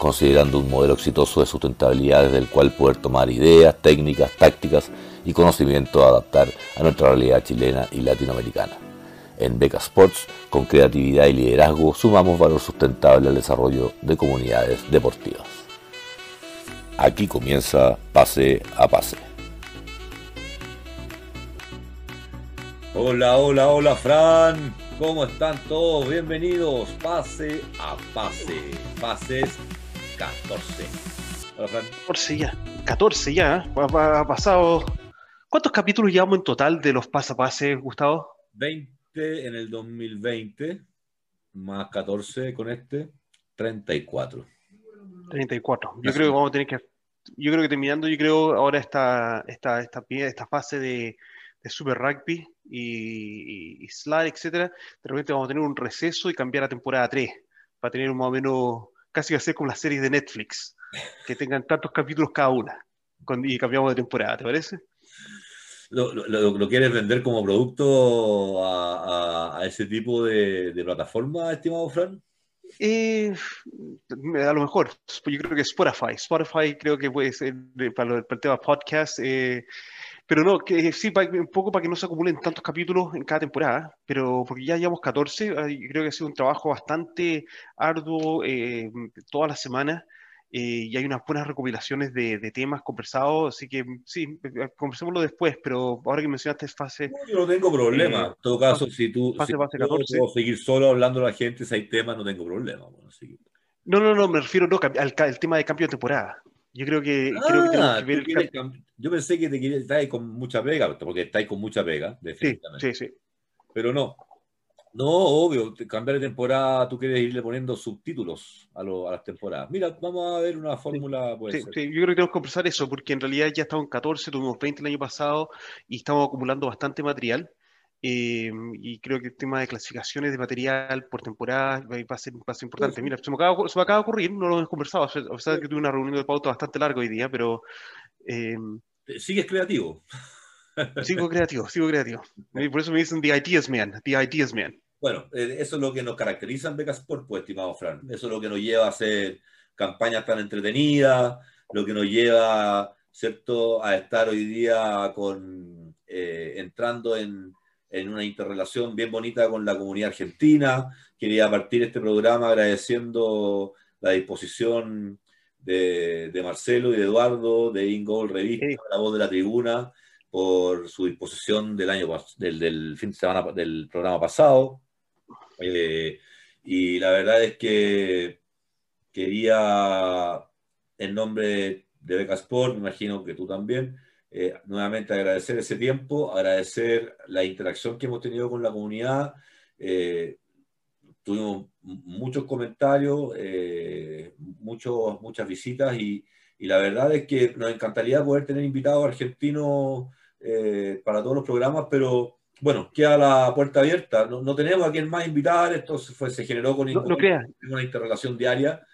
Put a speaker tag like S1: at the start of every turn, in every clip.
S1: considerando un modelo exitoso de sustentabilidad desde el cual poder tomar ideas, técnicas, tácticas y conocimiento a adaptar a nuestra realidad chilena y latinoamericana. En Beca Sports, con creatividad y liderazgo, sumamos valor sustentable al desarrollo de comunidades deportivas. Aquí comienza Pase a Pase. Hola, hola, hola, Fran. ¿Cómo están todos? Bienvenidos. Pase a pase. Pases 14.
S2: Hola, Fran. 14 ya. 14 ya. Ha, pasado. ¿Cuántos capítulos llevamos en total de los pase a pase, Gustavo?
S1: 20 en el 2020, más 14 con este, 34.
S2: 34. Yo creo que vamos a tener que. Yo creo que terminando, yo creo ahora esta, esta, esta, esta fase de, de Super Rugby y, y, Slide, etcétera, de repente vamos a tener un receso y cambiar a temporada 3, para tener un más o menos, casi ser como las series de Netflix, que tengan tantos capítulos cada una, y cambiamos de temporada, ¿te parece?
S1: ¿Lo, lo, quieres vender como producto a, a, ese tipo de, de, plataforma, estimado Fran?
S2: Eh, a lo mejor, yo creo que Spotify. Spotify creo que puede ser para, el tema podcast. Eh, pero no, que sí, un poco para que no se acumulen tantos capítulos en cada temporada, pero porque ya llevamos 14, creo que ha sido un trabajo bastante arduo eh, todas las semanas. Eh, y hay unas buenas recopilaciones de, temas conversados, así que sí, eh, conversémoslo después, pero ahora que mencionaste fase...
S1: yo no tengo problema, en todo caso, si tú fase, puedo seguir solo hablando a la gente, si hay temas, no tengo problema.
S2: No, no, no, me refiero no, al, al tema de cambio de temporada. Yo creo que,
S1: ah, Yo pensé que te querías estar con mucha pega, porque estáis con mucha pega,
S2: definitivamente. Sí, sí,
S1: Pero no. No, obvio, cambiar de temporada, tú quieres irle poniendo subtítulos a, a las temporadas. Mira, vamos a ver una fórmula.
S2: Sí, sí, yo creo que tenemos que conversar eso, porque en realidad ya estamos en 14, tuvimos 20 el año pasado y estamos acumulando bastante material. Eh, y creo que el tema de clasificaciones de material por temporada va a ser un paso importante. Mira, se me, acaba, se me acaba de ocurrir, no lo hemos conversado, a pesar de que tuve una reunión de pauta bastante larga hoy día, pero...
S1: Eh, Sigues creativo.
S2: Sigo creativo, sigo creativo. Por eso me dicen The Ideas Man, The Ideas Man.
S1: Bueno, eh, eso es lo que nos caracteriza en Becas Sport, pues, estimado Fran. Eso es lo que nos lleva a hacer campañas tan entretenidas, lo que nos lleva, ¿cierto?, a estar hoy día con, entrando en, en una interrelación bien bonita con la comunidad argentina. Quería partir este programa agradeciendo la disposición de, Marcelo y de Eduardo, de Ingol Revista, La Voz de la Tribuna, por su disposición del año del, del fin de semana del programa pasado. Eh, y la verdad es que quería, en nombre de Beca Sport, me imagino que tú también, eh, nuevamente agradecer ese tiempo, agradecer la interacción que hemos tenido con la comunidad. Eh, tuvimos muchos comentarios, eh, muchos, muchas visitas y, y, la verdad es que nos encantaría poder tener invitados argentinos para todos los programas, pero bueno, queda la puerta abierta. No, no tenemos a quien más invitar, esto se, fue, se generó con una interrelación diaria,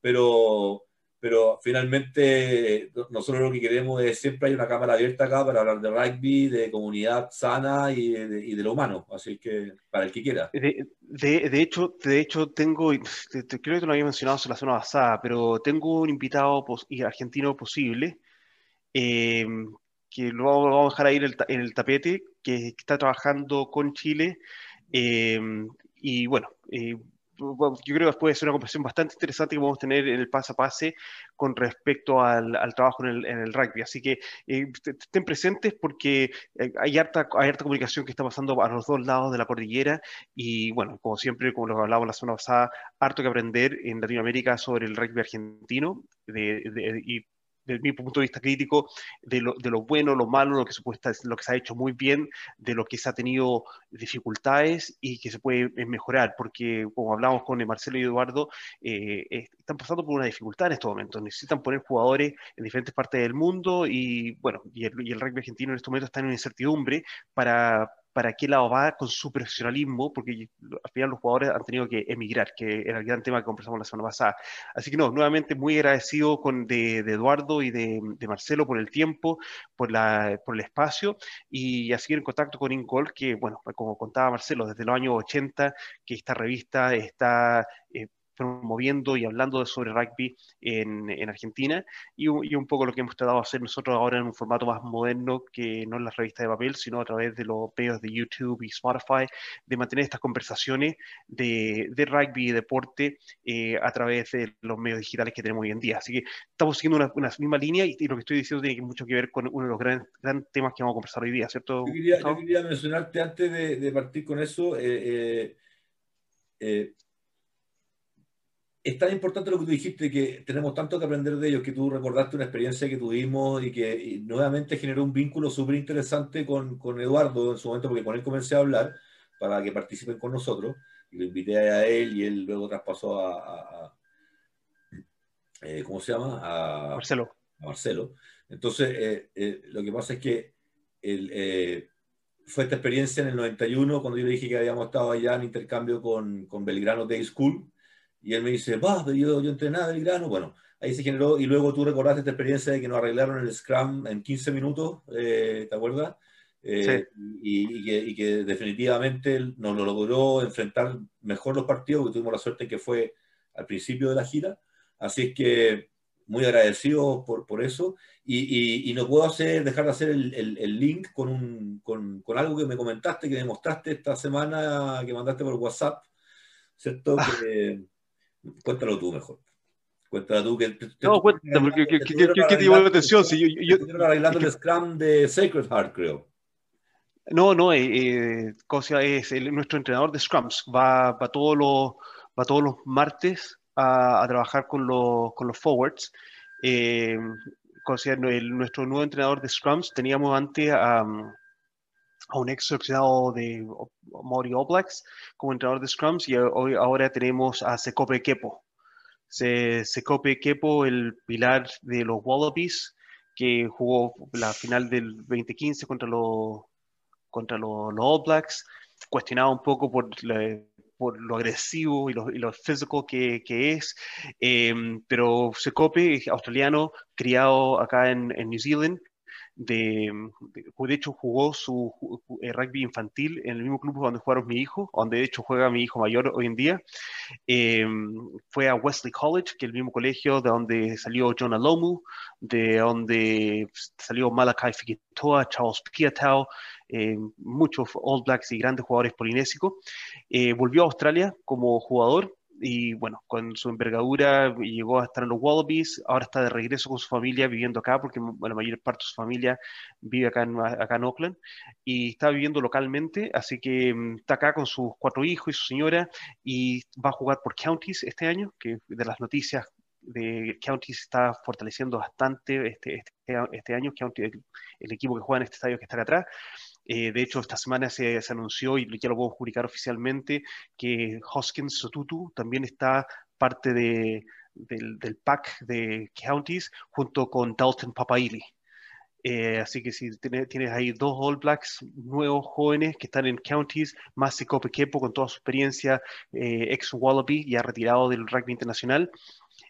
S1: pero pero finalmente nosotros lo que queremos es siempre hay una cámara abierta acá para hablar de rugby, de comunidad sana y de, y de lo humano, así que para el que quiera.
S2: De, de, hecho, de hecho tengo, creo que te lo había mencionado en la zona pasada, pero tengo un invitado argentino posible, eh, que lo vamos, a dejar ahí en el, en el tapete, que está trabajando con Chile, eh, y bueno, eh, yo creo que puede ser una conversación bastante interesante que vamos a tener en el paso a pase con respecto al, trabajo en el, rugby. Así que eh, estén presentes porque eh, hay, harta, hay harta comunicación que está pasando a los dos lados de la cordillera y bueno, como siempre, como lo hablábamos la semana pasada, harto que aprender en Latinoamérica sobre el rugby argentino desde mi punto de vista crítico, de lo, de lo bueno, lo malo, lo que, supuesta, lo que se ha hecho muy bien, de lo que se ha tenido dificultades y que se puede eh, mejorar, porque como hablamos con Marcelo y Eduardo, eh, están pasando por una dificultad en estos momentos, necesitan poner jugadores en diferentes partes del mundo y bueno, y el, y el rugby argentino en estos momentos está en una incertidumbre para para qué lado va con su profesionalismo, porque al final los jugadores han tenido que emigrar, que era el gran tema que conversamos la semana pasada. Así que no, nuevamente muy agradecido con, de, Eduardo y de, Marcelo por el tiempo, por, la, por el espacio y a seguir en contacto con Incol, que bueno, como contaba Marcelo, desde los años 80 que esta revista está... Eh, promoviendo y hablando sobre rugby en, en Argentina y, y, un poco lo que hemos tratado de hacer nosotros ahora en un formato más moderno que no en las revistas de papel, sino a través de los medios de YouTube y Spotify, de mantener estas conversaciones de, de rugby y deporte eh, a través de los medios digitales que tenemos hoy en día. Así que estamos siguiendo una, una misma línea y, lo que estoy diciendo tiene mucho que ver con uno de los grandes, grandes temas que vamos a conversar hoy día, ¿cierto?
S1: Yo quería, yo quería mencionarte antes de, de partir con eso. Eh, eh, eh es tan importante lo que tú dijiste, que tenemos tanto que aprender de ellos, que tú recordaste una experiencia que tuvimos y que nuevamente generó un vínculo súper interesante con, con, Eduardo en su momento, porque con él comencé a hablar para que participen con nosotros. Y lo invité a él y él luego traspasó a, a, eh, ¿cómo se llama? A
S2: Marcelo.
S1: A Marcelo. Entonces, eh, eh, lo que pasa es que el, fue esta experiencia en el 91, cuando yo le dije que habíamos estado allá en intercambio con, con Belgrano Day School y él me dice, va, yo, yo entrenaba el grano. Bueno, ahí se generó, y luego tú recordaste esta experiencia de que nos arreglaron el Scrum en 15 minutos, eh, ¿te acuerdas? Eh, sí. y, que, y, que, definitivamente nos lo logró enfrentar mejor los partidos, porque tuvimos la suerte que fue al principio de la gira. Así es que muy agradecido por, por eso. Y, y, no puedo hacer, dejar de hacer el, el, el link con, un, con, con, algo que me comentaste, que me mostraste esta semana, que mandaste por WhatsApp, ¿cierto? Ah. Que, Cuéntalo tú mejor. Cuéntalo tú. Que,
S2: no, cuéntame, porque ¿qué, qué, qué, te la atención? Si yo,
S1: yo, arreglando el Scrum de Sacred Heart, creo.
S2: No, no, eh, eh cosa es el, nuestro entrenador de Scrums. Va, va, todos, los, va todos los martes a, a trabajar con los, con los forwards. Eh, cosa, el, nuestro nuevo entrenador de Scrums teníamos antes a. Um, a un ex seleccionado de Mori Blacks como entrenador de Scrums y hoy, ahora tenemos a Secope Kepo. Se, Secope Kepo, el pilar de los Wallabies, que jugó la final del 2015 contra los contra los, All Blacks, cuestionado un poco por, por lo agresivo y lo, y lo físico que, que es, eh, pero Secope, australiano, criado acá en, en New Zealand, de, de, hecho jugó su eh, rugby infantil en el mismo club donde jugaron mi hijo, donde de hecho juega mi hijo mayor hoy en día. Eh, fue a Wesley College, que es el mismo colegio de donde salió Jonah Lomu, de donde salió Malakai Figuitoa, Charles Piatau, eh, muchos All Blacks y grandes jugadores polinésicos. Eh, volvió a Australia como jugador y bueno, con su envergadura llegó a estar en los Wallabies, ahora está de regreso con su familia viviendo acá, porque la mayor parte de su familia vive acá en, acá en Oakland, y está viviendo localmente, así que mm, está acá con sus cuatro hijos y su señora, y va a jugar por Counties este año, que de las noticias de Counties está fortaleciendo bastante este, este, este año, County, el, el, equipo que juega en este estadio que está acá atrás, eh, de hecho, esta semana se, anunció, y ya lo puedo publicar oficialmente, que Hoskins Sotutu también está parte de, del, del, pack de counties junto con Dalton Papaili. Eh, así que si tienes, tienes, ahí dos All Blacks nuevos jóvenes que están en counties, más Secope Kepo con toda su experiencia, eh, ex Wallaby, ya retirado del rugby internacional,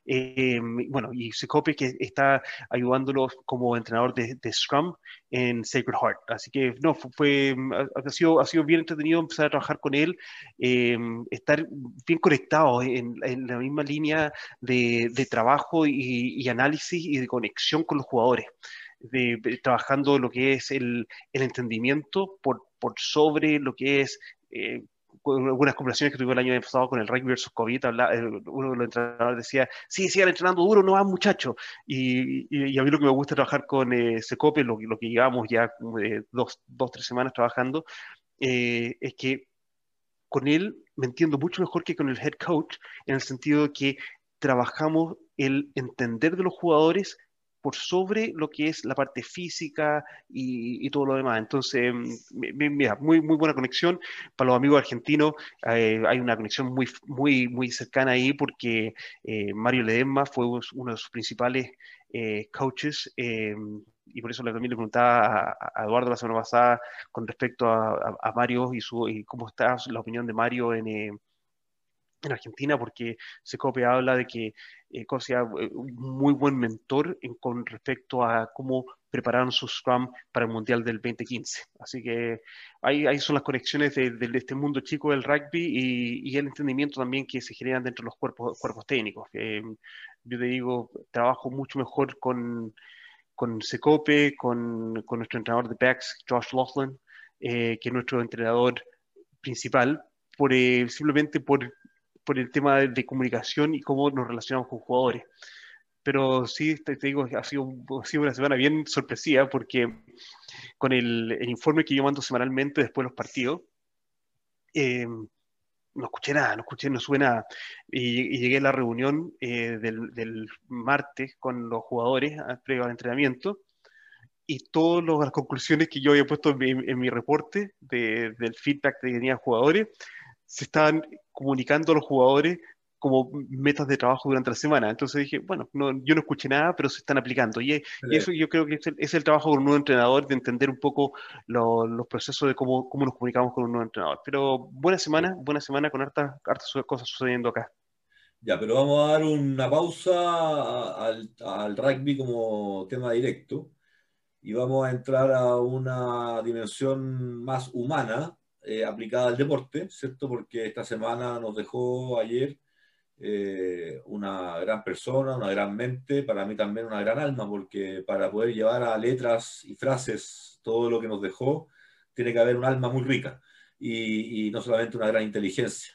S2: eh, bueno, y Secope que está ayudándolo como entrenador de, Scrum en Sacred Heart. Así que no, fue, ha, sido, ha sido bien entretenido empezar a trabajar con él, eh, estar bien conectado en, la misma línea de, trabajo y, análisis y de conexión con los jugadores. De, trabajando lo que es el, entendimiento por, por sobre lo que es eh, algunas conversaciones que tuve el año pasado con el rugby versus COVID, uno de los entrenadores decía, sí, sigan entrenando duro, no van muchachos. Y, y, y, a mí lo que me gusta trabajar con eh, Secope, lo, lo, que llevamos ya eh, dos, dos, tres semanas trabajando, eh, es que con él me entiendo mucho mejor que con el head coach, en el sentido de que trabajamos el entender de los jugadores por sobre lo que es la parte física y, todo lo demás. Entonces, mira, muy, muy buena conexión. Para los amigos argentinos eh, hay una conexión muy, muy, muy cercana ahí porque eh, Mario Ledesma fue uno de sus principales eh, coaches y por eso también le preguntaba a, Eduardo la semana pasada con respecto a, Mario y, su, y cómo está la opinión de Mario en, en Argentina porque Secope habla de que eh, eh, un muy buen mentor con respecto a cómo prepararon su Scrum para el Mundial del 2015. Así que ahí, ahí son las conexiones de, este mundo chico del rugby y, el entendimiento también que se generan dentro de los cuerpos, cuerpos técnicos. yo te digo, trabajo mucho mejor con, con Secope, con, con nuestro entrenador de backs, Josh Laughlin, eh, que es nuestro entrenador principal, por, eh, simplemente por por el tema de, comunicación y cómo nos relacionamos con jugadores. Pero sí, te, digo, ha sido, ha sido, una semana bien sorpresiva porque con el, el, informe que yo mando semanalmente después de los partidos, eh, no escuché nada, no escuché, no suena nada. Y, llegué a la reunión eh, del, del, martes con los jugadores previo al entrenamiento y todas las conclusiones que yo había puesto en mi, reporte de, del feedback que tenían jugadores se estaban comunicando a los jugadores como metas de trabajo durante la semana. Entonces dije, bueno, no, yo no escuché nada, pero se están aplicando. Y, eso yo creo que es el, trabajo de un nuevo entrenador, de entender un poco los procesos de cómo, cómo, nos comunicamos con un nuevo entrenador. Pero buena semana, buena semana con hartas, hartas cosas sucediendo acá.
S1: Ya, pero vamos a dar una pausa al, al rugby como tema directo y vamos a entrar a una dimensión más humana eh, aplicada al deporte, ¿cierto? Porque esta semana nos dejó ayer eh, una gran persona, una gran mente, para mí también una gran alma, porque para poder llevar a letras y frases todo lo que nos dejó, tiene que haber un alma muy rica y, no solamente una gran inteligencia.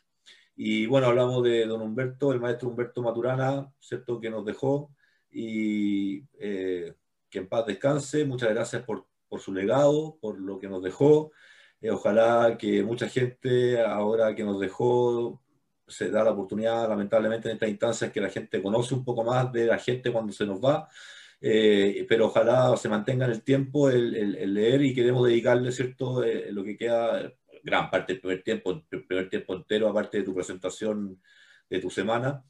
S1: Y bueno, hablamos de don Humberto, el maestro Humberto Maturana, ¿cierto? Que nos dejó y eh, que en paz descanse. Muchas gracias por, por su legado, por lo que nos dejó. Eh, ojalá que mucha gente, ahora que nos dejó, se da la oportunidad, lamentablemente en estas instancias, que la gente conoce un poco más de la gente cuando se nos va, eh, pero ojalá se mantenga en el tiempo el, leer y queremos dedicarle, ¿cierto?, eh, lo que queda, gran parte del primer tiempo, el primer tiempo entero, aparte de tu presentación de tu semana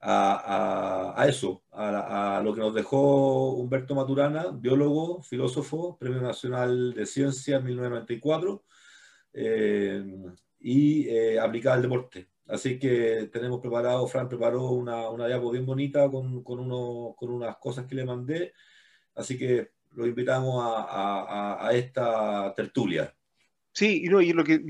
S1: a, eso, a, lo que nos dejó Humberto Maturana, biólogo, filósofo, Premio Nacional de Ciencia en 1994, eh, y eh, aplicada al deporte. Así que tenemos preparado, Fran preparó una, una diapo bien bonita con, con, uno, con unas cosas que le mandé, así que lo invitamos a, a esta tertulia.
S2: Sí, y, no, y lo que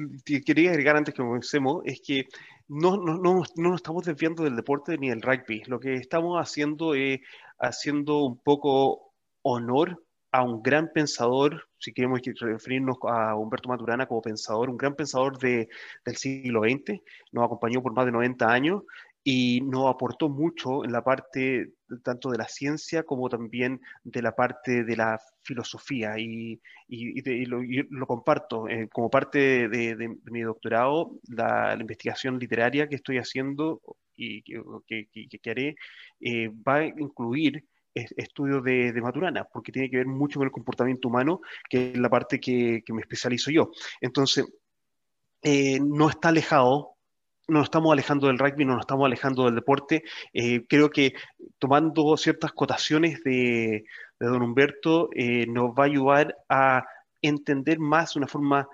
S2: quería agregar antes que comencemos es que no, no, no, no, nos estamos desviando del deporte ni del rugby. Lo que estamos haciendo es haciendo un poco honor a un gran pensador, si queremos referirnos a Humberto Maturana como pensador, un gran pensador de, del siglo XX, nos acompañó por más de 90 años y nos aportó mucho en la parte tanto de la ciencia como también de la parte de la filosofía y, lo, comparto eh, como parte de, mi doctorado la, investigación literaria que estoy haciendo y que, que, haré eh, va a incluir estudios de, Maturana, porque tiene que ver mucho con el comportamiento humano, que es la parte que, me especializo yo. Entonces, eh, no está alejado nos estamos alejando del rugby, no nos estamos alejando del deporte. Eh, creo que tomando ciertas cotaciones de, don Humberto eh, nos va a ayudar a entender más de una forma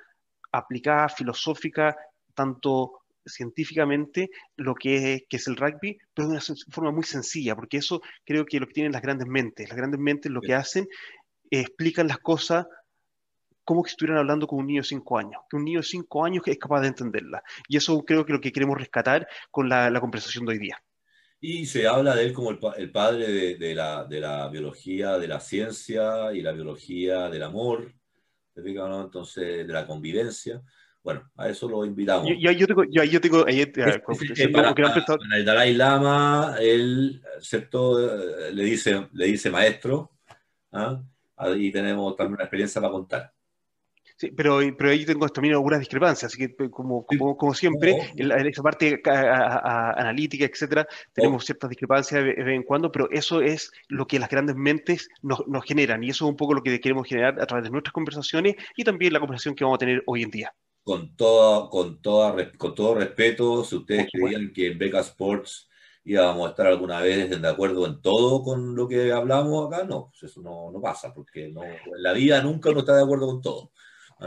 S2: aplicada, filosófica, tanto científicamente lo que es, el rugby, pero de una forma muy sencilla, porque eso creo que lo que tienen las grandes mentes. Las grandes mentes lo que hacen, explican las cosas como que estuvieran hablando con un niño de 5 años, que un niño de 5 años es capaz de entenderla. Y eso creo que es lo que queremos rescatar con la, conversación de hoy día.
S1: Y se habla de él como el, padre de, la, biología, de la ciencia y la biología del amor, entonces de la convivencia. Bueno, a eso lo invitamos.
S2: Yo, yo tengo, yo, yo tengo
S1: el Dalai Lama, él, ¿cierto? Le dice, le dice maestro, ¿ah? ahí tenemos también una experiencia para contar.
S2: Sí, pero, pero ahí tengo también algunas discrepancias, así que como, como, como siempre, en, esa parte analítica, etcétera, tenemos ciertas discrepancias de, vez en cuando, pero eso es lo que las grandes mentes nos, nos, generan, y eso es un poco lo que queremos generar a través de nuestras conversaciones y también la conversación que vamos a tener hoy en día.
S1: Con, toda, con, toda, con todo respeto, si ustedes creían que en Beca Sports íbamos a estar alguna vez de acuerdo en todo con lo que hablamos acá, no, pues eso no, no pasa, porque no, en la vida nunca uno está de acuerdo con todo.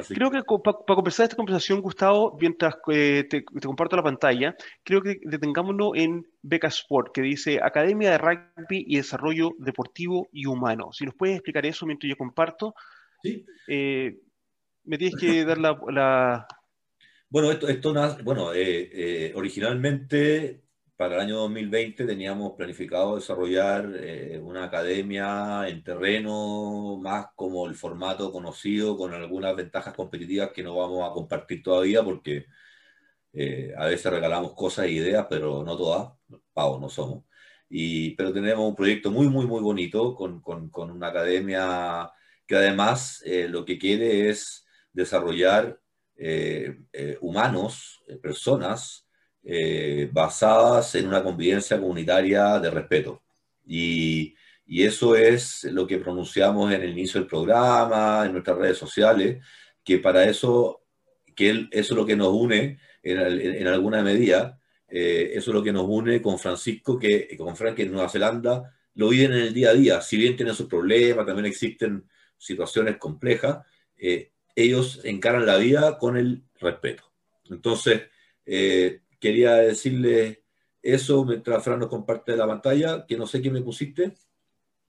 S2: Creo que para conversar esta conversación, Gustavo, mientras eh, te, comparto la pantalla, creo que detengámonos en Beca Sport, que dice Academia de Rugby y Desarrollo Deportivo y Humano. Si nos puedes explicar eso mientras yo comparto.
S1: Sí.
S2: Eh, me tienes que dar la...
S1: Bueno, esto, esto bueno, eh, originalmente para el año 2020 teníamos planificado desarrollar eh, una academia en terreno más como el formato conocido, con algunas ventajas competitivas que no vamos a compartir todavía porque eh, a veces regalamos cosas e ideas, pero no todas, pavos no somos. Y, pero tenemos un proyecto muy, muy, muy bonito con, con, con una academia que además eh, lo que quiere es desarrollar humanos, personas, eh, basadas en una convivencia comunitaria de respeto. Y, y, eso es lo que pronunciamos en el inicio del programa, en nuestras redes sociales, que para eso, que eso es lo que nos une en, en, alguna medida, eh, eso es lo que nos une con Francisco, que con Frank en Nueva Zelanda lo viven en el día a día, si bien tienen sus problemas, también existen situaciones complejas, eh, ellos encaran la vida con el respeto. Entonces, eh, quería decirle eso mientras Fran nos comparte la pantalla, que no sé qué me pusiste.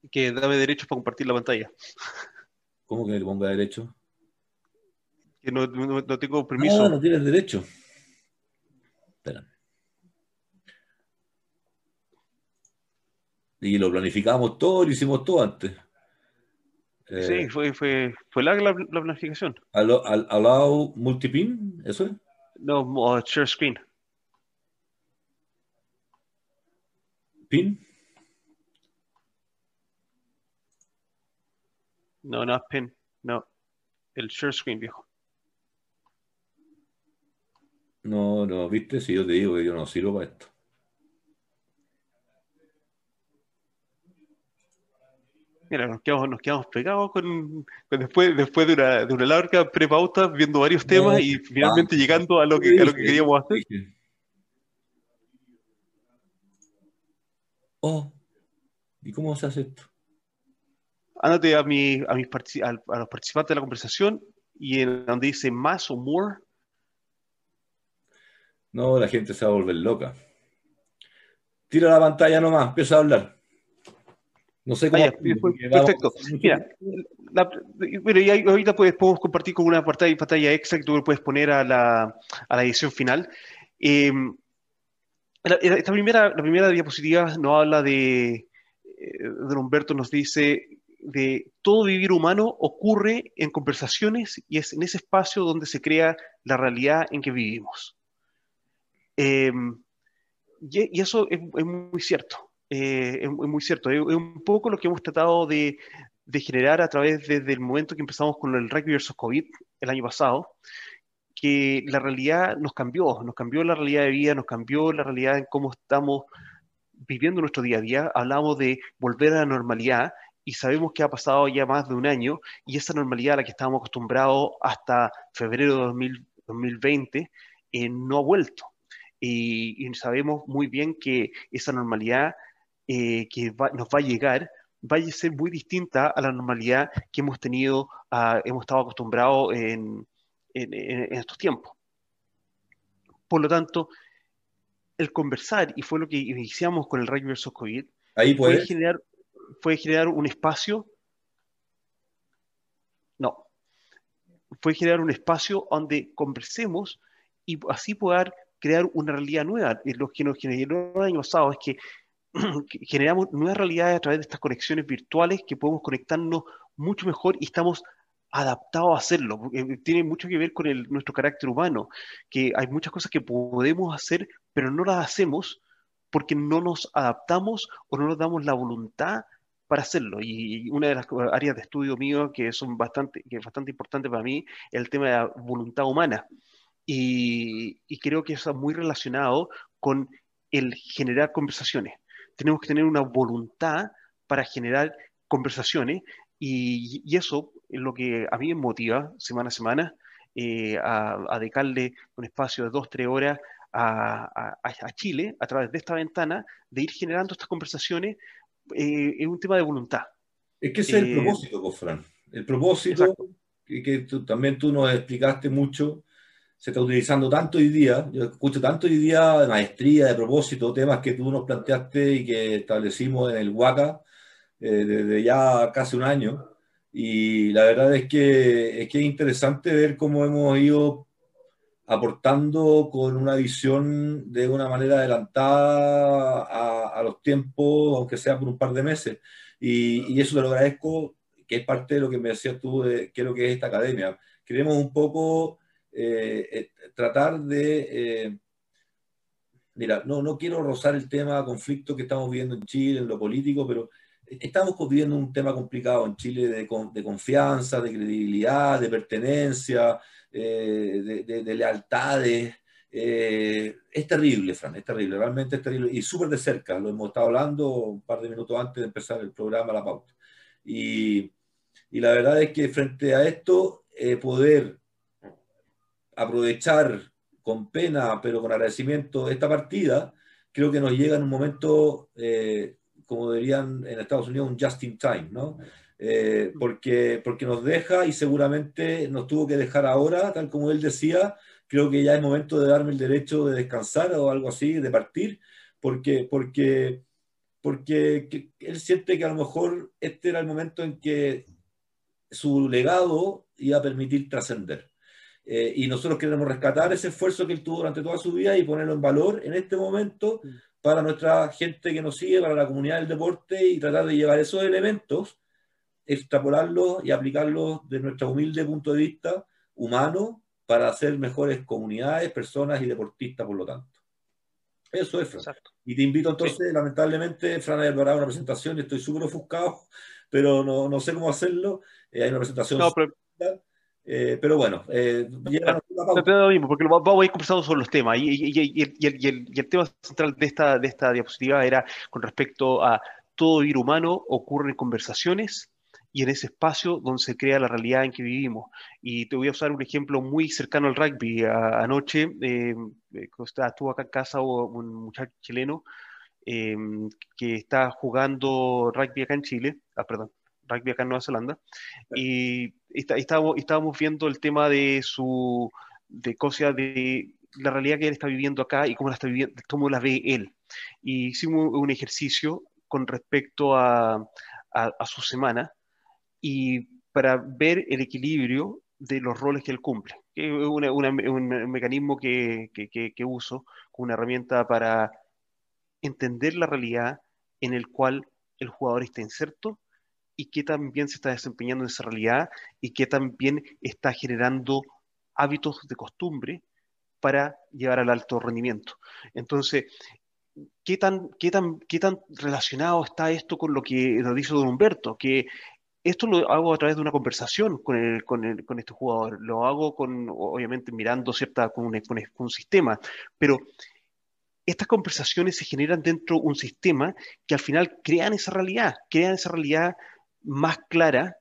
S2: Que dame derecho para compartir la pantalla.
S1: ¿Cómo que me ponga derecho?
S2: Que no, no, tengo permiso.
S1: No, no tienes derecho. Espera. Y lo planificamos todo, lo hicimos todo antes.
S2: sí, eh, fue, fue, fue la, la, planificación.
S1: Allow, multipin, ¿eso es?
S2: No, uh, share screen.
S1: PIN?
S2: No, no es PIN. No. El share screen, viejo.
S1: No, no, viste, si yo te digo que yo no sirvo para esto.
S2: Mira, nos quedamos, nos quedamos pegados con, después, después de una, de una larga prepauta, viendo varios temas y finalmente llegando a lo que, a lo que queríamos hacer.
S1: Oh, ¿Y cómo se hace esto?
S2: Ándate a, mi, a, mis a, los participantes de la conversación y en donde dice más o more.
S1: No, la gente se va a volver loca. Tira la pantalla nomás, empieza a hablar. No sé cómo.
S2: perfecto. Mira, y ahorita pues, podemos compartir con una pantalla, pantalla extra que tú puedes poner a la, a la edición final. Eh, esta primera, la primera diapositiva nos habla de, eh, de Humberto, nos dice de todo vivir humano ocurre en conversaciones y es en ese espacio donde se crea la realidad en que vivimos. Em, y, eso es, muy cierto, eh, es, muy cierto. Es, un poco lo que hemos tratado de, de generar a través desde el momento que empezamos con el rugby versus COVID el año pasado, que la realidad nos cambió, nos cambió la realidad de vida, nos cambió la realidad en cómo estamos viviendo nuestro día a día. Hablamos de volver a la normalidad y sabemos que ha pasado ya más de un año y esa normalidad a la que estábamos acostumbrados hasta febrero de 2020 eh, no ha vuelto. Y, sabemos muy bien que esa normalidad eh, que nos va a llegar va a ser muy distinta a la normalidad que hemos tenido, ah, hemos estado acostumbrados en, en, estos tiempos. Por lo tanto, el conversar, y fue lo que iniciamos con el rugby versus COVID,
S1: Ahí
S2: puede generar, fue generar un espacio, no, fue generar un espacio donde conversemos y así poder crear una realidad nueva. Lo que nos generó el año pasado es que generamos nuevas realidades a través de estas conexiones virtuales que podemos conectarnos mucho mejor y estamos adaptado a hacerlo. Eh, tiene mucho que ver con nuestro carácter humano, que hay muchas cosas que podemos hacer, pero no las hacemos porque no nos adaptamos o no nos damos la voluntad para hacerlo. Y una de las áreas de estudio mío que son bastante, que es bastante importante para mí es el tema de la voluntad humana. Y, creo que eso es muy relacionado con el generar conversaciones. Tenemos que tener una voluntad para generar conversaciones y, y eso es lo que a mí me motiva semana a semana eh, a, a, dedicarle un espacio de dos, tres horas a, a, Chile a través de esta ventana, de ir generando estas conversaciones, eh, es un tema de voluntad.
S1: Es que ese es el eh, propósito, Cofran. El propósito, que, que tú, también tú nos explicaste mucho, se está utilizando tanto hoy día, yo escucho tanto hoy día de maestría, de propósito, temas que tú nos planteaste y que establecimos en el Huaca desde ya casi un año, y la verdad es que, es que es interesante ver cómo hemos ido aportando con una visión de una manera adelantada a, a los tiempos, aunque sea por un par de meses. Y, y, eso te lo agradezco, que es parte de lo que me decías tú de qué es lo que es esta academia. Queremos un poco eh, eh, tratar de... Eh, mira, no, no quiero rozar el tema conflicto que estamos viviendo en Chile, en lo político, pero estamos viviendo un tema complicado en Chile de, confianza, de credibilidad, de pertenencia, eh, de, de, lealtades. Eh, es terrible, Fran, es terrible, realmente es terrible. Y súper de cerca, lo hemos estado hablando un par de minutos antes de empezar el programa La Pauta. Y, y la verdad es que frente a esto, eh, poder aprovechar con pena, pero con agradecimiento esta partida, creo que nos llega en un momento como dirían en Estados Unidos, un just in time, ¿no? Eh, porque, porque nos deja y seguramente nos tuvo que dejar ahora, tal como él decía, creo que ya es momento de darme el derecho de descansar o algo así, de partir, porque, porque, porque él siente que a lo mejor este era el momento en que su legado iba a permitir trascender. Eh, y nosotros queremos rescatar ese esfuerzo que él tuvo durante toda su vida y ponerlo en valor en este momento para nuestra gente que nos sigue, para la comunidad del deporte y tratar de llevar esos elementos, extrapolarlos y aplicarlos de nuestro humilde punto de vista humano para hacer mejores comunidades, personas y deportistas, por lo tanto. Eso es, Fran. Y te invito entonces, sí. lamentablemente, Fran ha preparado una presentación estoy súper ofuscado, pero no, no, sé cómo hacerlo. Eh, hay una presentación. No, pero... Eh, pero bueno, eh,
S2: lo mismo, porque vamos a ir conversando sobre los temas. Y, y, y, y el, el, tema central de esta, de esta diapositiva era con respecto a todo vivir humano ocurre en conversaciones y en ese espacio donde se crea la realidad en que vivimos. Y te voy a usar un ejemplo muy cercano al rugby. A, anoche eh, estuvo acá en casa un muchacho chileno eh, que está jugando rugby acá en Chile, ah, perdón, rugby acá en Nueva Zelanda, y estábamos, estábamos viendo el tema de su, de cosas de la realidad que él está viviendo acá y cómo la, está viviendo, cómo la ve él. Y hicimos un ejercicio con respecto a, a, su semana y para ver el equilibrio de los roles que él cumple. Es un mecanismo que, que, que, que, uso como una herramienta para entender la realidad en el cual el jugador está inserto y qué tan bien se está desempeñando en esa realidad y qué tan bien está generando hábitos de costumbre para llevar al alto rendimiento. Entonces, ¿qué tan, qué tan, qué tan relacionado está esto con lo que nos dice don Humberto? Que esto lo hago a través de una conversación con, el, con, el, con este jugador, lo hago con, obviamente, mirando cierta, con un, con un sistema, pero estas conversaciones se generan dentro de un sistema que al final crean esa realidad, crean esa realidad más clara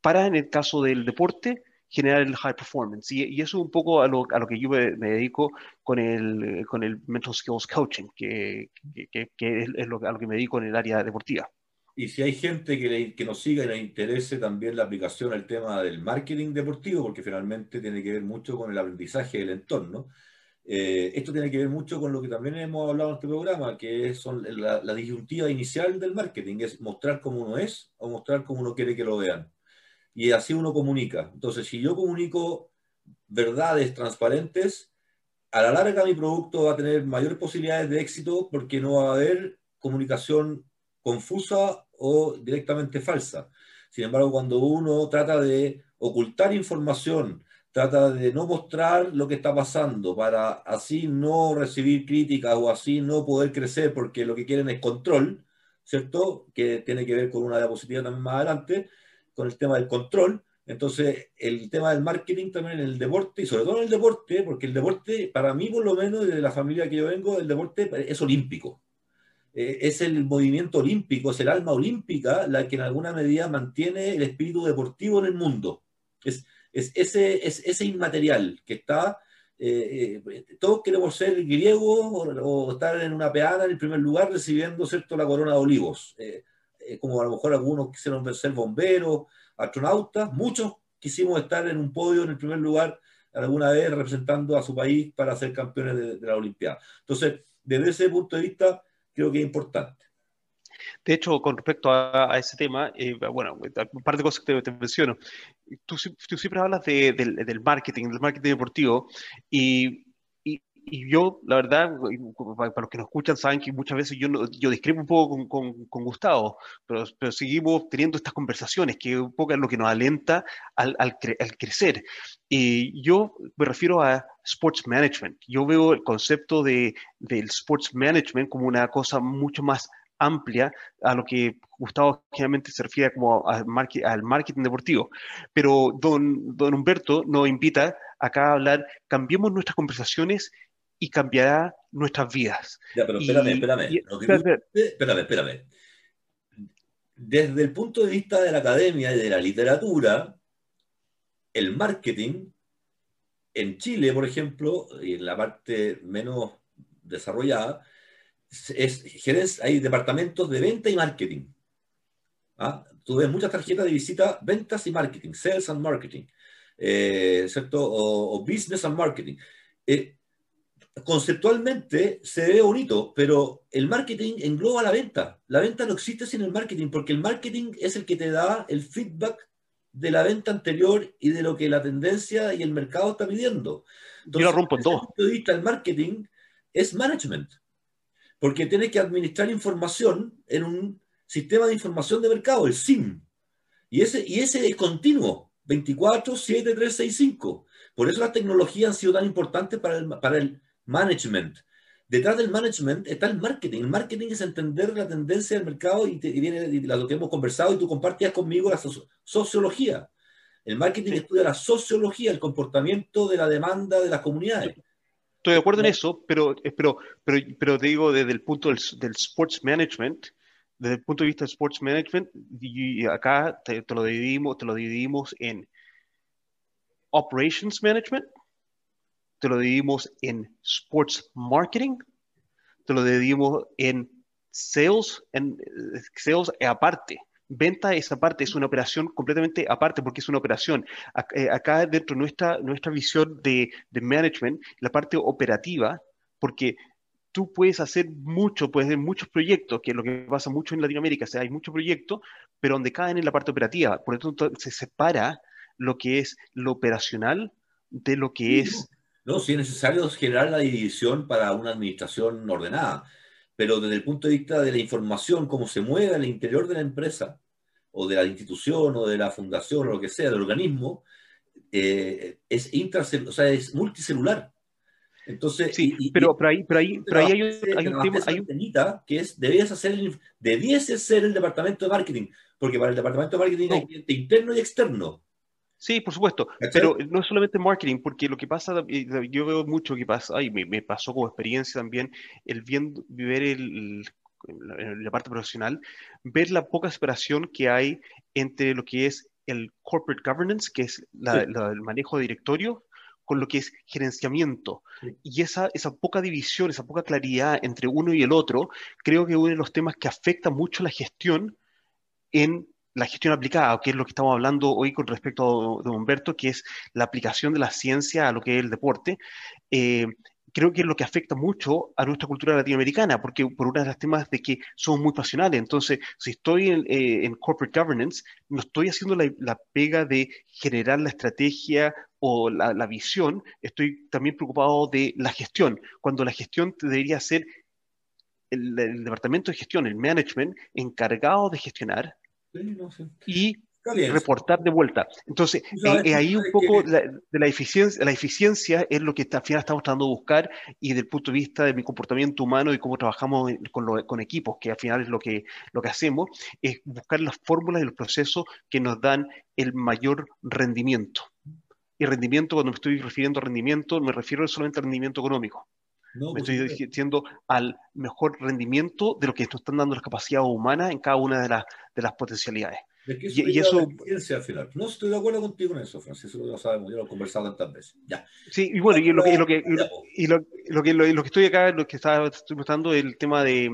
S2: para, en el caso del deporte, generar el high performance. Y, y eso es un poco a lo, a lo que yo me, me, dedico con el, con el Mental Skills Coaching, que, que, que es, es lo, a lo que me dedico en el área deportiva.
S1: Y si hay gente que, le, que nos siga y le interese también la aplicación al tema del marketing deportivo, porque finalmente tiene que ver mucho con el aprendizaje del entorno, eh, esto tiene que ver mucho con lo que también hemos hablado en este programa, que son la, la, disyuntiva inicial del marketing, es mostrar cómo uno es o mostrar cómo uno quiere que lo vean. Y así uno comunica. Entonces, si yo comunico verdades transparentes, a la larga mi producto va a tener mayores posibilidades de éxito porque no va a haber comunicación confusa o directamente falsa. Sin embargo, cuando uno trata de ocultar información, trata de no mostrar lo que está pasando para así no recibir críticas o así no poder crecer porque lo que quieren es control, ¿cierto? Que tiene que ver con una diapositiva también más adelante, con el tema del control. Entonces, el tema del marketing también en el deporte, y sobre todo en el deporte, porque el deporte, para mí por lo menos, de la familia que yo vengo, el deporte es olímpico. Eh, es el movimiento olímpico, es el alma olímpica la que en alguna medida mantiene el espíritu deportivo en el mundo. Es, es ese, es ese inmaterial que está eh, eh, todos queremos ser griegos o, estar en una peana en el primer lugar recibiendo ¿cierto? la corona de olivos. Eh, como a lo mejor algunos quisieron ser bomberos, astronautas, muchos quisimos estar en un podio en el primer lugar alguna vez representando a su país para ser campeones de, de la Olimpiada. Entonces, desde ese punto de vista, creo que es importante.
S2: De hecho, con respecto a, ese tema, eh, bueno, un par de cosas que te, menciono. Tú, siempre hablas del, marketing, del marketing deportivo, y, yo, la verdad, para los que nos escuchan, saben que muchas veces yo, yo discrepo un poco con, Gustavo, pero, pero, seguimos teniendo estas conversaciones, que un poco es lo que nos alenta al, al, crecer. Y yo me refiero a sports management. Yo veo el concepto de, del sports management como una cosa mucho más amplia a lo que Gustavo generalmente se refiere como al, marketing deportivo. Pero don, don Humberto nos invita acá a hablar, cambiemos nuestras conversaciones y cambiará nuestras vidas.
S1: Ya, pero espérame, espérame. espérame, espérame. Desde el punto de vista de la academia y de la literatura, el marketing en Chile, por ejemplo, y en la parte menos desarrollada, es, hay departamentos de venta y marketing. ¿Ah? Tú ves muchas tarjetas de visita, ventas y marketing, sales and marketing, eh, ¿cierto? O, business and marketing. Eh, conceptualmente se ve bonito, pero el marketing engloba la venta. La venta no existe sin el marketing, porque el marketing es el que te da el feedback de la venta anterior y de lo que la tendencia y el mercado está pidiendo.
S2: Entonces, Yo lo rompo en dos.
S1: punto de vista, el marketing es management porque tiene que administrar información en un sistema de información de mercado, el SIM. Y ese, y ese es continuo, 24, 7, 3, 6, 5. Por eso las tecnologías han sido tan importantes para el, para el management. Detrás del management está el marketing. El marketing es entender la tendencia del mercado y, viene lo que hemos conversado y tú compartías conmigo la sociología. El marketing estudia la sociología, el comportamiento de la demanda de las comunidades.
S2: Estoy de acuerdo en eso, pero, eh, pero, pero, pero te digo desde el punto del, del, sports management, desde el punto de vista del sports management, y acá te, lo dividimos, te lo dividimos en operations management, te lo dividimos en sports marketing, te lo dividimos en sales, en eh, sales aparte. Venta, esa parte, es una operación completamente aparte porque es una operación. Eh, acá dentro de nuestra, nuestra visión de, de management, la parte operativa, porque tú puedes hacer mucho, puedes hacer muchos proyectos, que es lo que pasa mucho en Latinoamérica, o sea, hay muchos proyectos, pero donde caen en la parte operativa. Por lo tanto, se separa lo que es lo operacional de lo que es...
S1: No, si es necesario generar la división para una administración ordenada, pero desde el punto de vista de la información, cómo se mueve al interior de la empresa, o de la institución, o de la fundación, o lo que sea, del organismo, eh, es, o sea, es multicelular. Entonces,
S2: sí, pero, pero, ahí, pero ahí, pero ahí hay, un, hay un tema hay un...
S1: que es, debiese ser el departamento de marketing, porque para el departamento de marketing hay cliente interno y externo.
S2: Sí, por supuesto, pero no es solamente marketing, porque lo que pasa, yo veo mucho que pasa, y me, me pasó como experiencia también, el viendo, ver el, la, parte profesional, ver la poca separación que hay entre lo que es el corporate governance, que es el manejo de directorio, con lo que es gerenciamiento. Y esa, esa poca división, esa poca claridad entre uno y el otro, creo que uno de los temas que afecta mucho la gestión en la gestión aplicada, que es lo que estamos hablando hoy con respecto a, Humberto, que es la aplicación de la ciencia a lo que es el deporte. Eh, creo que es lo que afecta mucho a nuestra cultura latinoamericana, porque por una de las temas de que somos muy pasionales. Entonces, si estoy en, eh, corporate governance, no estoy haciendo la, pega de generar la estrategia o la, la, visión, estoy también preocupado de la gestión, cuando la gestión debería ser el, el departamento de gestión, el management, encargado de gestionar y reportar de vuelta. Entonces, eh, ahí un poco de la eficiencia, la eficiencia es lo que al final estamos tratando de buscar y desde el punto de vista de mi comportamiento humano y cómo trabajamos con, con equipos, que al final es lo que, lo que hacemos, es buscar las fórmulas y los procesos que nos dan el mayor rendimiento. Y rendimiento, cuando me estoy refiriendo a rendimiento, me refiero solamente al rendimiento económico. Me estoy diciendo al mejor rendimiento de lo que nos están dando las capacidades humanas en cada una de, las de las potencialidades.
S1: y, eso al final. No estoy de acuerdo contigo en eso, Francisco, lo sabemos, ya lo he conversado tantas veces. Ya.
S2: Sí, y bueno, y lo que, lo que, y lo, lo, que, lo, que estoy acá, lo que estaba, estoy mostrando, el tema de,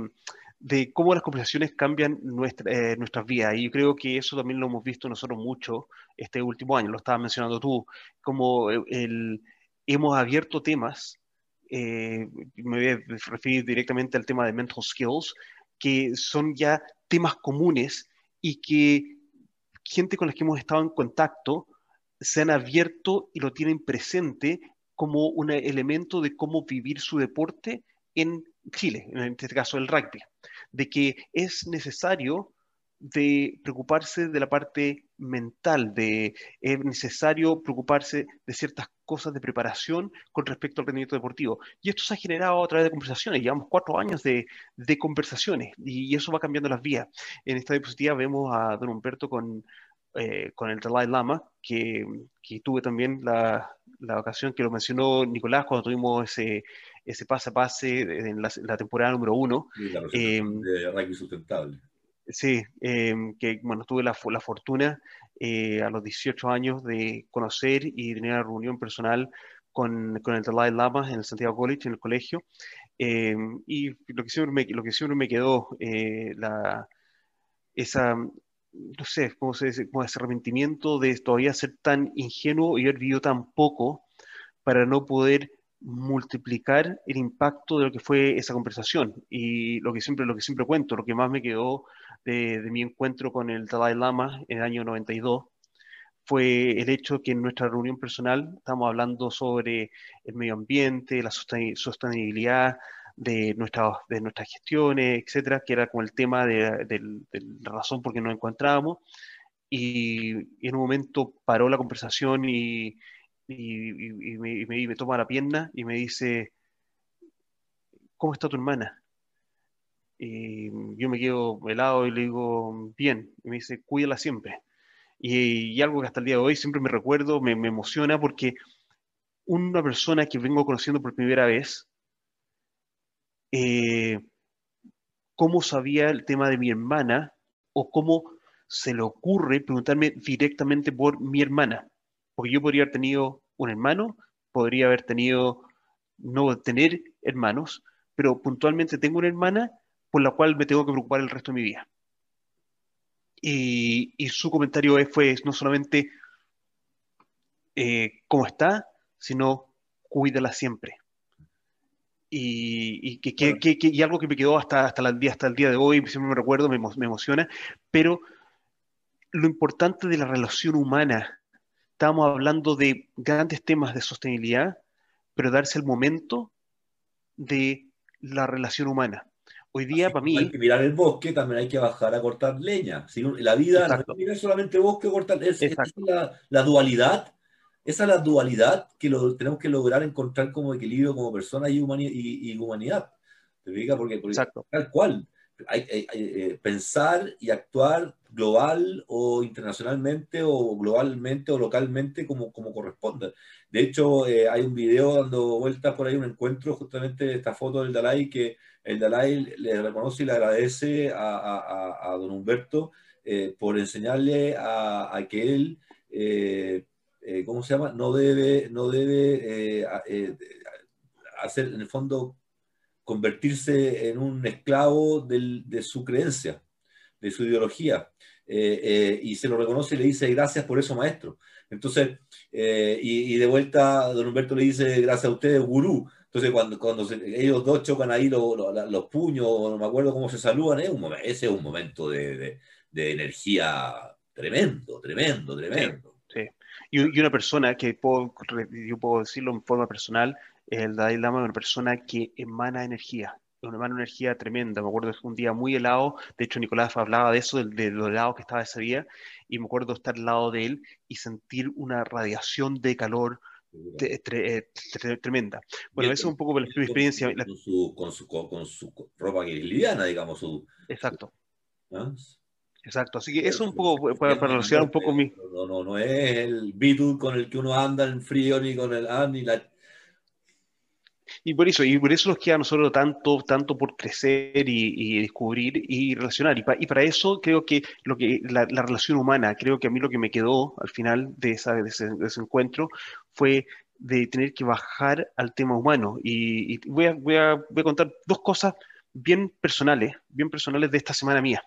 S2: de cómo las conversaciones cambian nuestra, eh, nuestras vidas. Y yo creo que eso también lo hemos visto nosotros mucho este último año, lo estabas mencionando tú, como el, hemos abierto temas, eh, me voy a referir directamente al tema de mental skills, que son ya temas comunes y que gente con la que hemos estado en contacto se han abierto y lo tienen presente como un elemento de cómo vivir su deporte en Chile, en este caso el rugby, de que es necesario de preocuparse de la parte mental, de es necesario preocuparse de ciertas cosas de preparación con respecto al rendimiento deportivo. Y esto se ha generado a través de conversaciones, llevamos cuatro años de, de conversaciones y, eso va cambiando las vías. En esta diapositiva vemos a don Humberto con, eh, con el Dalai Lama, que, que tuve también la, la, ocasión que lo mencionó Nicolás cuando tuvimos ese, ese pase a pase en la, temporada número uno.
S1: Eh, de rugby sustentable.
S2: Sí, eh, que bueno, tuve la, la fortuna eh, a los 18 años de conocer y tener una reunión personal con, con el Dalai Lama en el Santiago College, en el colegio. y lo que siempre me, lo que siempre me quedó, la, esa, no sé, ¿cómo se dice? Como ese arrepentimiento de todavía ser tan ingenuo y haber vivido tan poco para no poder multiplicar el impacto de lo que fue esa conversación. Y lo que siempre, lo que siempre cuento, lo que más me quedó de, mi encuentro con el Dalai Lama en el año 92 fue el hecho que en nuestra reunión personal estamos hablando sobre el medio ambiente, la sostenibilidad de, nuestra, de nuestras gestiones, etcétera, que era como el tema de, la razón por qué nos encontrábamos. Y en un momento paró la conversación y, y, me, toma la pierna y me dice, ¿cómo está tu hermana? Y yo me quedo helado y le digo, bien. Y me dice, cuídala siempre. Y, algo que hasta el día de hoy siempre me recuerdo, me, me, emociona porque una persona que vengo conociendo por primera vez, eh, cómo sabía el tema de mi hermana o cómo se le ocurre preguntarme directamente por mi hermana porque yo podría haber tenido un hermano, podría haber tenido, no tener hermanos, pero puntualmente tengo una hermana por la cual me tengo que preocupar el resto de mi vida. Y, su comentario fue no solamente eh, cómo está, sino cuídala siempre. Y, y, algo que me quedó hasta, hasta, el día, hasta el día de hoy, siempre me recuerdo, me, me emociona, pero lo importante de la relación humana Estamos hablando de grandes temas de sostenibilidad, pero darse el momento de la relación humana. Hoy día, para mí.
S1: Hay que mirar el bosque, también hay que bajar a cortar leña. La vida no es solamente bosque cortar. Es, esa es la, dualidad. Esa es la dualidad que lo, tenemos que lograr encontrar como equilibrio como persona y, y, humanidad. ¿Te fijas? Porque, porque tal cual hay, eh, pensar y actuar global o internacionalmente o globalmente o localmente como, como corresponda. De hecho, eh, hay un video dando vueltas por ahí, un encuentro justamente de esta foto del Dalai, que el Dalai le reconoce y le agradece a, a, don Humberto eh, por enseñarle a, que él, ¿cómo se llama? No debe, no debe hacer, en el fondo, convertirse en un esclavo de su creencia, de su ideología. Eh, eh, y se lo reconoce y le dice gracias por eso, maestro. Entonces, eh, y, de vuelta, don Humberto le dice gracias a usted, gurú. Entonces, cuando, cuando ellos dos chocan ahí los puños, no me acuerdo cómo se saludan, es un ese es un momento de, energía tremendo, tremendo, tremendo.
S2: Sí, Y, una persona que puedo, yo puedo decirlo en forma personal, el Dalai Lama es una persona que emana energía una mano energía tremenda. Me acuerdo que fue un día muy helado. De hecho, Nicolás hablaba de eso, de, lo helado que estaba ese día. Y me acuerdo estar al lado de él y sentir una radiación de calor tremenda. Bueno, eso es un poco la experiencia.
S1: Con, su, con, su, con, su, ropa liviana, digamos. Su,
S2: Exacto. ¿Ah? Exacto, así que eso un poco, para, relacionar un poco mi...
S1: No, no, no es el Beatle con el que uno anda en frío, ni con el... Ah, ni la...
S2: Y por eso, y por eso nos queda a nosotros tanto, tanto por crecer y, descubrir y relacionar. Y, y, para eso creo que, lo que la, relación humana, creo que a mí lo que me quedó al final de, esa, de, ese, encuentro fue de tener que bajar al tema humano. Y, voy, a, voy, a, voy a contar dos cosas bien personales, bien personales de esta semana mía.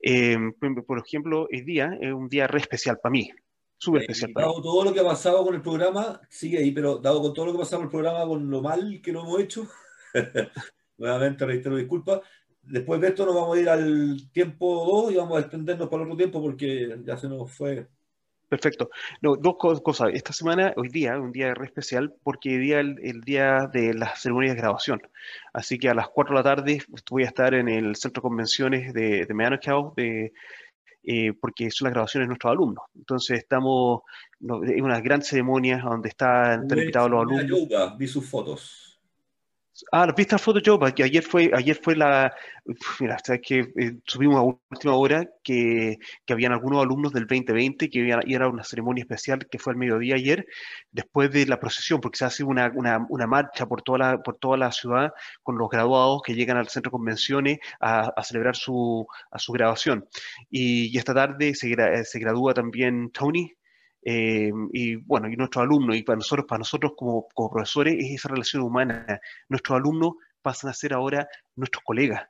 S2: Em, por ejemplo, el día es un día re especial para mí, súper especial
S1: para dado todo lo que ha pasado con el programa, sigue ahí, pero dado con todo lo que ha pasado con el programa, con lo mal que lo hemos hecho, nuevamente reitero disculpas, después de esto nos vamos a ir al tiempo 2 y vamos a extendernos para otro tiempo porque ya se nos fue
S2: Perfecto. No, dos cosas. Esta semana, hoy día, un día re especial, porque hoy día el, el día de las ceremonias de graduación. Así que a las 4 de la tarde voy a estar en el centro de convenciones de, de de, eh, porque son las graduaciones de nuestros alumnos. Entonces estamos en una gran ceremonia donde están, invitados los alumnos.
S1: vi sus fotos.
S2: Ah, ¿viste la foto yo? Ayer fue, ayer fue la. Mira, sabes que eh, subimos a última hora que, que, habían algunos alumnos del 2020 que iban, y era una ceremonia especial que fue al mediodía ayer, después de la procesión, porque se hace una, una, marcha por toda, la, por toda la ciudad con los graduados que llegan al centro de convenciones a, a celebrar su, a su graduación. Y, y esta tarde se, se gradúa también Tony, eh, y bueno, y nuestros alumnos, y para nosotros, para nosotros como, como, profesores, es esa relación humana. Nuestros alumnos pasan a ser ahora nuestros colegas.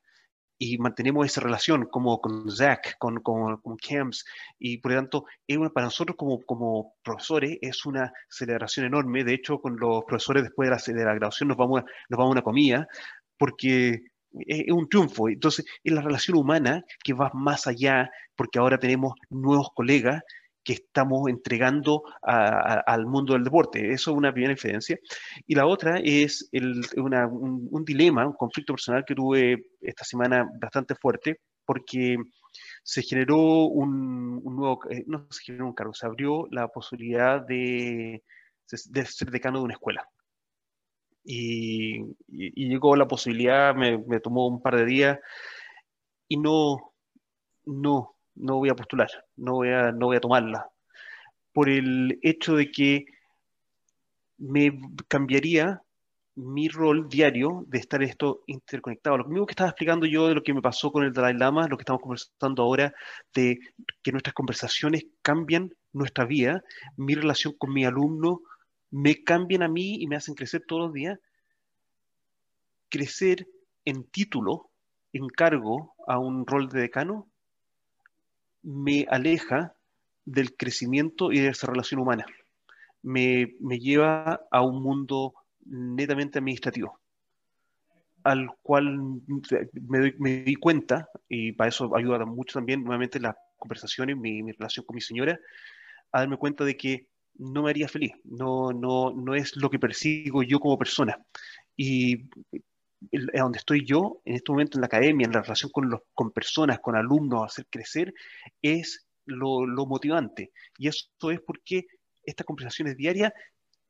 S2: Y mantenemos esa relación como con Zach, con, con, con Camps, y por lo tanto, es una, para nosotros como, como profesores es una celebración enorme. De hecho, con los profesores después de la, de la graduación nos vamos, a, nos vamos a una comida, porque es un triunfo. Entonces, es la relación humana que va más allá, porque ahora tenemos nuevos colegas que estamos entregando al mundo del deporte. Eso es una primera diferencia. Y la otra es un, dilema, un conflicto personal que tuve esta semana bastante fuerte, porque se generó un, nuevo, eh, no se generó un cargo, se abrió la posibilidad de, ser decano de una escuela. Y, llegó la posibilidad, me, me tomó un par de días y no, no, no voy a postular, no voy a, no voy a tomarla, por el hecho de que me cambiaría mi rol diario de estar esto interconectado. Lo mismo que estaba explicando yo de lo que me pasó con el Dalai Lama, lo que estamos conversando ahora, de que nuestras conversaciones cambian nuestra vida, mi relación con mi alumno, me cambian a mí y me hacen crecer todos los días. Crecer en título, en cargo a un rol de decano, me aleja del crecimiento y de esa relación humana. Me, lleva a un mundo netamente administrativo, al cual me, di cuenta, y para eso ayuda mucho también nuevamente las conversaciones, mi, mi, relación con mi señora, a darme cuenta de que no me haría feliz, no, no, no es lo que persigo yo como persona. Y a donde estoy yo en este momento en la academia, en la relación con, los, con personas, con alumnos, hacer crecer, es lo, lo motivante. Y eso es porque estas conversaciones diarias,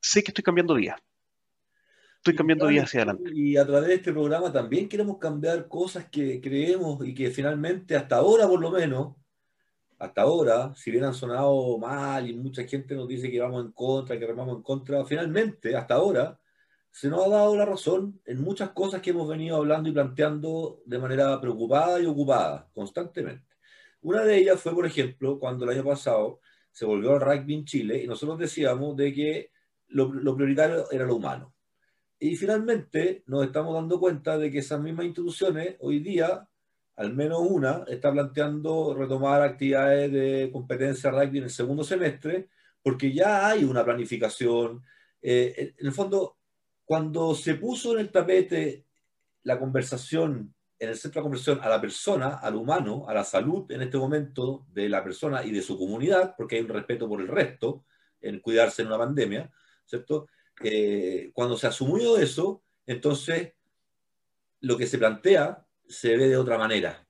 S2: sé que estoy cambiando vida. Estoy cambiando vida hacia adelante.
S1: Y a través de este programa también queremos cambiar cosas que creemos y que finalmente, hasta ahora por lo menos, hasta ahora, si bien han sonado mal y mucha gente nos dice que vamos en contra, que remamos en contra, finalmente, hasta ahora, se nos ha dado la razón en muchas cosas que hemos venido hablando y planteando de manera preocupada y ocupada, constantemente. Una de ellas fue, por ejemplo, cuando el año pasado se volvió al rugby en Chile y nosotros decíamos de que lo, lo prioritario era lo humano. Y finalmente nos estamos dando cuenta de que esas mismas instituciones hoy día, al menos una, está planteando retomar actividades de competencia rugby en el segundo semestre, porque ya hay una planificación. Eh, en el fondo, cuando se puso en el tapete la conversación, en el centro de conversación a la persona, al humano, a la salud en este momento de la persona y de su comunidad, porque hay un respeto por el resto en cuidarse en una pandemia, ¿cierto? Eh, cuando se asumió eso, entonces lo que se plantea se ve de otra manera.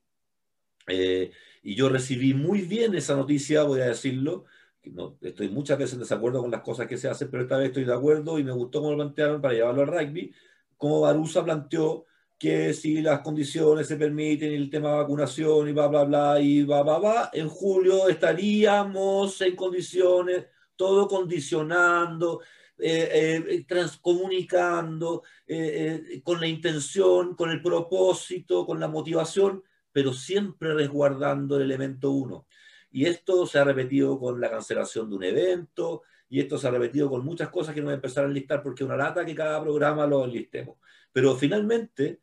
S1: Eh, y yo recibí muy bien esa noticia, voy a decirlo. No, estoy muchas veces en desacuerdo con las cosas que se hacen, pero esta vez estoy de acuerdo y me gustó cómo lo plantearon para llevarlo al rugby. Como Barusa planteó que si las condiciones se permiten el tema de vacunación y bla, bla, bla, y va, va, va, en julio estaríamos en condiciones, todo condicionando, eh, eh, transcomunicando, eh, con la intención, con el propósito, con la motivación, pero siempre resguardando el elemento uno. Y esto se ha repetido con la cancelación de un evento, y esto se ha repetido con muchas cosas que no voy a empezar a enlistar porque es una lata que cada programa lo enlistemos. Pero finalmente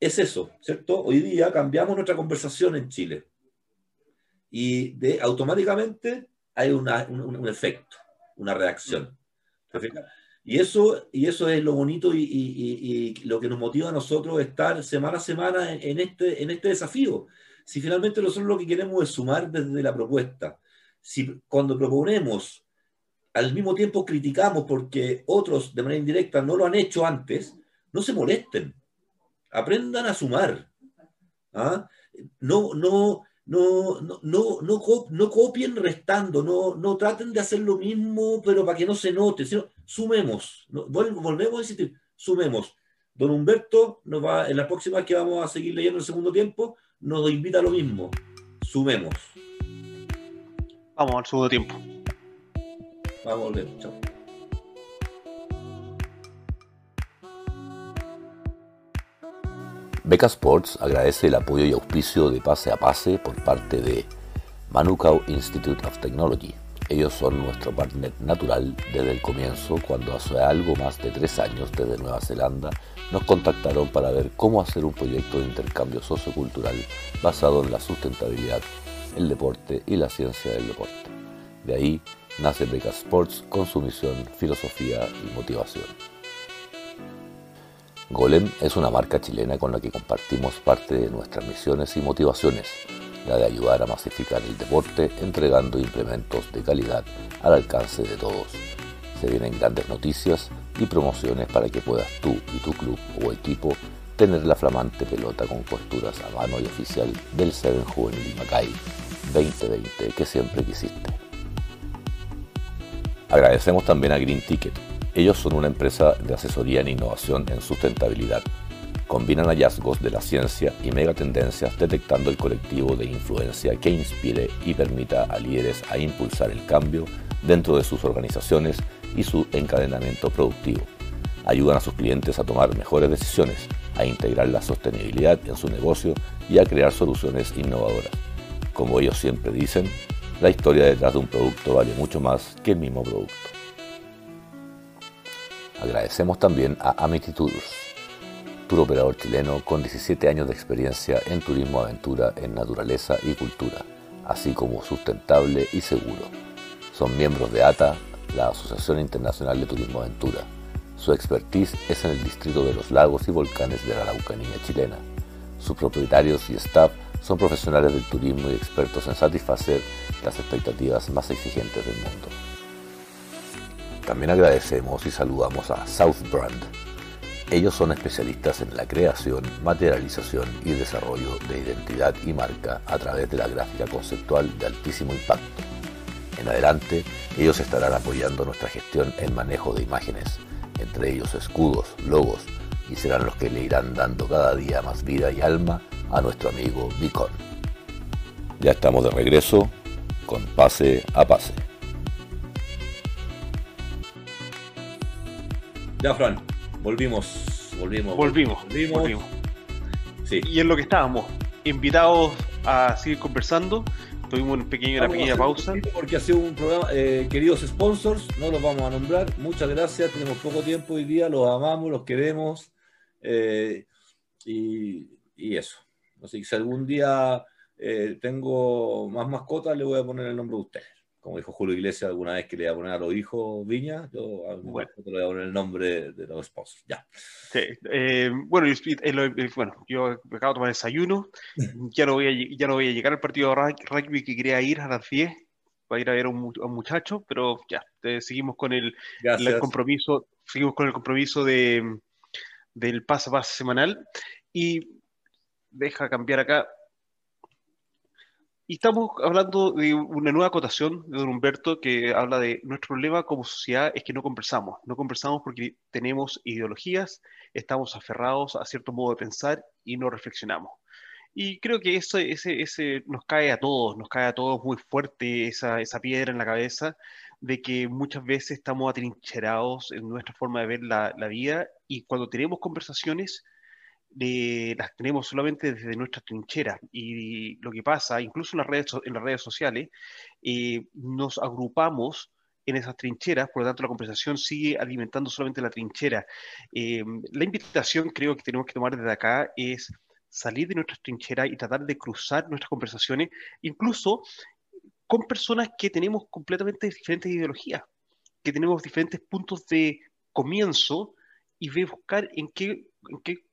S1: es eso, ¿cierto? Hoy día cambiamos nuestra conversación en Chile y de, automáticamente hay un, efecto, una reacción. Y eso, y eso es lo bonito y, lo que nos motiva a nosotros estar semana a semana en, este, en este desafío. Si finalmente nosotros lo que queremos es sumar desde la propuesta, si cuando proponemos al mismo tiempo criticamos porque otros de manera indirecta no lo han hecho antes, no se molesten aprendan a sumar. ¿ah? No, no, no, no, no, no, copien restando, no, no traten de hacer lo mismo, pero para que no se note, sino sumemos, volvemos a insistir, sumemos. Don Humberto nos va, en las próximas que vamos a seguir leyendo el segundo tiempo, nos invita a lo mismo, sumemos.
S2: Vamos al segundo tiempo.
S1: Vamos a volver, chao.
S3: Beca Sports agradece el apoyo y auspicio de Pase a Pase por parte de Manukau Institute of Technology. Ellos son nuestro partner natural desde el comienzo, cuando hace algo más de tres años desde Nueva Zelanda nos contactaron para ver cómo hacer un proyecto de intercambio sociocultural basado en la sustentabilidad, el deporte y la ciencia del deporte. De ahí nace Beca Sports con su misión, filosofía y motivación. Golem es una marca chilena con la que compartimos parte de nuestras misiones y motivaciones, la de ayudar a masificar el deporte entregando implementos de calidad al alcance de todos. Se vienen grandes noticias y promociones para que puedas tú y tu club o equipo tener la flamante pelota con costuras a mano y oficial del Seven Juvenil Macay 2020 que siempre quisiste. Agradecemos también a Green Ticket ellos son una empresa de asesoría en innovación en sustentabilidad. Combinan hallazgos de la ciencia y megatendencias detectando el colectivo de influencia que inspire y permita a líderes a impulsar el cambio dentro de sus organizaciones y su encadenamiento productivo. Ayudan a sus clientes a tomar mejores decisiones, a integrar la sostenibilidad en su negocio y a crear soluciones innovadoras. Como ellos siempre dicen, la historia detrás de un producto vale mucho más que el mismo producto. Agradecemos también a Amity Tours, tour operador chileno con 17 años de experiencia en turismo aventura en naturaleza y cultura, así como sustentable y seguro. Son miembros de ATA, la Asociación Internacional de Turismo Aventura. Su expertise es en el distrito de los lagos y volcanes de la Araucanía chilena. Sus propietarios y staff son profesionales del turismo y expertos en satisfacer las expectativas más exigentes del mundo. También agradecemos y saludamos a Southbrand. Ellos son especialistas en la creación, materialización y desarrollo de identidad y marca a través de la gráfica conceptual de altísimo impacto. En adelante, ellos estarán apoyando nuestra gestión en manejo de imágenes, entre ellos escudos, logos, y serán los que le irán dando cada día más vida y alma a nuestro amigo Beacon. Ya estamos de regreso con Pase a Pase.
S1: Ya, Fran, volvimos, volvimos.
S2: Volvimos, volvimos. Sí. Y en lo que estábamos, invitados a seguir conversando. Tuvimos una pequeña, pausa.
S1: Porque ha sido un programa, eh, queridos sponsors, no los vamos a nombrar. Muchas gracias, tenemos poco tiempo hoy día, los amamos, los queremos. Eh, y, eso. Así que si algún día eh, tengo más mascotas, le voy a poner el nombre de ustedes como dijo Julio Iglesias alguna vez que le iba a poner a los hijos Viña, yo a bueno. le voy a poner el nombre de los esposos. Ya.
S2: Sí, eh, bueno, yo, eh, eh, bueno, yo acabo de tomar desayuno, ya no, voy a, ya no voy a llegar al partido de rugby que quería ir a las 10 para ir a ver a un, muchacho, pero ya, seguimos con el, el, compromiso, seguimos con el compromiso de, del paso a paso semanal. Y deja cambiar acá. Y estamos hablando de una nueva acotación de don Humberto que habla de nuestro problema como sociedad es que no conversamos. No conversamos porque tenemos ideologías, estamos aferrados a cierto modo de pensar y no reflexionamos. Y creo que eso ese, ese nos cae a todos, nos cae a todos muy fuerte esa, esa piedra en la cabeza de que muchas veces estamos atrincherados en nuestra forma de ver la, la vida y cuando tenemos conversaciones las tenemos solamente desde nuestra trinchera. Y lo que pasa, incluso en las redes, en las redes sociales, eh, nos agrupamos en esas trincheras, por lo tanto la conversación sigue alimentando solamente la trinchera. Eh, la invitación creo que tenemos que tomar desde acá es salir de nuestras trincheras y tratar de cruzar nuestras conversaciones, incluso con personas que tenemos completamente diferentes ideologías, que tenemos diferentes puntos de comienzo y buscar en qué, en qué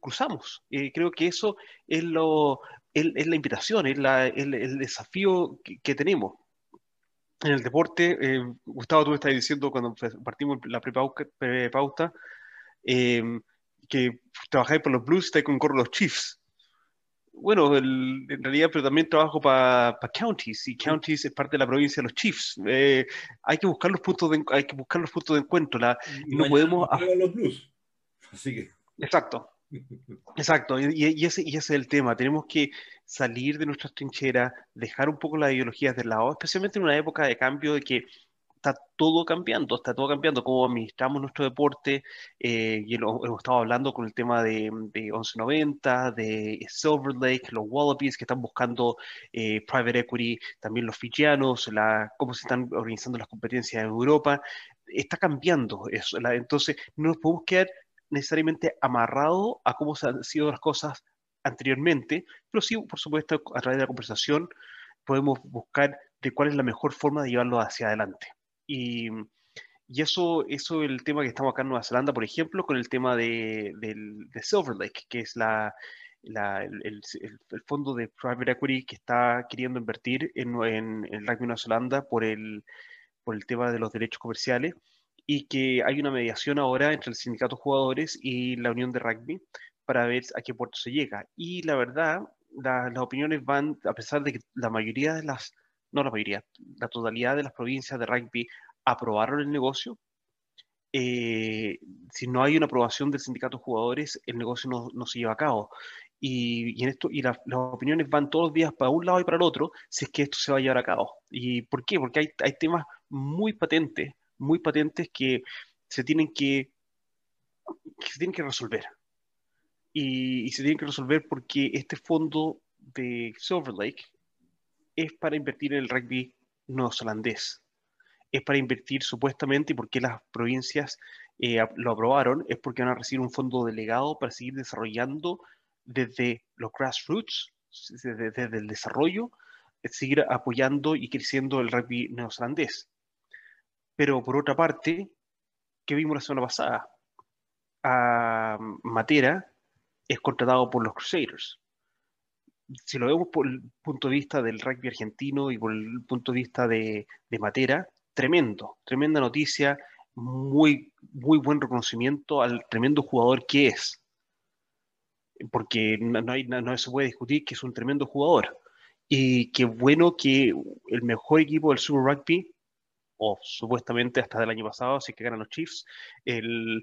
S2: cruzamos. Eh, creo que eso es, lo, es, la invitación, es la, el, desafío que, tenemos. En el deporte, eh, Gustavo, tú me estás diciendo cuando partimos la prepauta, eh, que trabajáis por los Blues, estáis con los Chiefs. Bueno, en realidad, pero también trabajo para counties y counties es parte de la provincia de los Chiefs. Eh, hay que buscar los puntos de, hay que buscar los puntos de encuentro. La, no podemos.
S1: Los blues. Así que.
S2: Exacto. Exacto, y, ese, es el tema. Tenemos que salir de nuestras trincheras, dejar un poco las ideologías del lado, especialmente en una época de cambio de que está todo cambiando, está todo cambiando, cómo administramos nuestro deporte, eh, y hemos estado hablando con el tema de, de 1190, de Silver Lake, los Wallabies que están buscando eh, private equity, también los fijianos, la, cómo se están organizando las competencias en Europa, está cambiando eso, entonces no nos podemos quedar necesariamente amarrado a cómo se han sido las cosas anteriormente, pero sí, por supuesto, a través de la conversación podemos buscar de cuál es la mejor forma de llevarlo hacia adelante. Y, y eso, eso es el tema que estamos acá en Nueva Zelanda, por ejemplo, con el tema de, de Silver Lake, que es la, la, el, el, fondo de private equity que está queriendo invertir en, en, en el rugby Nueva Zelanda por el, por el tema de los derechos comerciales y que hay una mediación ahora entre el sindicato de jugadores y la unión de rugby para ver a qué puerto se llega. Y la verdad, las opiniones van, a pesar de que la mayoría de las, no la mayoría, la totalidad de las provincias de rugby aprobaron el negocio, eh, si no hay una aprobación del sindicato de jugadores, el negocio no, no se lleva a cabo. Y, en esto, y las opiniones van todos los días para un lado y para el otro si es que esto se va a llevar a cabo. ¿Y por qué? Porque hay, hay temas muy patentes muy patentes que se tienen que, se tienen que resolver. Y, se tienen que resolver porque este fondo de Silver Lake es para invertir en el rugby neozelandés. Es para invertir supuestamente, y porque las provincias eh, lo aprobaron, es porque van a recibir un fondo delegado para seguir desarrollando desde los grassroots, desde, desde el desarrollo, seguir apoyando y creciendo el rugby neozelandés. Pero por otra parte, ¿qué vimos la semana pasada? A Matera es contratado por los Crusaders. Si lo vemos por el punto de vista del rugby argentino y por el punto de vista de, Matera, tremendo, tremenda noticia, muy, muy buen reconocimiento al tremendo jugador que es. Porque no, hay, no se puede discutir que es un tremendo jugador. Y qué bueno que el mejor equipo del Super Rugby o supuestamente hasta el año pasado, así que ganan los Chiefs, el,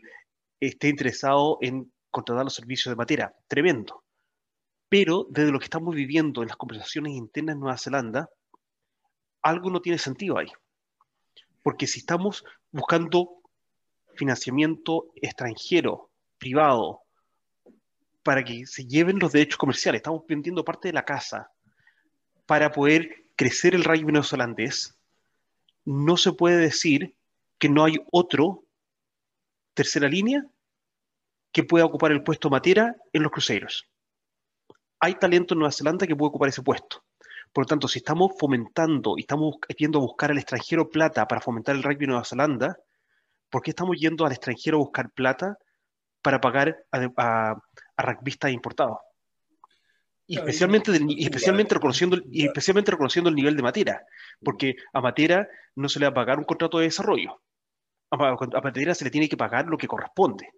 S2: esté interesado en contratar los servicios de materia. Tremendo. Pero desde lo que estamos viviendo en las conversaciones internas en Nueva Zelanda, algo no tiene sentido ahí. Porque si estamos buscando financiamiento extranjero, privado, para que se lleven los derechos comerciales, estamos vendiendo parte de la casa para poder crecer el rugby neozelandés, no se puede decir que no hay otro tercera línea que pueda ocupar el puesto Matera en los cruceros. Hay talento en Nueva Zelanda que puede ocupar ese puesto. Por lo tanto, si estamos fomentando y estamos yendo a buscar al extranjero plata para fomentar el rugby en Nueva Zelanda, ¿por qué estamos yendo al extranjero a buscar plata para pagar a, a, rugbyistas importados? Y especialmente, especialmente, reconociendo, y especialmente reconociendo el nivel de Matera, porque a Matera no se le va a pagar un contrato de desarrollo. A, Matera se le tiene que pagar lo que corresponde.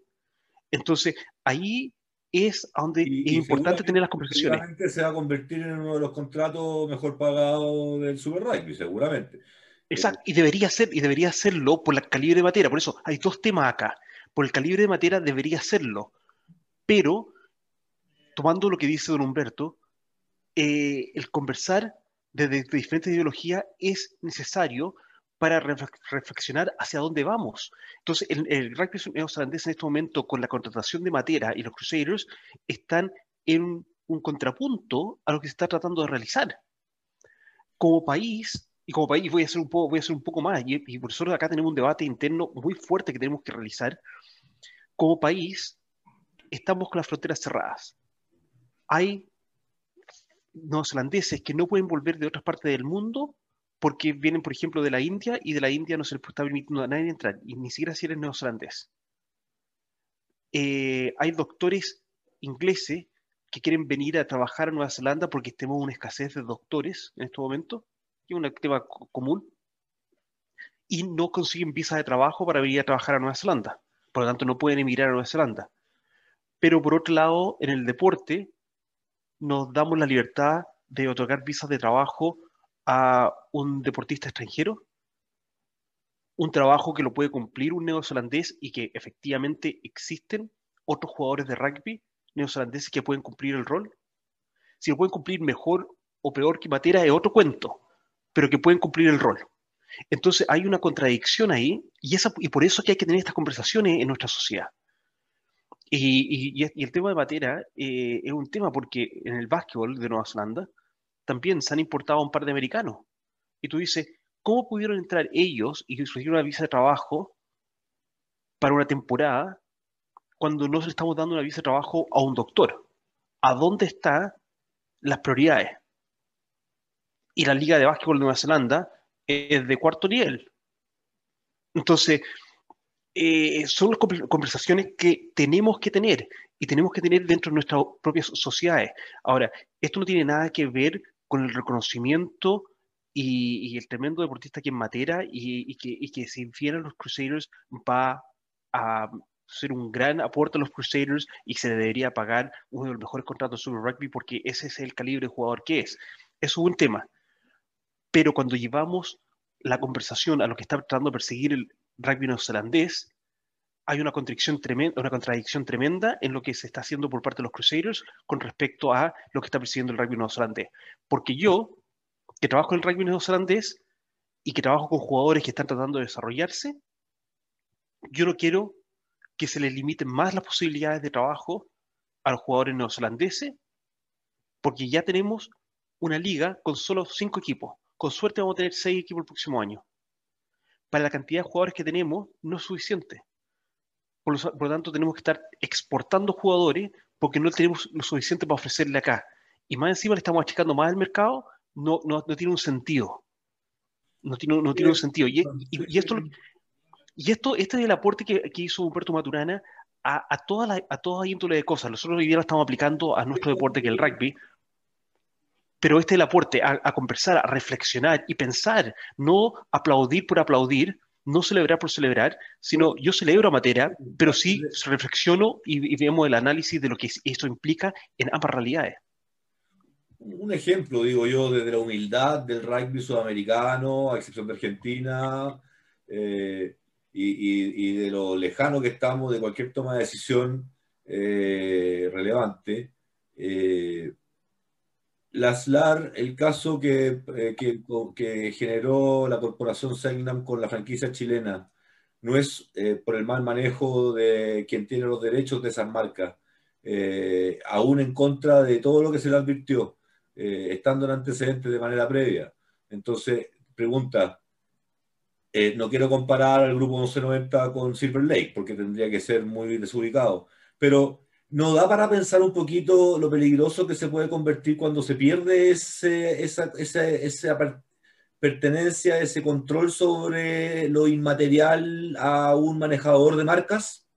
S2: Entonces, ahí es donde es importante tener las conversaciones.
S1: Seguramente se va a convertir en uno de los contratos mejor pagados del Super Rugby, seguramente.
S2: Exacto, y debería ser, y debería serlo por el calibre de materia. Por eso hay dos temas acá. Por el calibre de materia debería serlo. Pero, tomando lo que dice don Humberto, eh, el conversar desde diferentes ideologías es necesario para reflexionar hacia dónde vamos. Entonces, el, el rugby neozelandés en este momento, con la contratación de Matera y los Crusaders, están en un contrapunto a lo que se está tratando de realizar. Como país, y como país voy a hacer un poco, voy a hacer un poco más, y, por eso acá tenemos un debate interno muy fuerte que tenemos que realizar. Como país, estamos con las fronteras cerradas. Hay neozelandeses que no pueden volver de otras partes del mundo porque vienen, por ejemplo, de la India y de la India no se les está permitiendo a nadie entrar, y ni siquiera si eres neozelandés. Eh, hay doctores ingleses que quieren venir a trabajar a Nueva Zelanda porque tenemos una escasez de doctores en este momento, que es un tema común, y no consiguen visa de trabajo para venir a trabajar a Nueva Zelanda. Por lo tanto, no pueden emigrar a Nueva Zelanda. Pero por otro lado, en el deporte, nos damos la libertad de otorgar visas de trabajo a un deportista extranjero, un trabajo que lo puede cumplir un neozelandés y que efectivamente existen otros jugadores de rugby neozelandeses que pueden cumplir el rol. Si lo pueden cumplir mejor o peor que Matera es otro cuento, pero que pueden cumplir el rol. Entonces hay una contradicción ahí y, esa, y por eso hay que tener estas conversaciones en nuestra sociedad. Y, el tema de Matera eh, es un tema porque en el básquetbol de Nueva Zelanda también se han importado un par de americanos. Y tú dices, ¿cómo pudieron entrar ellos y recibir una visa de trabajo para una temporada cuando no le estamos dando una visa de trabajo a un doctor? ¿A dónde están las prioridades? Y la Liga de Básquetbol de Nueva Zelanda es de cuarto nivel. Entonces, eh, son las conversaciones que tenemos que tener y tenemos que tener dentro de nuestras propias sociedades. Ahora, esto no tiene nada que ver con el reconocimiento y, el tremendo deportista que es Matera y, que, y que si los Crusaders va a ser un gran aporte a los Crusaders y se debería pagar uno de los mejores contratos sobre rugby porque ese es el calibre de jugador que es. Eso es un tema. Pero cuando llevamos la conversación a lo que está tratando de perseguir el rugby neozelandés, hay una contradicción, tremenda, una contradicción tremenda en lo que se está haciendo por parte de los Crusaders con respecto a lo que está persiguiendo el rugby neozelandés. Porque yo, que trabajo en el rugby neozelandés y que trabajo con jugadores que están tratando de desarrollarse, yo no quiero que se les limiten más las posibilidades de trabajo a los jugadores neozelandeses, porque ya tenemos una liga con solo cinco equipos. Con suerte vamos a tener seis equipos el próximo año. Para la cantidad de jugadores que tenemos, no es suficiente. Por lo, tanto, tenemos que estar exportando jugadores porque no tenemos lo suficiente para ofrecerle acá. Y más encima le estamos achicando más al mercado, no, no, no tiene un sentido. No tiene, no tiene un sentido. Y, y, esto, y esto, este es el aporte que, que hizo Humberto Maturana a, a, toda la, a toda índole de cosas. Nosotros hoy día lo estamos aplicando a nuestro deporte, que es el rugby, pero este es el aporte a, a, conversar, a reflexionar y pensar, no aplaudir por aplaudir, no celebrar por celebrar, sino yo celebro a Matera, pero sí reflexiono y, vemos el análisis de lo que esto implica en ambas realidades.
S1: Un ejemplo, digo yo, desde la humildad del rugby sudamericano, a excepción de Argentina, eh, y, de lo lejano que estamos de cualquier toma de decisión eh, relevante. Eh, Laslar, el caso que, eh, que, generó la corporación Segnam con la franquicia chilena, no es eh, por el mal manejo de quien tiene los derechos de esas marcas, eh, aún en contra de todo lo que se le advirtió, estando en antecedentes de manera previa. Entonces, pregunta, no quiero comparar al grupo 1190 con Silver Lake, porque tendría que ser muy desubicado, pero ¿No da para pensar un poquito lo peligroso que se puede convertir cuando se pierde ese, esa, esa, pertenencia, ese control sobre lo inmaterial a un manejador de marcas?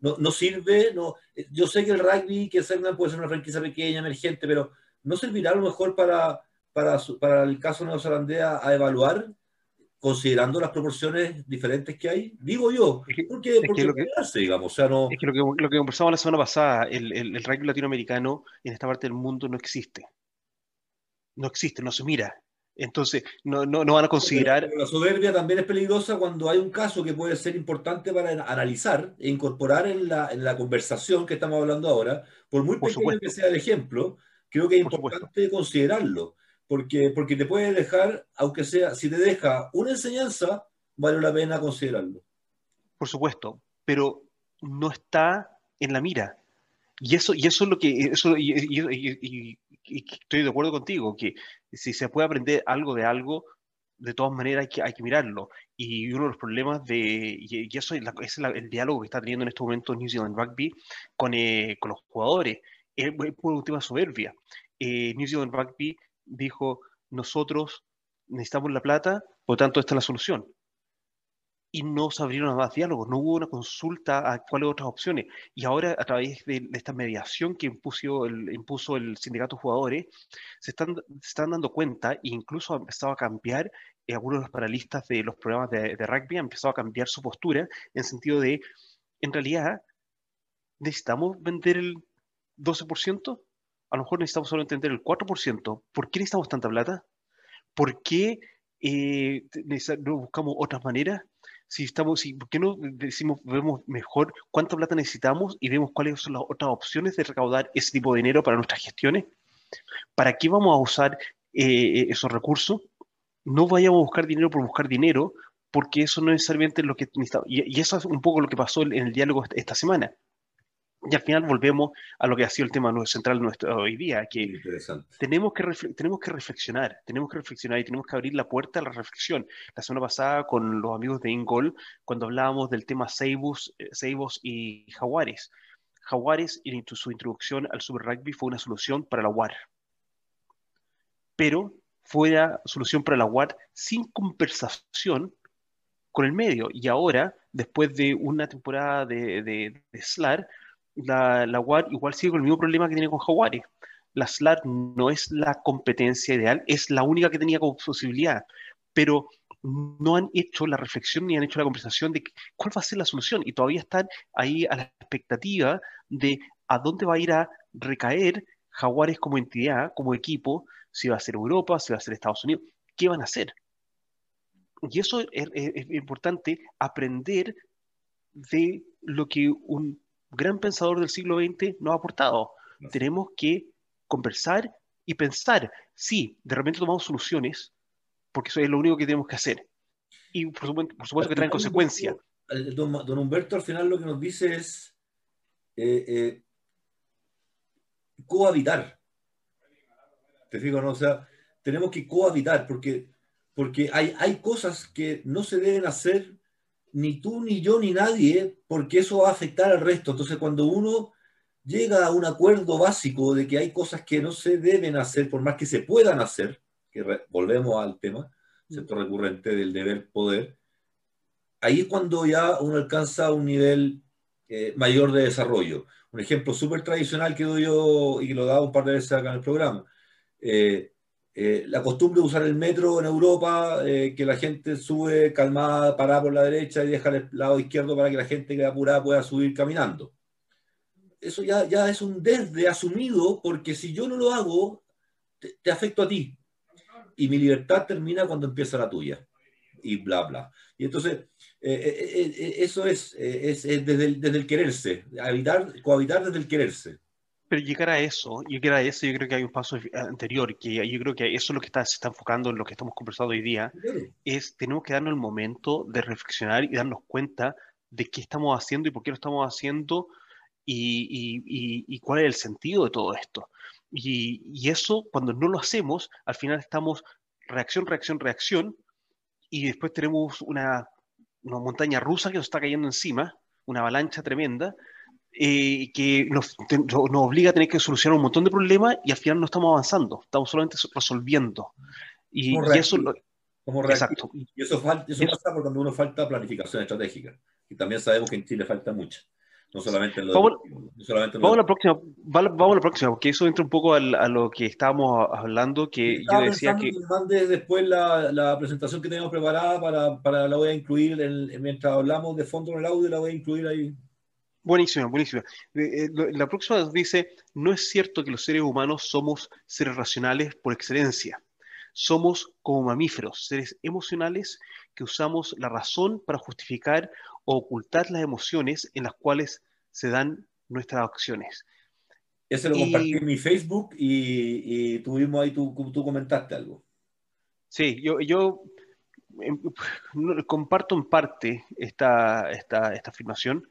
S1: No, no sirve, no, yo sé que el rugby, que Serna puede ser una franquicia pequeña, emergente, pero ¿no servirá a lo mejor para, para, para el caso neozelandés a evaluar considerando las proporciones diferentes que hay, digo yo, porque, porque
S2: lo que, digamos, o sea, no... Es que lo que, lo que conversamos la semana pasada, el, el, el rugby latinoamericano en esta parte del mundo no existe. No existe, no se mira. Entonces, no, no, no van a considerar...
S1: la soberbia también es peligrosa cuando hay un caso que puede ser importante para analizar e incorporar en la, en la conversación que estamos hablando ahora, por muy pequeño que sea el ejemplo, creo que es importante considerarlo porque, porque te puede dejar, aunque sea, si te deja una enseñanza, vale la pena considerarlo.
S2: Por supuesto, pero no está en la mira. Y eso, y eso es lo que, eso, y, estoy de acuerdo contigo, que si se puede aprender algo de algo, de todas maneras hay que, hay que mirarlo. Y uno de los problemas de, y, eso es, el diálogo que está teniendo en este momento New Zealand Rugby con, eh, con los jugadores, es, por un tema soberbia. Eh, New Zealand Rugby dijo, nosotros necesitamos la plata, por tanto esta es la solución. Y no se abrieron más diálogos, no hubo una consulta a cuáles otras opciones. Y ahora, a través de, esta mediación que impuso el, impuso el sindicato de jugadores, se están, están dando cuenta, e incluso ha empezado a cambiar, eh, algunos de los paralistas de los programas de, de rugby han empezado a cambiar su postura en sentido de, en realidad, necesitamos vender el 12%, a lo mejor necesitamos solo entender el 4%. ¿Por qué necesitamos tanta plata? ¿Por qué eh, no buscamos otras maneras? Si estamos, si, ¿Por qué no decimos, vemos mejor cuánta plata necesitamos y vemos cuáles son las otras opciones de recaudar ese tipo de dinero para nuestras gestiones? ¿Para qué vamos a usar eh, esos recursos? No vayamos a buscar dinero por buscar dinero, porque eso no es necesariamente lo que necesitamos. Y, y eso es un poco lo que pasó en el diálogo esta semana. Y al final volvemos a lo que ha sido el tema central nuestro hoy día, que tenemos que, tenemos que reflexionar, tenemos que reflexionar y tenemos que abrir la puerta a la reflexión. La semana pasada con los amigos de Ingol, cuando hablábamos del tema Seibos, eh, y Jaguares. Jaguares, en su introducción al Super Rugby, fue una solución para la UAR. Pero fue una solución para la UAR sin conversación con el medio. Y ahora, después de una temporada de, de, de SLAR, la, la igual sigue con el mismo problema que tiene con Jaguares. La SLAR no es la competencia ideal, es la única que tenía como posibilidad, pero no han hecho la reflexión ni han hecho la conversación de cuál va a ser la solución y todavía están ahí a la expectativa de a dónde va a ir a recaer Jaguares como entidad, como equipo, si va a ser Europa, si va a ser Estados Unidos, qué van a hacer. Y eso es, es importante aprender de lo que un gran pensador del siglo XX nos ha aportado. Tenemos que conversar y pensar. Sí, de repente tomamos soluciones, porque eso es lo único que tenemos que hacer. Y por supuesto, que traen consecuencias.
S1: Don, don, Humberto al final lo que nos dice es eh, eh, cohabitar. ¿Te fijo? No? O sea, tenemos que cohabitar porque, porque hay, hay cosas que no se deben hacer ni tú, ni yo, ni nadie, porque eso va a afectar al resto. Entonces, cuando uno llega a un acuerdo básico de que hay cosas que no se deben hacer, por más que se puedan hacer, que volvemos al tema, ¿cierto? recurrente del deber poder, ahí es cuando ya uno alcanza un nivel eh, mayor de desarrollo. Un ejemplo súper tradicional que doy yo y que lo he dado un par de veces acá en el programa. Eh, eh, la costumbre de usar el metro en Europa, eh, que la gente sube calmada, parada por la derecha y deja el lado izquierdo para que la gente que apurada pueda subir caminando. Eso ya, ya es un desde asumido porque si yo no lo hago, te, afecto a ti. Y mi libertad termina cuando empieza la tuya. Y bla, bla. Y entonces, eh, eso es, es, desde, el, desde, el, quererse, habitar, cohabitar desde el quererse.
S2: Pero llegar a eso, llegar a eso, yo creo que hay un paso anterior, que yo creo que eso es lo que está, se está enfocando en lo que estamos conversando hoy día, es tenemos que darnos el momento de reflexionar y darnos cuenta de qué estamos haciendo y por qué lo estamos haciendo y, y, y, cuál es el sentido de todo esto. Y, eso, cuando no lo hacemos, al final estamos reacción, reacción, reacción, y después tenemos una, una montaña rusa que nos está cayendo encima, una avalancha tremenda, eh, que nos, nos, obliga a tener que solucionar un montón de problemas y al final no estamos avanzando, estamos solamente resolviendo. Y, y eso...
S1: Como exacto. Y eso, falta, eso pasa por cuando uno falta planificación estratégica. Y también sabemos que en Chile falta mucha. No solamente en lo
S2: Vamos,
S1: no solamente en lo
S2: vamos a la próxima, va- vamos a la próxima, porque eso entra un poco al- a lo que estábamos hablando, que yo
S1: Estaba
S2: decía
S1: pensando
S2: que...
S1: que mandes después la, la presentación que tenemos preparada para, para la voy a incluir, en- mientras hablamos de fondo en el audio, la voy a incluir ahí.
S2: Buenísima, buenísima. Eh, eh, La próxima dice, no es cierto que los seres humanos somos seres racionales por excelencia. Somos como mamíferos, seres emocionales que usamos la razón para justificar o ocultar las emociones en las cuales se dan nuestras acciones.
S1: Ese lo
S2: Y-
S1: compartí en mi Facebook y, y tuvimos ahí, tú, tú comentaste algo.
S2: Sí, yo, yo em, comparto en parte esta, esta, esta afirmación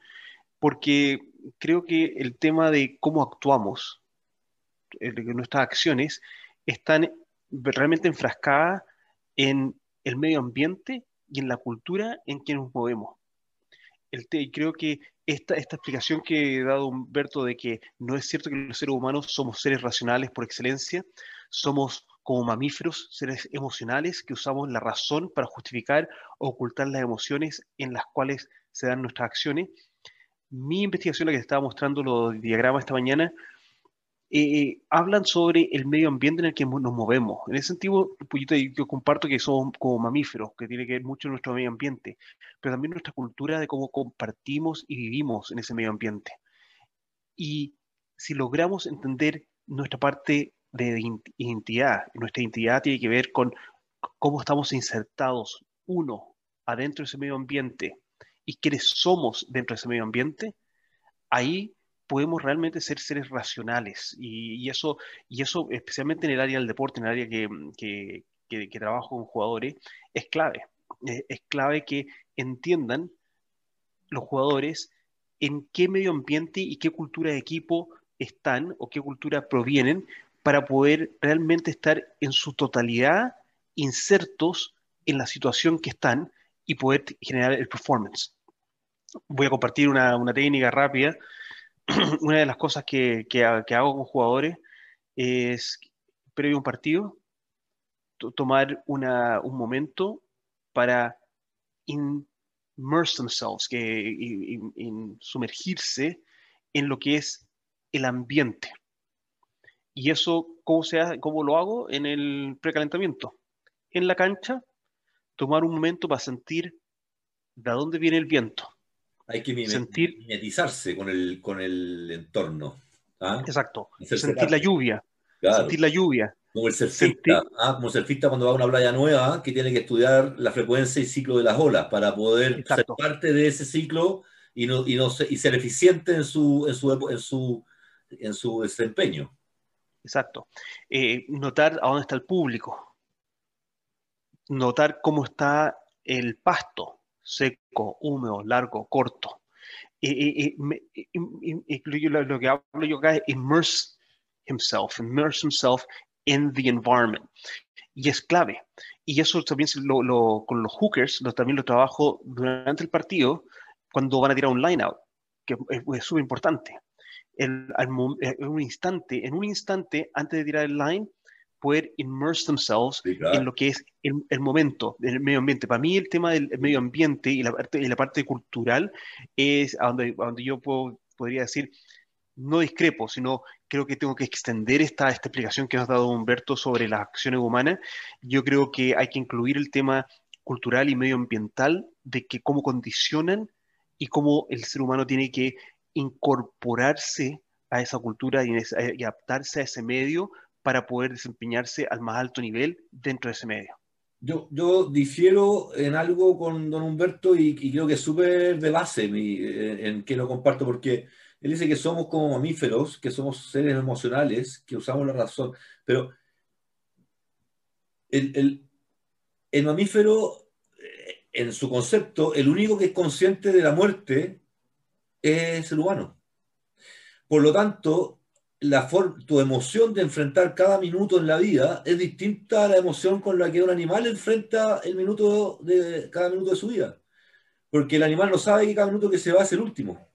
S2: porque creo que el tema de cómo actuamos, de nuestras acciones, están realmente enfrascadas en el medio ambiente y en la cultura en que nos movemos. Te- creo que esta, esta explicación que he dado Humberto de que no es cierto que los seres humanos somos seres racionales por excelencia, somos como mamíferos, seres emocionales que usamos la razón para justificar o ocultar las emociones en las cuales se dan nuestras acciones. Mi investigación, la que estaba mostrando los diagramas esta mañana, eh, hablan sobre el medio ambiente en el que nos movemos. En ese sentido, pues yo, comparto que somos como mamíferos, que tiene que ver mucho nuestro medio ambiente, pero también nuestra cultura de cómo compartimos y vivimos en ese medio ambiente. Y si logramos entender nuestra parte de ident- identidad, nuestra identidad tiene que ver con cómo estamos insertados, uno, adentro de ese medio ambiente y quiénes somos dentro de ese medio ambiente, ahí podemos realmente ser seres racionales. Y, eso, y eso, especialmente en el área del deporte, en el área que, que, trabajo con jugadores, es clave. Eh, es clave que entiendan los jugadores en qué medio ambiente y qué cultura de equipo están o qué cultura provienen para poder realmente estar en su totalidad insertos en la situación que están y poder generar el performance. Voy a compartir una, técnica rápida. una de las cosas que, que ha- que hago con jugadores es, previo a un partido, to- tomar un momento para immerse themselves, que, y sumergirse en lo que es el ambiente. ¿Y eso cómo, se hace, cómo lo hago? En el precalentamiento. En la cancha, tomar un momento para sentir de dónde viene el viento.
S1: Hay que
S2: Sentir-
S1: mimetizarse con el, con el entorno. ¿ah?
S2: Exacto. Sentir la lluvia.
S1: Claro.
S2: Sentir la lluvia.
S1: Como el surfista, ¿ah? como el surfista cuando va a una playa nueva, que tiene que estudiar la frecuencia y ciclo de las olas para poder
S2: Exacto.
S1: ser parte de ese ciclo y, no, y, no y ser eficiente en su, en su, en su, en su desempeño.
S2: Exacto. Eh, notar a dónde está el público. Notar cómo está el pasto, seco, húmedo, largo, corto. Eh, eh, eh, lo, lo- que hablo yo acá es immerse himself, immerse himself in the environment. Y es clave. Y eso también lo, lo- con los hookers, lo, también lo trabajo durante el partido cuando van a tirar un line out, que es súper importante mo- eh, en un instante, en un instante antes de tirar el line, poder immerse themselves
S1: Sí, claro.
S2: en lo que es el, el momento del medio ambiente. Para mí el tema del medio ambiente y la parte, y la parte cultural es a donde, a donde yo puedo- podría decir, no discrepo, sino creo que tengo que extender esta, esta explicación que nos ha dado Humberto sobre las acciones humanas. Yo creo que hay que incluir el tema cultural y medioambiental de que cómo condicionan y cómo el ser humano tiene que incorporarse a esa cultura y adaptarse a ese medio para poder desempeñarse al más alto nivel dentro de ese medio.
S1: Yo, yo difiero en algo con don Humberto y, y creo que es súper de base en, en que lo comparto porque él dice que somos como mamíferos, que somos seres emocionales, que usamos la razón, pero el, el- el mamífero, eh, en su concepto, el único que es consciente de la muerte es el humano. Por lo tanto, la tu emoción de enfrentar cada minuto en la vida es distinta a la emoción con la que un animal enfrenta el minuto de cada minuto de su vida. Porque el animal no sabe que cada minuto que se va es el último.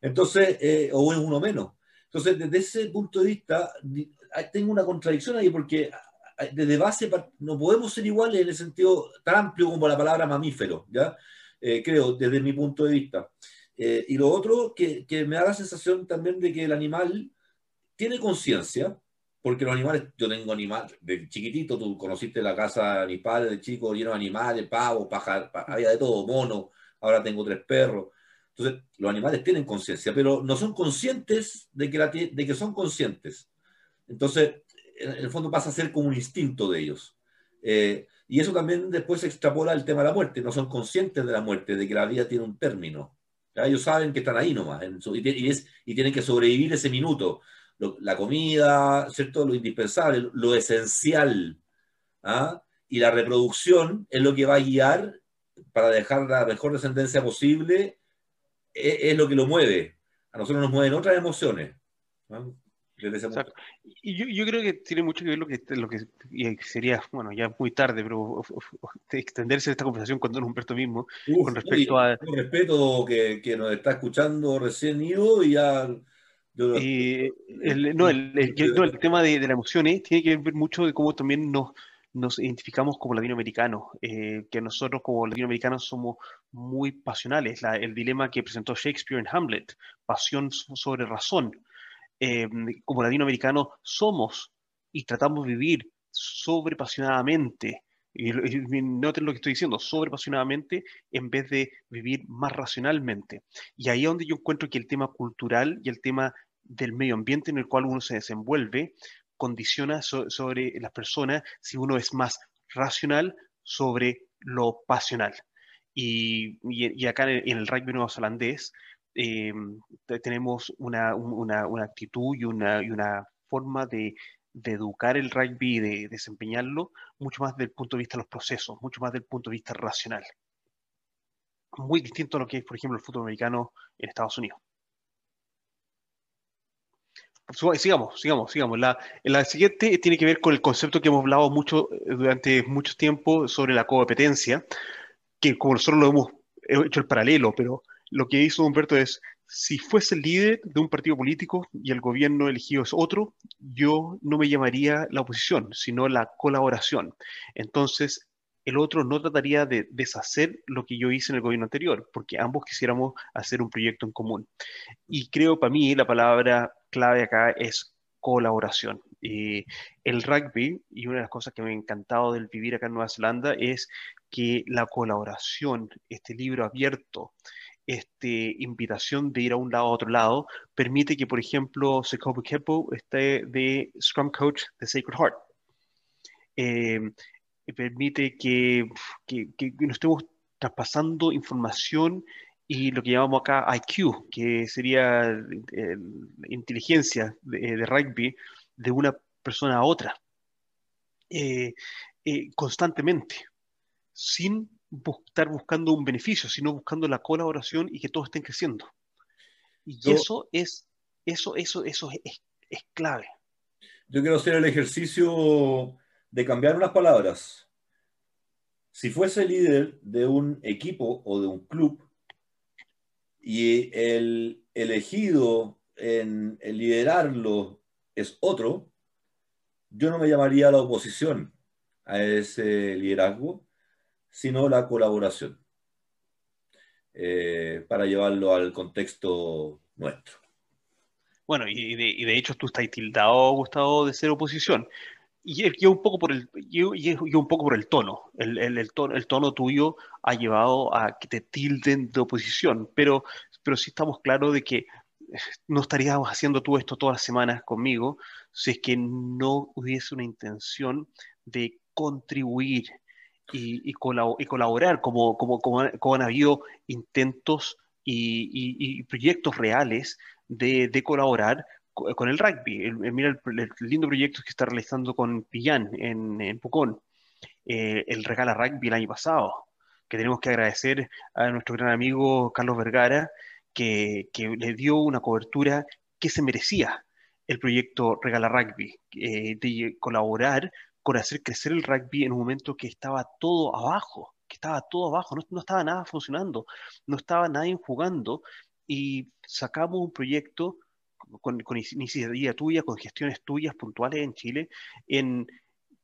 S1: Entonces, eh, o es uno menos. Entonces, desde ese punto de vista, tengo una contradicción ahí porque desde base no podemos ser iguales en el sentido tan amplio como la palabra mamífero, ¿ya? Eh, creo, desde mi punto de vista. Eh, y lo otro, que, que, me da la sensación también de que el animal tiene conciencia, porque los animales, yo tengo animales, de chiquitito, tú conociste la casa de mi padre, de chico, lleno de animales, pavo, paja, había de todo, mono, ahora tengo tres perros. Entonces, los animales tienen conciencia, pero no son conscientes de que, de que son conscientes. Entonces, en el fondo pasa a ser como un instinto de ellos. Eh, y eso también después se extrapola al tema de la muerte. No son conscientes de la muerte, de que la vida tiene un término. Ellos saben que están ahí nomás y, es, y, tienen que sobrevivir ese minuto. La comida, ¿cierto? Lo indispensable, lo esencial. ¿ah? Y la reproducción es lo que va a guiar para dejar la mejor descendencia posible, es, es lo que lo mueve. A nosotros nos mueven otras emociones. ¿no?
S2: Y yo, creo que tiene mucho que ver lo que, lo que sería, bueno, ya muy tarde, pero extenderse esta conversación con Don Humberto mismo, con respecto a...
S1: Con respeto que, que, nos está escuchando recién ido y ya...
S2: el, no, el, el, tema de, de la emoción ¿eh? tiene que ver mucho de cómo también nos, nos identificamos como latinoamericanos, eh, que nosotros como latinoamericanos somos muy pasionales. el dilema que presentó Shakespeare en Hamlet, pasión sobre razón. Eh, como latinoamericanos somos y tratamos de vivir sobrepasionadamente, y, noten lo que estoy diciendo, sobrepasionadamente en vez de vivir más racionalmente. Y ahí es donde yo encuentro que el tema cultural y el tema del medio ambiente en el cual uno se desenvuelve condiciona sobre las personas si uno es más racional sobre lo pasional. Y, y, acá en el, rugby neozelandés eh, tenemos una, una, una, actitud y una, y una forma de, de, educar el rugby y de, desempeñarlo mucho más desde el punto de vista de los procesos, mucho más desde el punto de vista racional. Muy distinto a lo que es, por ejemplo, el fútbol americano en Estados Unidos. Sigamos, sigamos, sigamos. La, la siguiente tiene que ver con el concepto que hemos hablado mucho eh, durante mucho tiempo sobre la competencia, que como nosotros lo hemos hecho el paralelo, pero lo que hizo Humberto es, si fuese el líder de un partido político y el gobierno elegido es otro, yo no me llamaría la oposición, sino la colaboración. Entonces, el otro no trataría de deshacer lo que yo hice en el gobierno anterior, porque ambos quisiéramos hacer un proyecto en común. Y creo para mí la palabra clave acá es colaboración. el rugby, y una de las cosas que me ha encantado del vivir acá en Nueva Zelanda, es que la colaboración, este libro abierto, este, invitación de ir a un lado a otro lado, permite que, por ejemplo, Sekobo Kepo esté de Scrum Coach de Sacred Heart. Eh, permite que, que, que, nos estemos traspasando información y lo que llamamos acá IQ, que sería eh, inteligencia de, rugby de una persona a otra, eh, constantemente, sin estar buscando un beneficio, sino buscando la colaboración y que todos estén creciendo. Y eso es, eso, eso, eso es, es, clave.
S1: Yo quiero hacer el ejercicio de cambiar unas palabras. Si fuese líder de un equipo o de un club y el elegido en liderarlo es otro, yo no me llamaría la oposición a ese liderazgo, sino la colaboración, eh, para llevarlo al contexto nuestro.
S2: Bueno, y de, hecho tú estás tildado, Gustavo, de ser oposición. Y es, un poco por el, y, un poco por el tono. El, el, tono. el tono tuyo ha llevado a que te tilden de oposición, pero, pero sí estamos claros de que no estaríamos haciendo tú esto todas las semanas conmigo si es que no hubiese una intención de contribuir y, colaborar, como, como, como, han habido intentos y, proyectos reales de, colaborar con el rugby. mira el, lindo proyecto que está realizando con Pillán en, en Pucón, eh, el Regala Rugby el año pasado, que tenemos que agradecer a nuestro gran amigo Carlos Vergara, que, que le dio una cobertura que se merecía el proyecto Regala Rugby, eh, de colaborar con hacer crecer el rugby en un momento que estaba todo abajo, que estaba todo abajo, no, estaba nada funcionando, no estaba nadie jugando y sacamos un proyecto con, con iniciativa tuya, con gestiones tuyas puntuales en Chile, en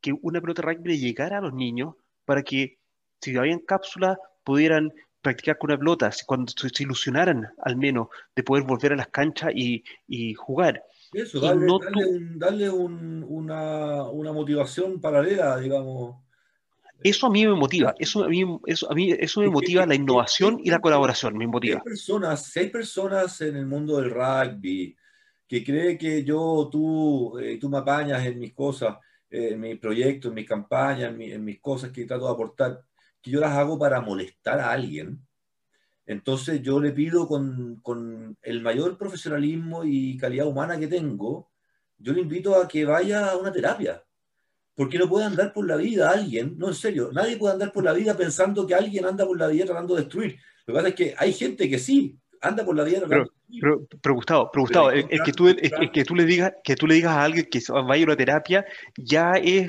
S2: que una pelota rugby llegara a los niños para que si había en cápsula pudieran practicar con una pelota, cuando se ilusionaran al menos de poder volver a las canchas y, jugar.
S1: Eso, darle, una, motivación paralela, digamos.
S2: Eso a mí me motiva, eso a mí, eso, a mí, eso me motiva la innovación y la colaboración, me motiva.
S1: hay personas, si hay personas en el mundo del rugby que cree que yo, tú, eh, tú me apañas en mis cosas, eh, en mis proyectos, en mis campañas, en, mis cosas que trato de aportar, que yo las hago para molestar a alguien, entonces yo le pido con, con, el mayor profesionalismo y calidad humana que tengo, yo le invito a que vaya a una terapia. Porque no puede andar por la vida alguien, no en serio, nadie puede andar por la vida pensando que alguien anda por la vida tratando de destruir. Lo que pasa es que hay gente que sí, anda por la vida
S2: tratando pero, pero, Gustavo, pero Gustavo el, que tú, que tú le digas, que tú le digas a alguien que vaya a una terapia ya es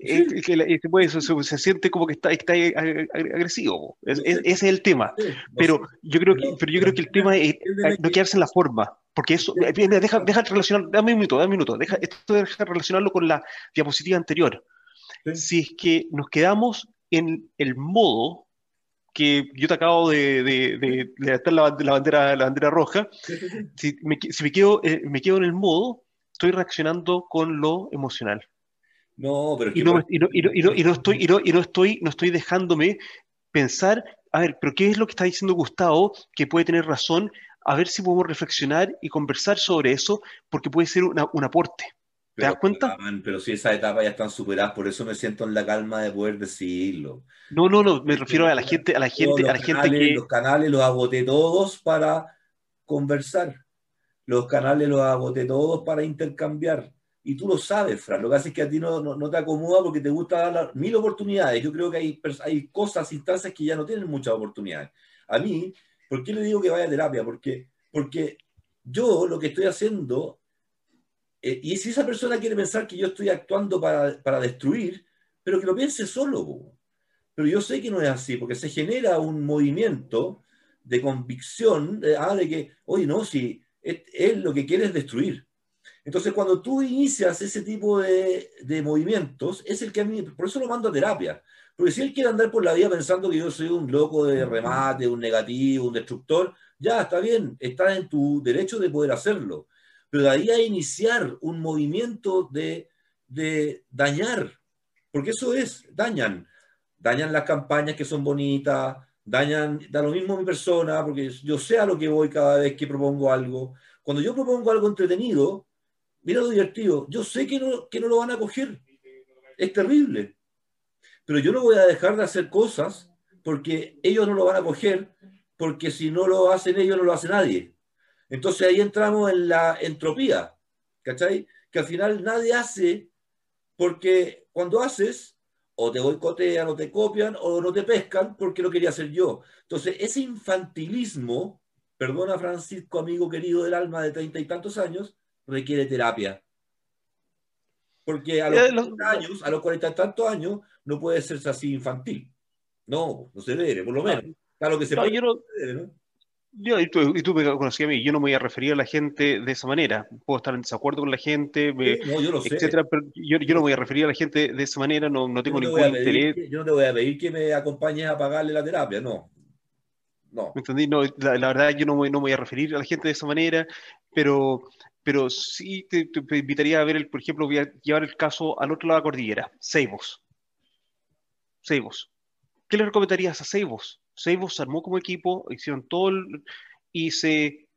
S2: se, siente como que está, está agresivo. ese es el tema. pero, yo creo que, pero yo creo que el tema es no quedarse en la forma. Porque eso, deja, deja relacionar, dame un minuto, dame un minuto, deja, esto deja relacionarlo con la diapositiva anterior. Si es que nos quedamos en el modo que yo te acabo de, de, de, la, bandera, la bandera roja, si, me, si me, quedo, eh, me quedo en el modo, estoy reaccionando con lo emocional.
S1: No, pero
S2: y, no, estoy, no, y no estoy, no estoy dejándome pensar, a ver, pero ¿qué es lo que está diciendo Gustavo que puede tener razón? A ver si podemos reflexionar y conversar sobre eso, porque puede ser un aporte. ¿Te das cuenta?
S1: Pero si esas etapas ya están superadas, por eso me siento en la calma de poder decirlo.
S2: No, no, no, me refiero a la gente, a la gente, a la gente que.
S1: Los canales los agoté todos para conversar. Los canales los agoté todos para intercambiar. Y tú lo sabes, Fran. Lo que hace es que a ti no, no, te acomoda porque te gusta dar mil oportunidades. Yo creo que hay, hay cosas, instancias que ya no tienen muchas oportunidades. A mí, ¿por qué le digo que vaya a terapia? Porque, porque yo lo que estoy haciendo, eh, y si esa persona quiere pensar que yo estoy actuando para, para destruir, pero que lo piense solo. Pero yo sé que no es así, porque se genera un movimiento de convicción de, ah, de que, oye, no, si él lo que quiere es destruir entonces, cuando tú inicias ese tipo de, movimientos, es el que a mí, por eso lo mando a terapia. Porque si él quiere andar por la vida pensando que yo soy un loco de remate, un negativo, un destructor, ya está bien, está en tu derecho de poder hacerlo. Pero de ahí a iniciar un movimiento de, de dañar, porque eso es, dañan. Dañan las campañas que son bonitas, dañan, da lo mismo a mi persona, porque yo sé a lo que voy cada vez que propongo algo. Cuando yo propongo algo entretenido, mira lo divertido, yo sé que no, que no lo van a coger, es terrible, pero yo no voy a dejar de hacer cosas porque ellos no lo van a coger, porque si no lo hacen ellos, no lo hace nadie. Entonces ahí entramos en la entropía, ¿cachai? Que al final nadie hace porque cuando haces, o te boicotean, o te copian, o no te pescan porque lo quería hacer yo. Entonces ese infantilismo, perdona Francisco, amigo querido del alma de treinta y tantos años, requiere terapia. Porque a los, años, a los 40 y tantos años, no puede ser así infantil. No, no se debe, por lo menos. Claro que se puede,
S2: yo y, tú, y tú me conocías a mí, yo no me voy a referir a la gente de esa manera. Puedo estar en desacuerdo con la gente, no, yo lo etcétera, pero yo, yo, no me voy a referir a la gente de esa manera, no, no tengo ningún interés.
S1: yo no te voy a pedir que me acompañes a pagarle la terapia, no.
S2: No. ¿Me entendí? No, la, la, verdad, yo no, no me voy a referir a la gente de esa manera, pero pero sí te, invitaría a ver, el, por ejemplo, voy a llevar el caso al otro lado de la cordillera, Seibos. Seibos. ¿Qué le recomendarías a Seibos? Seibos se armó como equipo, hicieron todo y se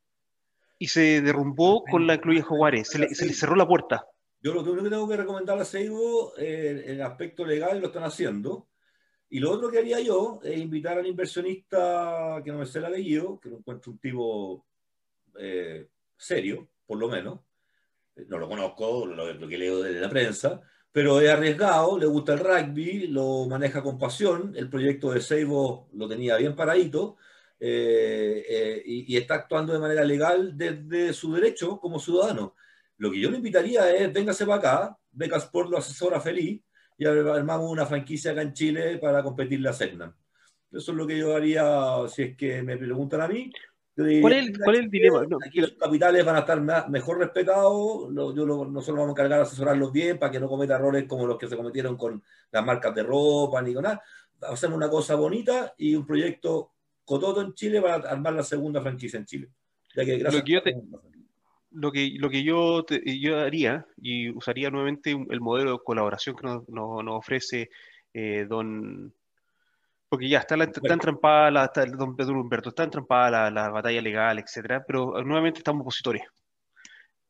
S2: y se derrumbó con la Cluya Jaguares, se le, se le, cerró la puerta.
S1: Yo lo que tengo que recomendar a Seibo, eh, el aspecto legal lo están haciendo. Y lo otro que haría yo es invitar al inversionista, que no me sé el apellido, que lo encuentro un tipo eh, serio, por lo menos. No lo conozco, lo, que leo de la prensa, pero es arriesgado, le gusta el rugby, lo maneja con pasión. El proyecto de Seibo lo tenía bien paradito eh, eh, y, está actuando de manera legal desde su derecho como ciudadano. Lo que yo le invitaría es, véngase para acá, Beca Sport lo asesora feliz y armamos una franquicia acá en Chile para competir la Segnam. Eso es lo que yo haría si es que me preguntan a mí.
S2: ¿Cuál es, el, dilema?
S1: aquí los capitales van a estar mejor respetados, yo nosotros vamos a encargar de asesorarlos bien para que no cometa errores como los que se cometieron con las marcas de ropa ni con nada. Hacemos una cosa bonita y un proyecto cototo en Chile para armar la segunda franquicia en Chile. Ya que
S2: lo, que yo lo, que, lo que yo, yo haría, y usaría nuevamente el modelo de colaboración que nos, nos, ofrece eh, don... Porque ya está, la, está entrampada, la, está, don Pedro Humberto, está entrampada la, la batalla legal, etcétera, pero nuevamente estamos opositores.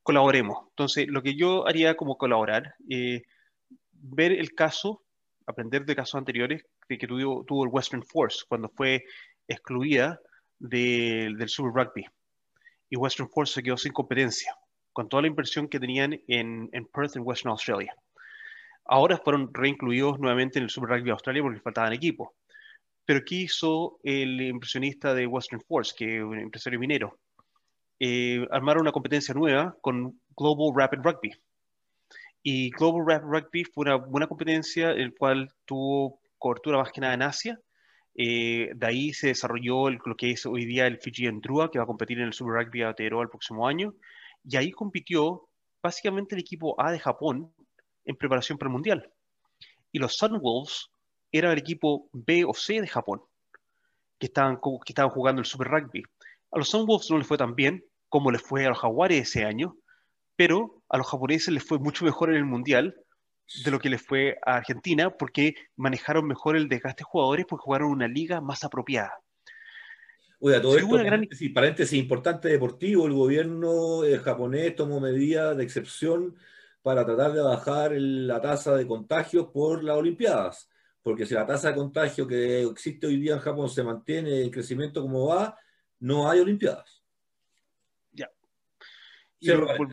S2: Colaboremos. Entonces, lo que yo haría como colaborar, eh, ver el caso, aprender de casos anteriores de que tuvo, tuvo el Western Force cuando fue excluida del Super Rugby. Y Western Force se quedó sin competencia, con toda la inversión que tenían en, en Perth, en Western Australia. Ahora fueron reincluidos nuevamente en el Super Rugby Australia porque faltaban equipos. Pero ¿qué hizo el impresionista de Western Force, que es un empresario minero? Eh, armaron una competencia nueva con Global Rapid Rugby. Y Global Rapid Rugby fue una buena competencia, el cual tuvo cobertura más que nada en Asia. Eh, de ahí se desarrolló lo que es hoy día el Fiji Drua, que va a competir en el Super Rugby Aotearoa el próximo año. Y ahí compitió básicamente el equipo A de Japón en preparación para el Mundial. Y los Sunwolves era el equipo B o C de Japón, que estaban, que estaban jugando el Super Rugby. A los Sunwolves no les fue tan bien como les fue a los Jaguares ese año, pero a los japoneses les fue mucho mejor en el Mundial de lo que les fue a Argentina porque manejaron mejor el desgaste de jugadores porque jugaron una liga más apropiada.
S1: Oiga, todo esto, paréntesis, paréntesis, importante deportivo, el gobierno eh, japonés tomó medidas de excepción para tratar de bajar la tasa de contagios por las Olimpiadas, porque si la tasa de contagio que existe hoy día en Japón se mantiene en crecimiento como va, no hay Olimpiadas.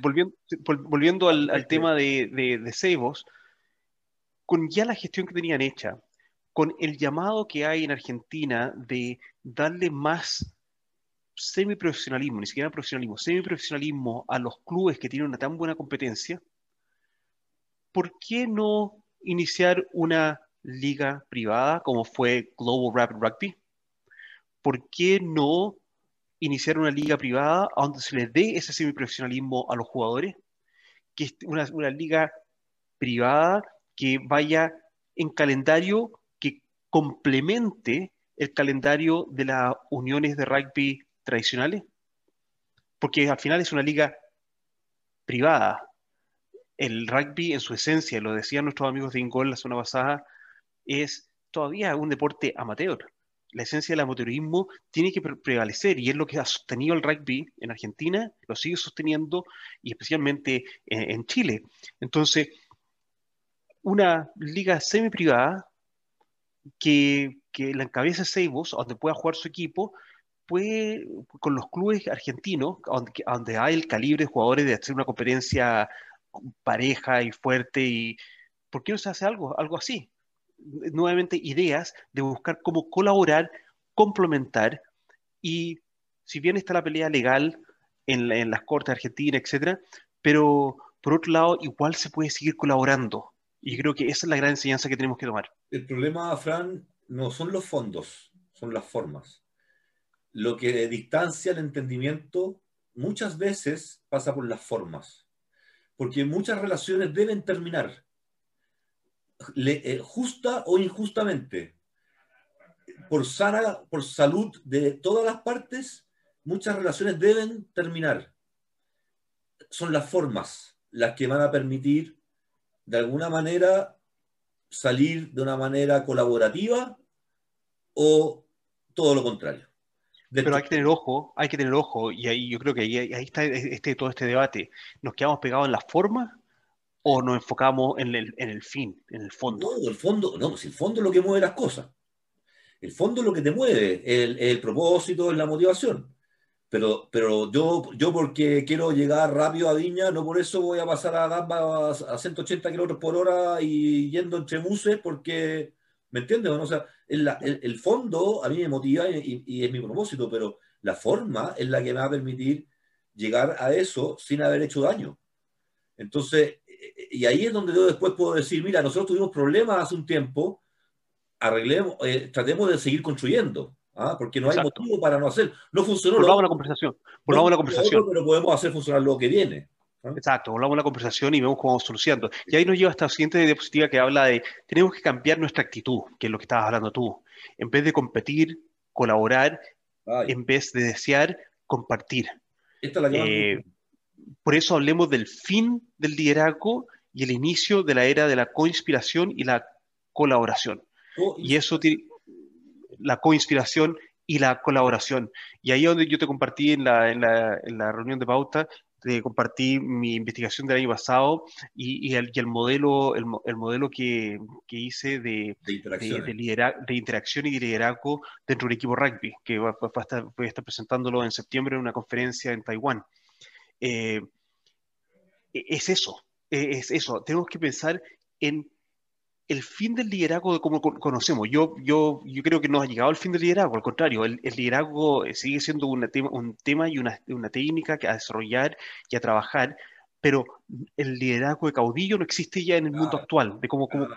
S2: Volviendo, volviendo al, tema de, de, con ya la gestión que tenían hecha, con el llamado que hay en Argentina de darle más semiprofesionalismo, ni siquiera profesionalismo, semiprofesionalismo a los clubes que tienen una tan buena competencia, ¿por qué no iniciar una liga privada como fue Global Rapid Rugby? ¿Por qué no iniciar una liga privada donde se les dé ese semiprofesionalismo a los jugadores, que es una, una liga privada que vaya en calendario que complemente el calendario de las uniones de rugby tradicionales, porque al final es una liga privada. El rugby en su esencia, lo decían nuestros amigos de Ingol la zona pasada, es todavía un deporte amateur la esencia del amateurismo tiene que prevalecer y es lo que ha sostenido el rugby en Argentina, lo sigue sosteniendo y especialmente en, Chile. Entonces, una liga semi-privada que, que la encabeza Seibos, donde pueda jugar su equipo, puede, con los clubes argentinos, donde, donde hay el calibre de jugadores de hacer una competencia pareja y fuerte, y ¿por qué no se hace algo, algo así? Nuevamente ideas de buscar cómo colaborar, complementar y si bien está la pelea legal en, las cortes argentinas, etcétera, pero por otro lado igual se puede seguir colaborando y creo que esa es la gran enseñanza que tenemos que tomar.
S1: El problema, Fran, no son los fondos, son las formas. Lo que distancia el entendimiento muchas veces pasa por las formas, porque muchas relaciones deben terminar eh, justa o injustamente, por sana, por salud de todas las partes, muchas relaciones deben terminar. Son las formas las que van a permitir, de alguna manera, salir de una manera colaborativa o todo lo contrario.
S2: Pero hay que tener ojo, hay que tener ojo, y ahí yo creo que ahí, ahí está este, todo este debate. ¿Nos quedamos pegados en la forma o nos enfocamos en el, en el fin, en el fondo?
S1: No, el fondo, no, pues el fondo es lo que mueve las cosas. El fondo es lo que te mueve, el, el propósito, es la motivación. Pero, pero yo, yo porque quiero llegar rápido a Viña, no por eso voy a pasar a Gamba a 180 kilómetros por hora y yendo entre buses, porque, ¿me entiendes? O sea, el, el, fondo a mí me motiva y, y, es mi propósito, pero la forma es la que me va a permitir llegar a eso sin haber hecho daño. Entonces, y ahí es donde yo después puedo decir, mira, nosotros tuvimos problemas hace un tiempo, arreglemos, eh, tratemos de seguir construyendo, ¿ah? porque no hay motivo para no hacer. No funcionó.
S2: Volvamos la conversación. Volvamos la conversación.
S1: pero podemos hacer funcionar lo que viene.
S2: ¿ah? Exacto, volvamos la conversación y vemos cómo vamos solucionando. Y ahí nos lleva esta siguiente diapositiva que habla de, tenemos que cambiar nuestra actitud, que es lo que estabas hablando tú. En vez de competir, colaborar en vez de desear compartir. Eh, por eso hablemos del fin del liderazgo y el inicio de la era de la coinspiración y la colaboración. y eso tiene la coinspiración y la colaboración. Y ahí es donde yo te compartí en la, en la, en la reunión de pauta, te compartí mi investigación del año pasado y, y, el, y el, modelo, el, el modelo que, que, hice de, de, interacción. De, de, interacción y de liderazgo dentro del equipo rugby, que a estar, voy a estar presentándolo en septiembre en una conferencia en Taiwán. Eh, e, es eso, e, es eso. Tenemos que pensar en el fin del liderazgo de cómo conocemos. Yo, yo, yo creo que no ha llegado el fin del liderazgo, al contrario, el, liderazgo sigue siendo un tema y una, una, técnica que a desarrollar y a trabajar, pero el liderazgo de caudillo no existe ya en el mundo actual, de cómo... cómo...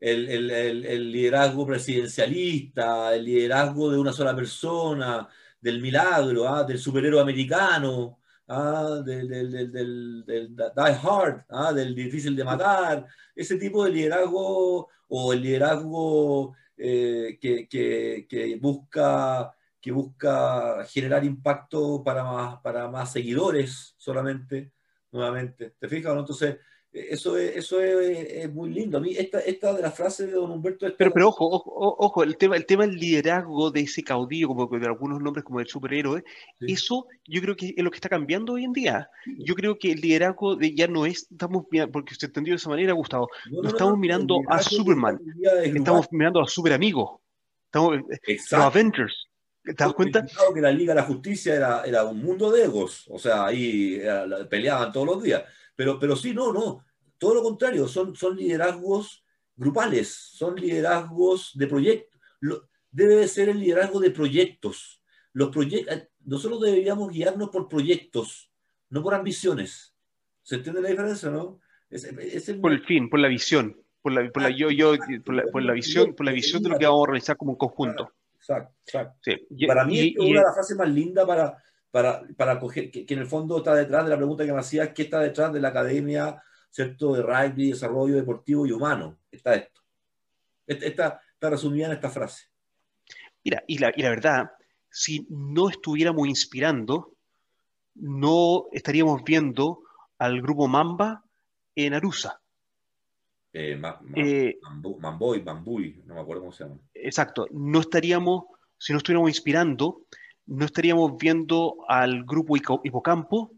S1: El, el, el, liderazgo presidencialista, el liderazgo de una sola persona, del milagro, ¿ah? del superhéroe americano, ¿ah? del, del, del, del, die hard, ¿ah? del difícil de matar, ese tipo de liderazgo o el liderazgo eh, que, que, que, busca, que busca generar impacto para más, para más seguidores solamente, nuevamente. ¿Te fijas? Entonces, eso es, eso es, muy lindo. A mí esta, esta de las frases de don Humberto...
S2: Pero, pero ojo, ojo, ojo, el tema, el tema del liderazgo de ese caudillo, como de algunos nombres como el superhéroe, eso yo creo que es lo que está cambiando hoy en día. Yo creo que el liderazgo de, ya no es, estamos porque se entendió de esa manera, Gustavo, no, estamos mirando a Superman, estamos mirando a Super Amigo, estamos, eh, los Avengers. ¿Te das cuenta?
S1: Que la Liga de la Justicia era, era un mundo de egos, o sea, ahí peleaban todos los días. Pero, pero sí, no, no. Todo lo contrario, son, son liderazgos grupales, son liderazgos de proyectos. Debe ser el liderazgo de proyectos. Los eh, nosotros deberíamos guiarnos por proyectos, no por ambiciones. ¿Se entiende la diferencia, no?
S2: Por el fin, por la visión, por la, por la, yo, yo, por la, visión, por la visión de lo que vamos a realizar como un conjunto.
S1: Exacto, exacto. para mí es una de las frases más lindas para, para, para coger, que, en el fondo está detrás de la pregunta que me hacías, ¿qué está detrás de la academia, ¿cierto? De rugby, desarrollo deportivo y humano. Está esto. Está, está resumida en esta frase.
S2: Mira, y la, y la verdad, si no estuviéramos inspirando, no estaríamos viendo al grupo Mamba en Arusa.
S1: Eh, ma, eh, Mamboy, Bambuy, no me acuerdo cómo se llama.
S2: Exacto, no estaríamos, si no estuviéramos inspirando, no estaríamos viendo al grupo Hipocampo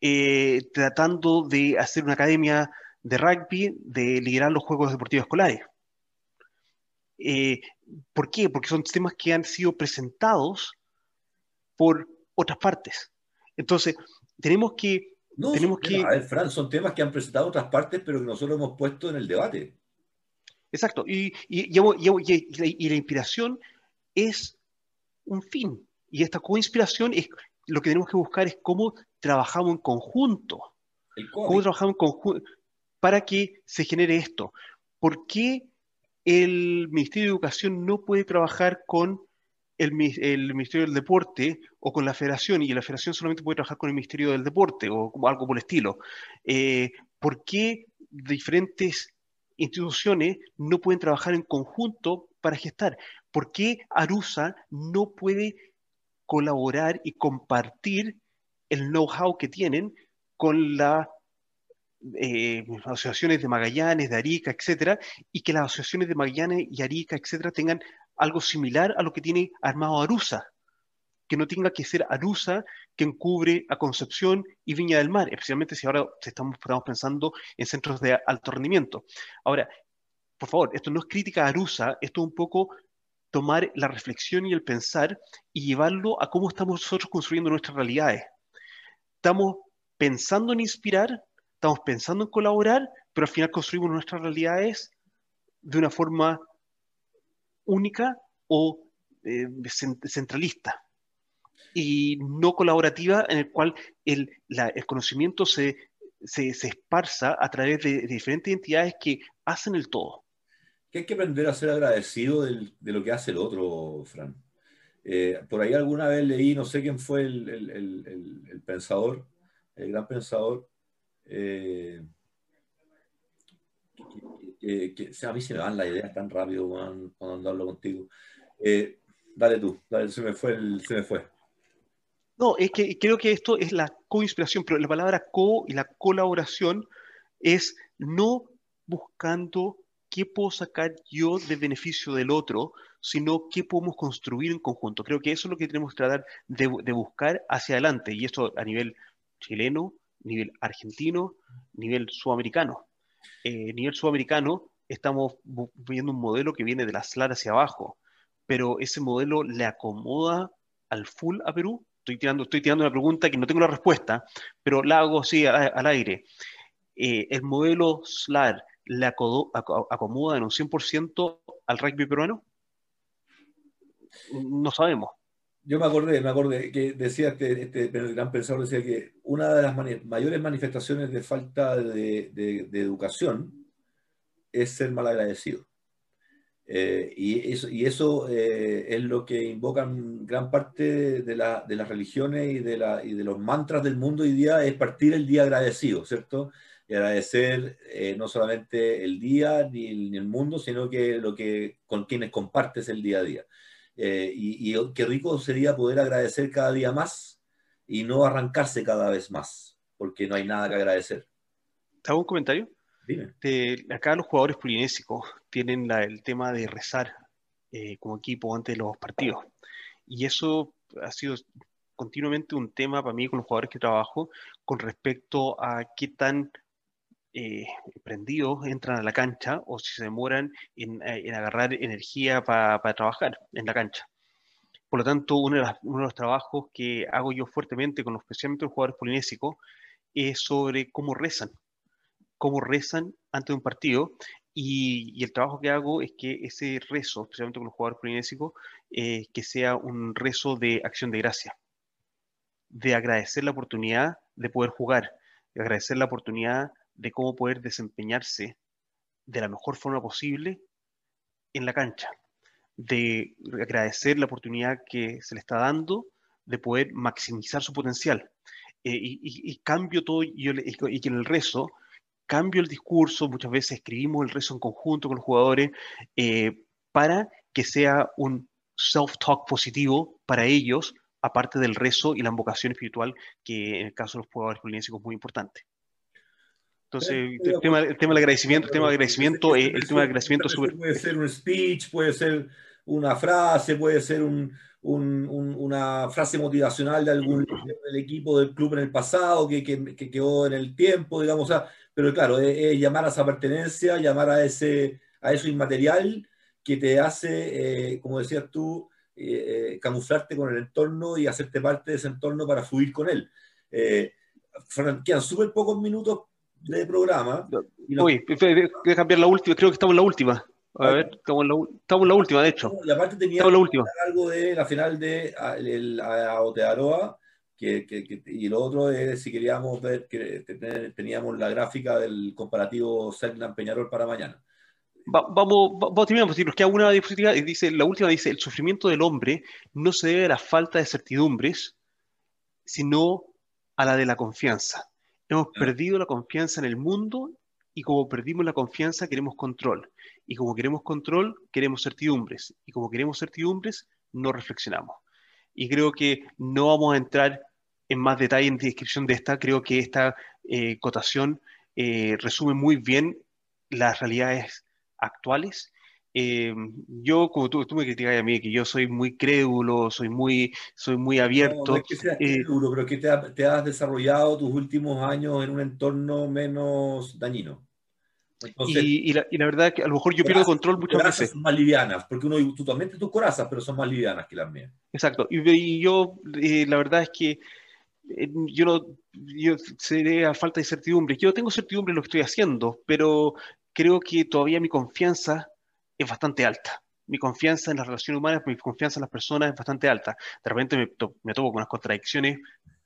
S2: eh, tratando de hacer una academia de rugby, de liderar los Juegos Deportivos Escolares. Eh, ¿Por qué? Porque son temas que han sido presentados por otras partes. Entonces, tenemos que...
S1: No,
S2: tenemos
S1: son, que... A ver, Fran, son temas que han presentado otras partes, pero que nosotros hemos puesto en el debate.
S2: Exacto. Y, y, y la inspiración es un fin. Y esta coinspiración es lo que tenemos que buscar es cómo trabajamos en conjunto. ¿Cómo trabajamos en conjunto para que se genere esto? ¿Por qué el Ministerio de Educación no puede trabajar con el, Ministerio del Deporte o con la Federación y la Federación solamente puede trabajar con el Ministerio del Deporte o algo por el estilo? Eh, ¿Por qué diferentes instituciones no pueden trabajar en conjunto para gestar? ¿Por qué Arusa no puede colaborar y compartir el know-how que tienen con las eh, asociaciones de Magallanes, de Arica, etcétera, y que las asociaciones de Magallanes y Arica, etcétera, tengan algo similar a lo que tiene armado Arusa, que no tenga que ser Arusa que encubre a Concepción y Viña del Mar, especialmente si ahora estamos, estamos pensando en centros de alto rendimiento. Ahora, por favor, esto no es crítica a Arusa, esto es un poco tomar la reflexión y el pensar y llevarlo a cómo estamos nosotros construyendo nuestras realidades. Estamos pensando en inspirar, estamos pensando en colaborar, pero al final construimos nuestras realidades de una forma única o eh, centralista y no colaborativa en el cual el, conocimiento se, se, esparza a través de diferentes entidades que hacen el todo
S1: que hay que aprender a ser agradecido de lo que hace el otro, Fran. Eh, por ahí alguna vez leí, no sé quién fue el, pensador, el gran pensador, eh, que, a mí se me van las ideas tan rápido cuando, hablo contigo. Eh, Dale tú, se me fue. se me fue.
S2: No, es que creo que esto es la co-inspiración, pero la palabra co y la colaboración es no buscando qué puedo sacar yo de beneficio del otro, sino qué podemos construir en conjunto. Creo que eso es lo que tenemos que tratar de, buscar hacia adelante, y esto a nivel chileno, nivel argentino, nivel sudamericano. Eh, nivel sudamericano estamos viendo un modelo que viene de la SLAR hacia abajo, pero ese modelo le acomoda al full a Perú. Estoy tirando, estoy tirando una pregunta que no tengo la respuesta, pero la hago así al, aire. Eh, ¿El modelo SLAR le acomoda en un 100% al rugby peruano? No sabemos.
S1: Yo me acordé, me acordé que decía este, este gran pensador, decía que una de las mayores manifestaciones de falta de, educación es ser malagradecido. Eh, y eso, y eso eh, es lo que invocan gran parte de, las religiones y de, la, y de los mantras del mundo hoy día, es partir el día agradecido, ¿cierto? Y agradecer eh, no solamente el día ni el, mundo, sino que lo que con quienes compartes el día a día. Eh, y, qué rico sería poder agradecer cada día más y no arrancarse cada vez más, porque no hay nada que agradecer.
S2: ¿Te hago un comentario? Dime. acá los jugadores polinésicos tienen el tema de rezar eh, como equipo antes de los partidos. Y eso ha sido continuamente un tema para mí con los jugadores que trabajo con respecto a qué tan eh, prendidos entran a la cancha o si se demoran en, eh, agarrar energía para trabajar en la cancha. Por lo tanto, uno de, los trabajos que hago yo fuertemente con especialmente los jugadores polinésicos es sobre cómo rezan, cómo rezan antes de un partido y, el trabajo que hago es que ese rezo, especialmente con los jugadores polinésicos, eh, que sea un rezo de acción de gracia, de agradecer la oportunidad de poder jugar, de agradecer la oportunidad de cómo poder desempeñarse de la mejor forma posible en la cancha, de agradecer la oportunidad que se le está dando de poder maximizar su potencial. Eh, y, cambio todo, y, y, que en el rezo, cambio el discurso, muchas veces escribimos el rezo en conjunto con los jugadores, eh, para que sea un self-talk positivo para ellos, aparte del rezo y la invocación espiritual, que en el caso de los jugadores polinésicos es muy importante. Entonces, el tema, el tema del agradecimiento, el tema del agradecimiento, eh, el tema del agradecimiento
S1: Puede ser un speech, puede ser una frase, puede ser un, un, una frase motivacional de algún del equipo del club en el pasado que, que, que quedó en el tiempo, digamos, o sea, pero claro, es, llamar a esa pertenencia, llamar a, ese, a eso inmaterial que te hace, eh, como decías tú, eh, camuflarte con el entorno y hacerte parte de ese entorno para fluir con él. quedan súper pocos minutos de programa.
S2: Uy, voy a cambiar la última, creo que estamos en la última. A ver, estamos en la, estamos en la última, de hecho.
S1: Y aparte tenía la última. algo de la final de el, Aotearoa, que, que, y lo otro es si queríamos ver que teníamos la gráfica del comparativo Selknam Peñarol para mañana.
S2: vamos, vamos terminando, si nos queda una diapositiva, dice, la última dice, el sufrimiento del hombre no se debe a la falta de certidumbres, sino a la de la confianza. Hemos perdido la confianza en el mundo y como perdimos la confianza queremos control. Y como queremos control, queremos certidumbres. Y como queremos certidumbres, no reflexionamos. Y creo que no vamos a entrar en más detalle en descripción de esta. Creo que esta eh, cotación eh, resume muy bien las realidades actuales eh, yo, como tú, tú me criticas a mí, que yo soy muy crédulo, soy muy, soy muy abierto. No,
S1: es que seas eh, crédulo, pero que te, has desarrollado tus últimos años en un entorno menos dañino.
S2: y, la, y, la, verdad que a lo mejor yo pierdo control muchas veces.
S1: Son más livianas, porque uno, tú también tus corazas, pero son más livianas que las mías.
S2: Exacto. Y, yo, eh, la verdad es que yo no, yo seré a falta de certidumbre. Yo tengo certidumbre en lo que estoy haciendo, pero creo que todavía mi confianza es bastante alta. Mi confianza en las relaciones humanas, mi confianza en las personas es bastante alta. De repente me, me topo con unas contradicciones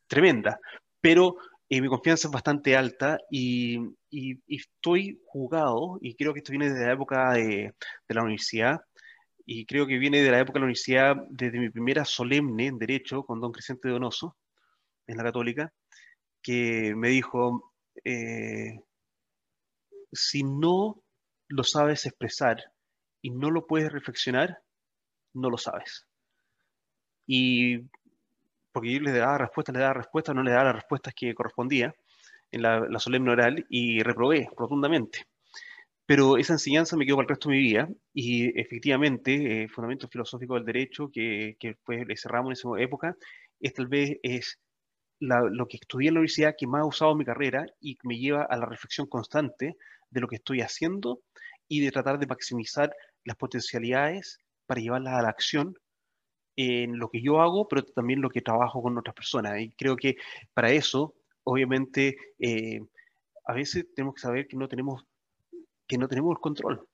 S2: tremendas, pero eh, mi confianza es bastante alta y, y, estoy jugado, y creo que esto viene desde la época de, de, la universidad, y creo que viene de la época de la universidad, desde mi primera solemne en Derecho con don Crescente Donoso, en la Católica, que me dijo, eh, si no lo sabes expresar y no lo puedes reflexionar, no lo sabes. y porque yo le daba respuestas, le daba respuestas, no le daba las respuestas que correspondía en la, solemne oral y reprobé rotundamente. Pero esa enseñanza me quedó para el resto de mi vida y efectivamente, eh, Fundamento Filosófico del Derecho, que, que fue, le cerramos en esa época, es tal vez es lo que estudié en la universidad que más he usado mi carrera y me lleva a la reflexión constante de lo que estoy haciendo y de tratar de maximizar las potencialidades para llevarlas a la acción en lo que yo hago, pero también lo que trabajo con otras personas. Y creo que para eso, obviamente, eh, a veces tenemos que saber que no tenemos, que no tenemos el control.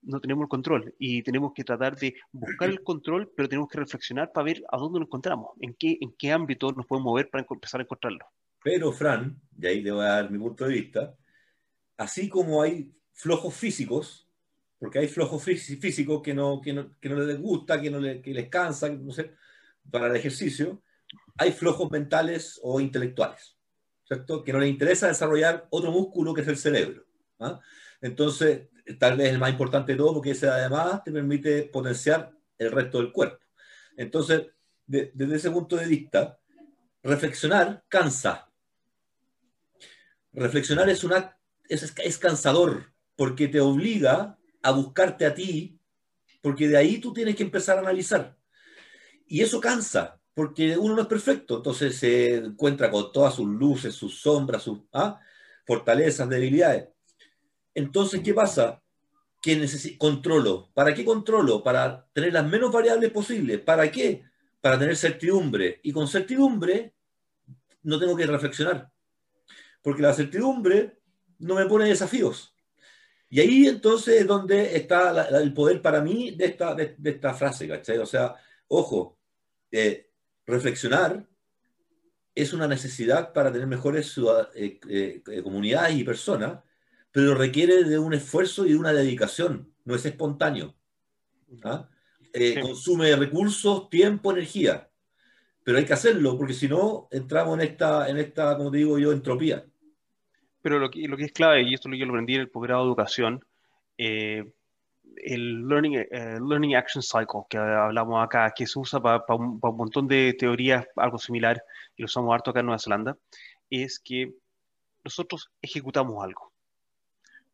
S2: No tenemos el control y tenemos que tratar de buscar el control, pero tenemos que reflexionar para ver a dónde nos encontramos, en qué, en qué ámbito nos podemos mover para empezar a encontrarlo.
S1: Pero, Fran, y ahí le voy a dar mi punto de vista, así como hay flojos físicos, porque hay flojos físicos que no, que no, que no les gusta, que, no les, que les cansa, no sé, para el ejercicio, hay flojos mentales o intelectuales, ¿cierto? Que no les interesa desarrollar otro músculo que es el cerebro. ¿ah? Entonces, tal vez el más importante de todo, porque ese además te permite potenciar el resto del cuerpo. Entonces, desde ese punto de vista, reflexionar cansa. Reflexionar es, una, es, es cansador, porque te obliga a buscarte a ti, porque de ahí tú tienes que empezar a analizar. Y eso cansa, porque uno no es perfecto, entonces se encuentra con todas sus luces, sus sombras, sus ¿ah? fortalezas, debilidades. Entonces, ¿qué pasa? Que controlo. ¿Para qué controlo? Para tener las menos variables posibles. ¿Para qué? Para tener certidumbre. Y con certidumbre no tengo que reflexionar. Porque la certidumbre no me pone desafíos. Y ahí entonces es donde está el poder para mí de esta, de, esta frase, ¿cachai? O sea, ojo, eh, reflexionar es una necesidad para tener mejores eh, eh, comunidades y personas, pero requiere de un esfuerzo y de una dedicación, no es espontáneo. ¿ah? Consume recursos, tiempo, energía, pero hay que hacerlo porque si no entramos en esta, en esta, como te digo yo, entropía
S2: pero lo que, lo que es clave, y esto yo lo aprendí en el posgrado de educación, eh, el learning, eh, learning Action Cycle que hablamos acá, que se usa para un, montón de teorías, algo similar, y lo usamos harto acá en Nueva Zelanda, es que nosotros ejecutamos algo.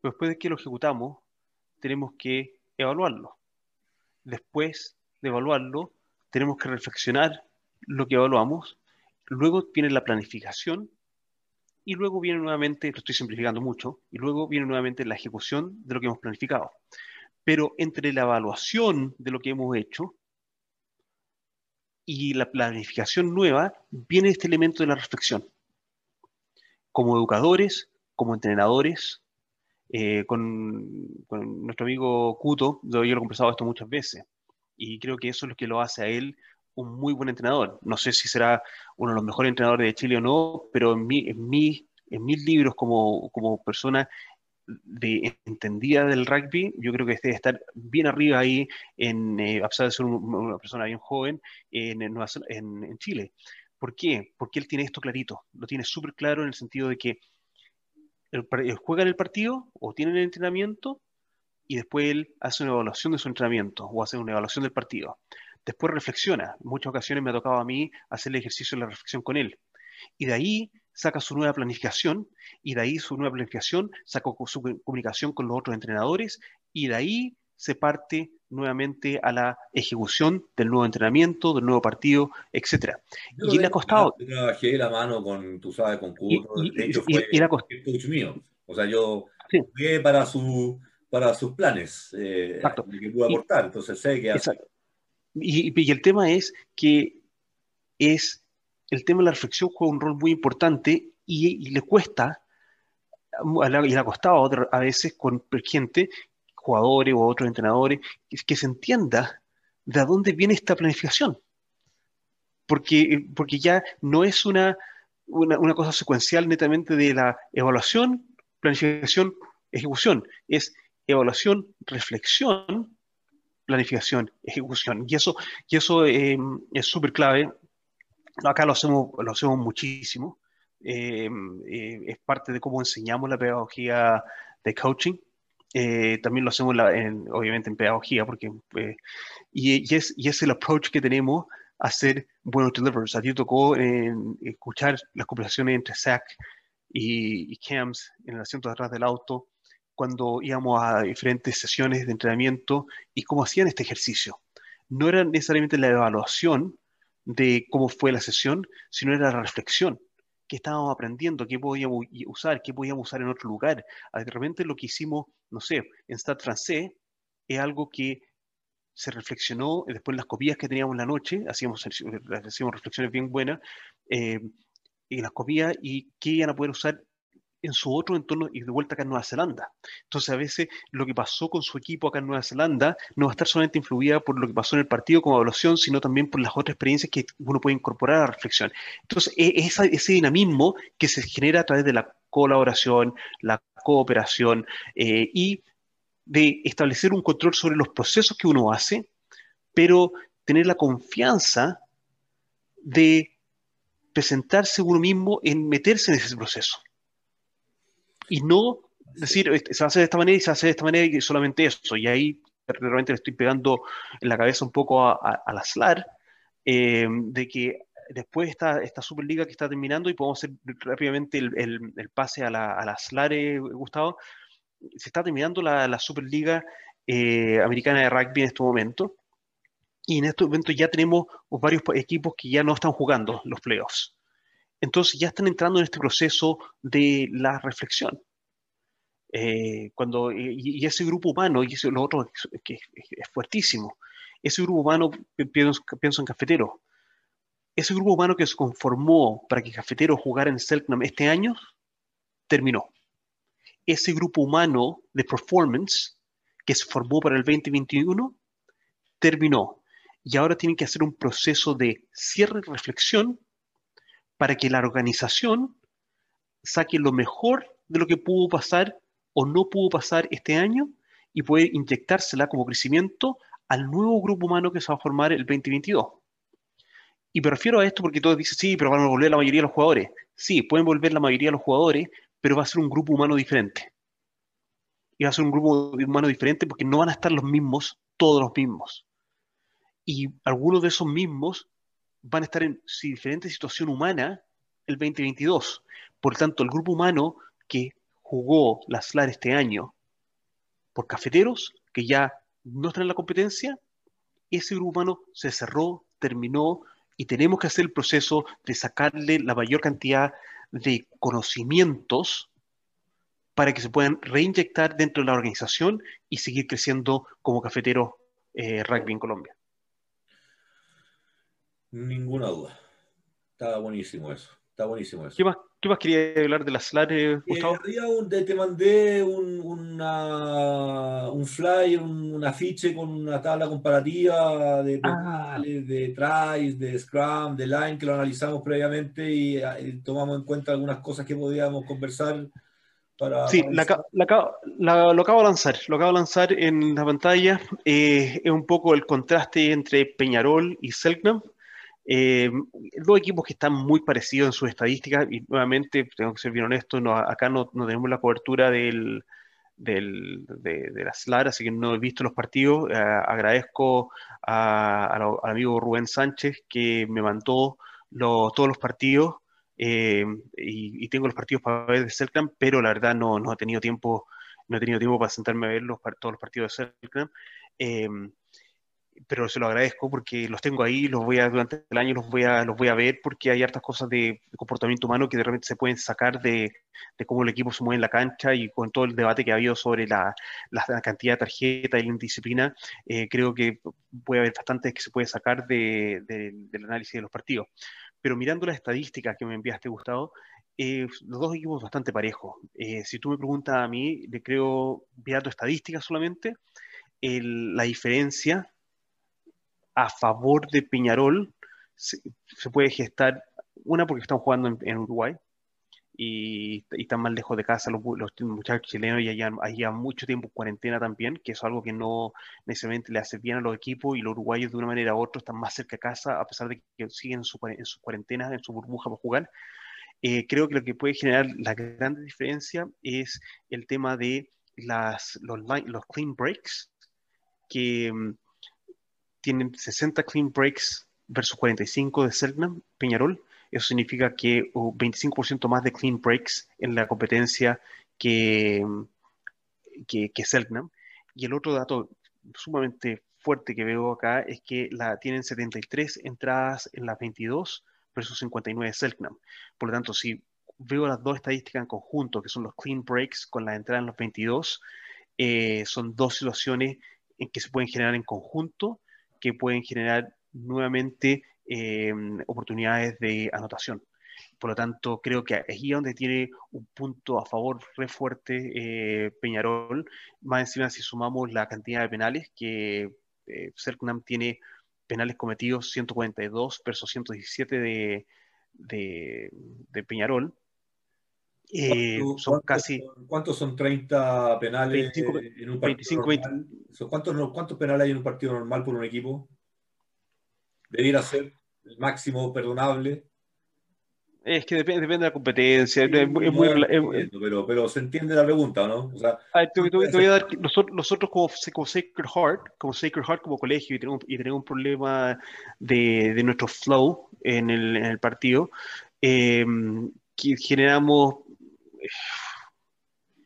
S2: después de que lo ejecutamos, tenemos que evaluarlo. Después de evaluarlo, tenemos que reflexionar lo que evaluamos. Luego viene la planificación y luego viene nuevamente, lo estoy simplificando mucho, y luego viene nuevamente la ejecución de lo que hemos planificado. Pero entre la evaluación de lo que hemos hecho y la planificación nueva, viene este elemento de la reflexión. Como educadores, como entrenadores, eh, con, nuestro amigo Kuto, yo, lo he conversado esto muchas veces, y creo que eso es lo que lo hace a él un muy buen entrenador. No sé si será uno de los mejores entrenadores de Chile o no, pero en, mi, en, mi, en mis libros como, como persona de entendida del rugby, yo creo que debe estar bien arriba ahí, en, eh, a pesar de ser una persona bien joven, en, en, en, Chile. ¿Por qué? Porque él tiene esto clarito, lo tiene súper claro en el sentido de que él, juega en el partido o tiene el entrenamiento y después él hace una evaluación de su entrenamiento o hace una evaluación del partido después reflexiona. En muchas ocasiones me ha tocado a mí hacer el ejercicio de la reflexión con él. Y de ahí saca su nueva planificación, y de ahí su nueva planificación saca su comunicación con los otros entrenadores, y de ahí se parte nuevamente a la ejecución del nuevo entrenamiento, del nuevo partido, etc. y le ha costado...
S1: Yo trabajé la mano con, tú sabes, con Curro, y, de hecho fue y, coach mío. O sea, yo sí. para, su, para sus planes eh, que pudo aportar, entonces sé que... Exacto.
S2: Y, el tema es que es el tema de la reflexión juega un rol muy importante y, le cuesta, y le ha costado a veces con gente, jugadores o otros entrenadores, que, se entienda de dónde viene esta planificación. Porque, porque ya no es una, una cosa secuencial netamente de la evaluación, planificación, ejecución. Es evaluación, reflexión planificación, ejecución. Y eso, y eso eh, es súper clave. Acá lo hacemos, lo hacemos muchísimo. Eh, eh, es parte de cómo enseñamos la pedagogía de coaching. también lo hacemos, obviamente, en pedagogía, porque, y, y, es, y es el approach que tenemos a ser buenos delivers. A ti tocó en escuchar las conversaciones entre Zach y, y Cams en el asiento de atrás del auto cuando íbamos a diferentes sesiones de entrenamiento y cómo hacían este ejercicio. No era necesariamente la evaluación de cómo fue la sesión, sino era la reflexión. ¿Qué estábamos aprendiendo? ¿Qué podíamos usar? ¿Qué podíamos usar en otro lugar? De repente lo que hicimos, no sé, en Stade francés es algo que se reflexionó después en las copias que teníamos en la noche, hacíamos, hacíamos reflexiones bien buenas, eh, en las copias y qué iban a poder usar en su otro entorno y de vuelta acá en Nueva Zelanda. Entonces, a veces lo que pasó con su equipo acá en Nueva Zelanda no va a estar solamente influida por lo que pasó en el partido como evaluación, sino también por las otras experiencias que uno puede incorporar a la reflexión. Entonces, e, ese dinamismo que se genera a través de la colaboración, la cooperación eh, y de establecer un control sobre los procesos que uno hace, pero tener la confianza de presentarse uno mismo en meterse en ese proceso y no decir, este, se hace de esta manera y se hace de esta manera y solamente eso. Y ahí realmente le estoy pegando en la cabeza un poco a, a, la SLAR, eh, de que después esta, esta Superliga que está terminando y podemos hacer rápidamente el, el, pase a la, a la SLAR, eh, Gustavo, se está terminando la, la Superliga eh, Americana de Rugby en este momento. Y en este momento ya tenemos varios equipos que ya no están jugando los playoffs. Entonces ya están entrando en este proceso de la reflexión. Eh, cuando, y, ese grupo humano, y eso lo otro que, es fuertísimo, ese grupo humano, pienso, pienso, en Cafetero, ese grupo humano que se conformó para que Cafetero jugara en Selknam este año, terminó. Ese grupo humano de performance que se formó para el 2021, terminó. Y ahora tienen que hacer un proceso de cierre y reflexión para que la organización saque lo mejor de lo que pudo pasar o no pudo pasar este año y puede inyectársela como crecimiento al nuevo grupo humano que se va a formar el 2022. Y me refiero a esto porque todos dicen, sí, pero van a volver la mayoría de los jugadores. Sí, pueden volver la mayoría de los jugadores, pero va a ser un grupo humano diferente. Y va a ser un grupo humano diferente porque no van a estar los mismos, todos los mismos. Y algunos de esos mismos van a estar en diferente situación humana el 2022. Por tanto, el grupo humano que jugó la SLAR este año por cafeteros, que ya no están en la competencia, ese grupo humano se cerró, terminó y tenemos que hacer el proceso de sacarle la mayor cantidad de conocimientos para que se puedan reinyectar dentro de la organización y seguir creciendo como cafetero eh, rugby en Colombia.
S1: Ninguna duda. Está buenísimo eso. Está buenísimo eso.
S2: ¿Qué más, qué más quería hablar de las SLAR, Gustavo?
S1: Eh, te mandé un, una, un flyer, un, afiche con una tabla comparativa de, ah. de, tries, de scrum, de line, que lo analizamos previamente y, y, tomamos en cuenta algunas cosas que podíamos conversar
S2: sí, lo acabo de lanzar, lo acabo de lanzar en la pantalla. Eh, es un poco el contraste entre Peñarol y Selknam. Eh, dos equipos que están muy parecidos en sus estadísticas y nuevamente, tengo que ser bien honesto, no, acá no, tenemos la cobertura de, de, la SLAR, así que no he visto los partidos. Eh, agradezco al amigo Rubén Sánchez que me mandó todos los partidos eh, y, tengo los partidos para ver de Selknam, pero la verdad no, no he tenido tiempo no he tenido tiempo para sentarme a ver los, todos los partidos de Selknam. Pero se lo agradezco porque los tengo ahí, los voy a, durante el año los voy a, los voy a ver porque hay hartas cosas de, comportamiento humano que de repente se pueden sacar de, de, cómo el equipo se mueve en la cancha y con todo el debate que ha habido sobre la, la cantidad de tarjetas y la indisciplina, eh, creo que puede haber bastante que se puede sacar de, del análisis de los partidos. Pero mirando las estadísticas que me enviaste, Gustavo, eh, los dos equipos bastante parejos. Eh, si tú me preguntas a mí, le creo, mirando estadísticas solamente, el, la diferencia a favor de Piñarol se, puede gestar, una porque están jugando en, Uruguay y, están más lejos de casa los, muchachos chilenos y allá, mucho tiempo en cuarentena también, que es algo que no necesariamente le hace bien a los equipos y los uruguayos de una manera u otra están más cerca de casa a pesar de que siguen en, su, en sus cuarentenas, en su burbuja para jugar. Eh, creo que lo que puede generar la gran diferencia es el tema de las, los, los clean breaks, que mm, tienen 60 clean breaks versus 45 de Selknam, Peñarol. Eso significa que hubo 25% más de clean breaks en la competencia que, que, Selknam. Y el otro dato sumamente fuerte que veo acá es que la, tienen 73 entradas en las 22 versus 59 Selknam. Por lo tanto, si veo las dos estadísticas en conjunto, que son los clean breaks con la entrada en los 22, eh, son dos situaciones en que se pueden generar en conjunto, que pueden generar nuevamente eh, oportunidades de anotación. Por lo tanto, creo que es donde tiene un punto a favor re fuerte eh, Peñarol. Más encima, si sumamos la cantidad de penales, que eh, tiene penales cometidos 142 versus 117 de, de, Peñarol.
S1: Eh, son casi. ¿Cuántos son 30 penales en un partido 25, ¿Cuántos, ¿Cuántos penales hay en un partido normal por un equipo? Debiera ser el máximo perdonable.
S2: Es que depende, depende de la competencia.
S1: pero, pero se entiende la pregunta, ¿no? O sea,
S2: nosotros, como, como, Sacred Heart, como Sacred Heart como colegio y tenemos, y tenemos un problema de, de nuestro flow en el, en el partido, eh, que generamos...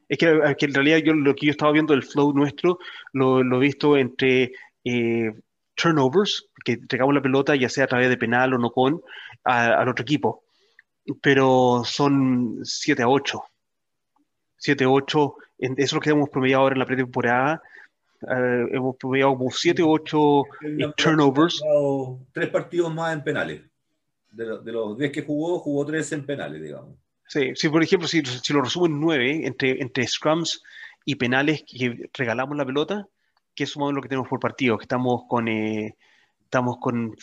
S2: Es que, que, en realidad yo lo que yo estaba viendo del flow nuestro, lo, he visto entre eh, turnovers, que entregamos la pelota ya sea a través de penal o no con, al otro equipo pero son 7 a 8. 7 a 8, eso es lo que hemos promediado ahora en la pretemporada. Uh, hemos promediado como 7 o 8 turnovers.
S1: Tres partidos más en penales. De, los 10 que jugó, jugó 3 en penales, digamos.
S2: Sí, sí por ejemplo, si, si lo resumo en 9, entre, entre scrums y penales que regalamos la pelota, que sumamos lo que tenemos por partido, que estamos con eh, estamos con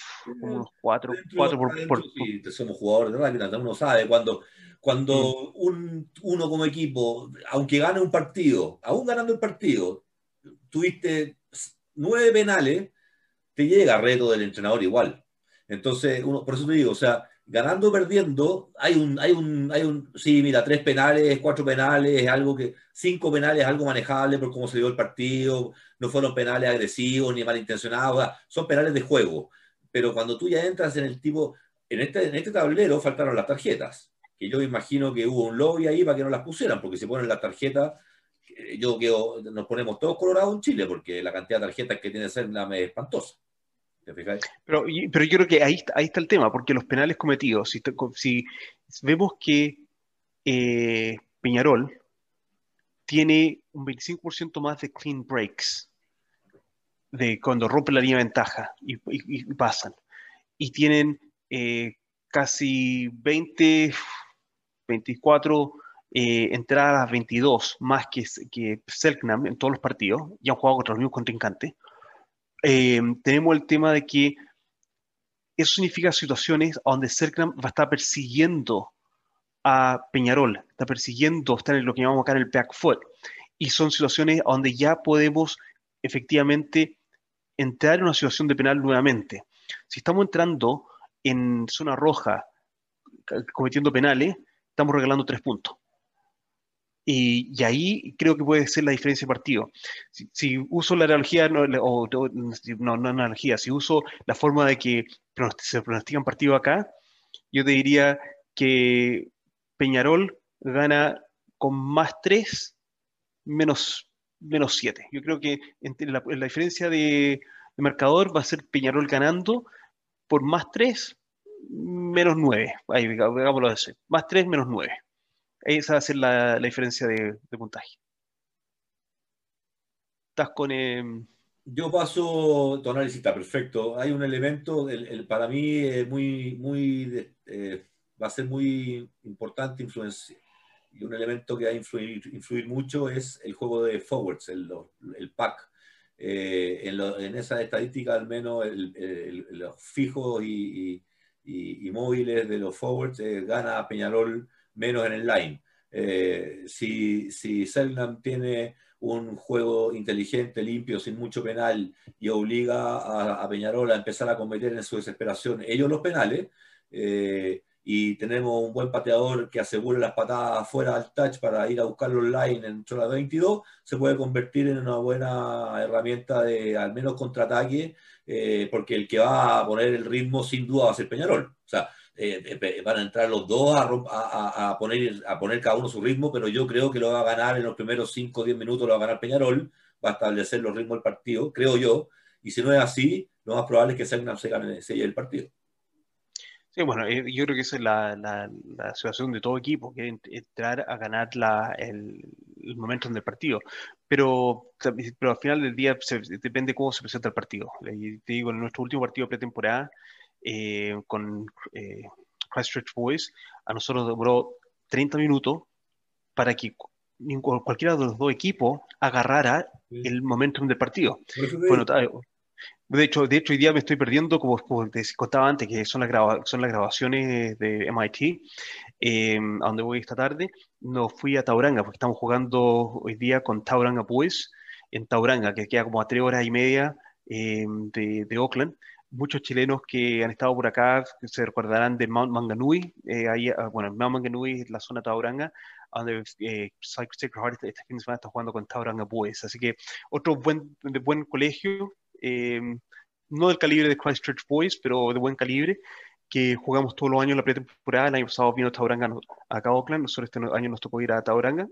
S2: unos cuatro, cuatro por,
S1: Sí, somos jugadores de rugby, uno sabe cuando, cuando mm. un, uno como equipo, aunque gane un partido, aún ganando el partido, tuviste nueve penales, te llega reto del entrenador igual. Entonces, uno, por eso te digo, o sea, ganando o perdiendo, hay un, hay un, hay un, sí, mira, tres penales, cuatro penales, algo que, cinco penales, algo manejable por cómo se dio el partido, no fueron penales agresivos ni malintencionados, son penales de juego. Pero cuando tú ya entras en el tipo, en este, en este tablero faltaron las tarjetas, que yo imagino que hubo un lobby ahí para que no las pusieran, porque si ponen las tarjetas, eh, yo que nos ponemos todos colorados en Chile, porque la cantidad de tarjetas que tiene ser es espantosa.
S2: Pero, pero yo creo que ahí, ahí está el tema, porque los penales cometidos, si, vemos que eh, Peñarol tiene un 25% más de clean breaks, de cuando rompe la línea de ventaja y, pasan, y tienen eh, casi 20, 24 eh, entradas 22 más que, que Selknam en todos los partidos, y han jugado contra los mismos contrincantes. Eh, tenemos el tema de que eso significa situaciones donde Selknam va a estar persiguiendo a Peñarol, está persiguiendo, está en lo que llamamos acá en el back foot, y son situaciones donde ya podemos efectivamente entrar en una situación de penal nuevamente. Si estamos entrando en zona roja cometiendo penales, estamos regalando tres puntos. Y, ahí creo que puede ser la diferencia de partido. Si, uso la analogía, no, o no, analogía, si uso la forma de que se pronostican partido acá, yo te diría que Peñarol gana con más 3, menos, menos 7. Yo creo que la, diferencia de, de, marcador va a ser Peñarol ganando por más 3, menos 9. Ahí, digámoslo así. Más 3, menos 9. Esa va a ser la, diferencia de, puntaje. Estás con... Em,
S1: Yo paso, tu análisis está perfecto. Hay un elemento, el, para mí es muy, muy, eh, va a ser muy importante influencia. Y un elemento que va a influir, influir mucho es el juego de forwards, el, el pack. Eh, en, esa estadística, al menos los fijos y, y, móviles de los forwards eh, gana Peñarol menos en el line. Eh, si, si Selnam tiene un juego inteligente, limpio, sin mucho penal y obliga a, Peñarol a empezar a cometer en su desesperación ellos los penales, eh, y tenemos un buen pateador que asegure las patadas fuera del touch para ir a buscarlo online en zona 22, se puede convertir en una buena herramienta de al menos contraataque eh, porque el que va a poner el ritmo sin duda va a ser Peñarol. O sea, eh, van a entrar los dos a, poner, a poner cada uno su ritmo, pero yo creo que lo va a ganar en los primeros 5 o 10 minutos, lo va a ganar Peñarol, va a establecer los ritmos del partido, creo yo, y si no es así, lo más probable es que Segnam se gane el partido.
S2: Sí, bueno, eh, yo creo que esa es la, la, situación de todo equipo, que entrar a ganar la, el, el momento del partido. Pero, pero al final del día depende cómo se presenta el partido. Y te digo, en nuestro último partido pretemporada eh, con eh, Christchurch Boys, a nosotros demoró 30 minutos para que cualquiera de los dos equipos agarrara el momentum del partido. Bueno, de hecho, de hecho, hoy día me estoy perdiendo, como, te contaba antes, que son las, son las grabaciones de MIT, eh, a donde voy esta tarde. No fui a Tauranga, porque estamos jugando hoy día con Tauranga Boys en Tauranga, que queda como a tres horas y media eh, de, de, Oakland. Muchos chilenos que han estado por acá se recordarán de Mount Manganui. Eh, ahí, ah, bueno, Mount Manganui es la zona Tauranga, donde eh, Sacred Heart este fin de semana está jugando con Tauranga Boys. Así que otro buen, de buen colegio eh, no del calibre de Christchurch Boys, pero de buen calibre, que jugamos todos los años la pretemporada. El año pasado vino Tauranga acá a Oakland, nosotros este año nos tocó ir a Tauranga.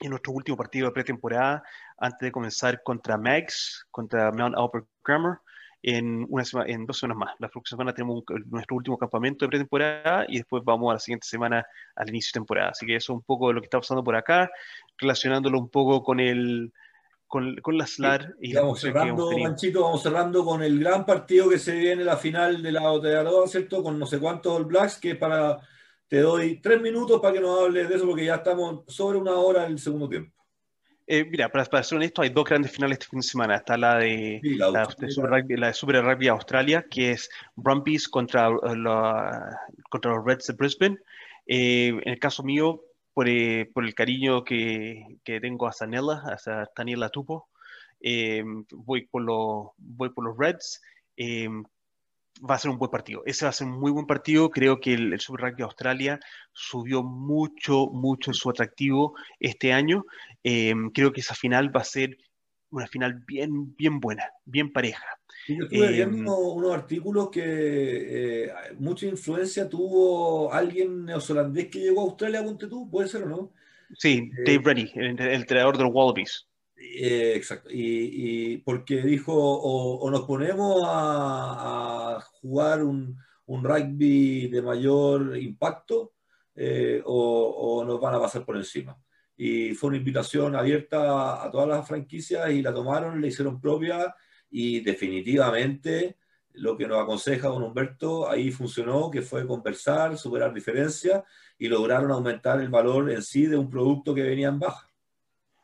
S2: En nuestro último partido de pretemporada, antes de comenzar contra Mags, contra Mount Albert Grammar, en, una semana, en dos semanas más. La próxima semana tenemos nuestro último campamento de pretemporada y después vamos a la siguiente semana al inicio de temporada. Así que eso es un poco lo que está pasando por acá, relacionándolo un poco con el, con, con la SLAR.
S1: y vamos cerrando, Manchito, vamos cerrando con el gran partido que se viene la final de la OTA, ¿cierto? Con no sé cuántos All Blacks, que para. Te doy tres minutos para que nos hables de eso, porque ya estamos sobre una hora en el segundo tiempo.
S2: Eh, mira, para, para, ser honesto, hay dos grandes finales este fin de semana. Está la de, la, de Super Rugby, la de Super Rugby Australia, que es Brumbies contra, contra los Reds de Brisbane. Eh, en el caso mío, eh, por, el cariño que, que, tengo a Sanela, a Daniela Tupo. Eh, voy, por los, voy por los Reds. Eh, va a ser un buen partido. Ese va a ser un muy buen partido. Creo que el, Super Rugby Australia subió mucho, mucho su atractivo este año. creo que esa final va a ser una final bien, bien buena, bien pareja.
S1: yo estuve viendo em, unos artículos que eh, mucha influencia tuvo alguien neozelandés que llegó a Australia, ponte tú, ¿puede ser o no?
S2: Sí, eh, Dave Rennie, el, entrenador de los Wallabies.
S1: Eh, exacto, y, porque dijo, o, nos ponemos a, jugar un, un, rugby de mayor impacto, o, o nos van a pasar por encima y fue una invitación abierta a todas las franquicias y la tomaron, la hicieron propia y definitivamente lo que nos aconseja don Humberto ahí funcionó, que fue conversar, superar diferencias y lograron aumentar el valor en sí de un producto que venía en baja.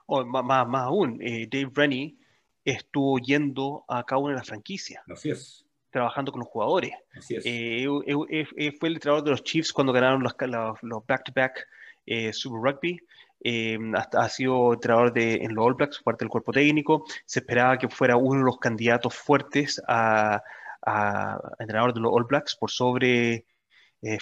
S2: Oh, más, más, aún, eh, Dave Rennie estuvo yendo a cada una de las franquicias.
S1: Así es.
S2: Trabajando con los jugadores. Así es. Eh, eh, fue el entrenador de los Chiefs cuando ganaron los back-to-back Super Rugby. Eh, ha, sido entrenador de, en los All Blacks, parte del cuerpo técnico. Se esperaba que fuera uno de los candidatos fuertes a, entrenador de los All Blacks por sobre eh,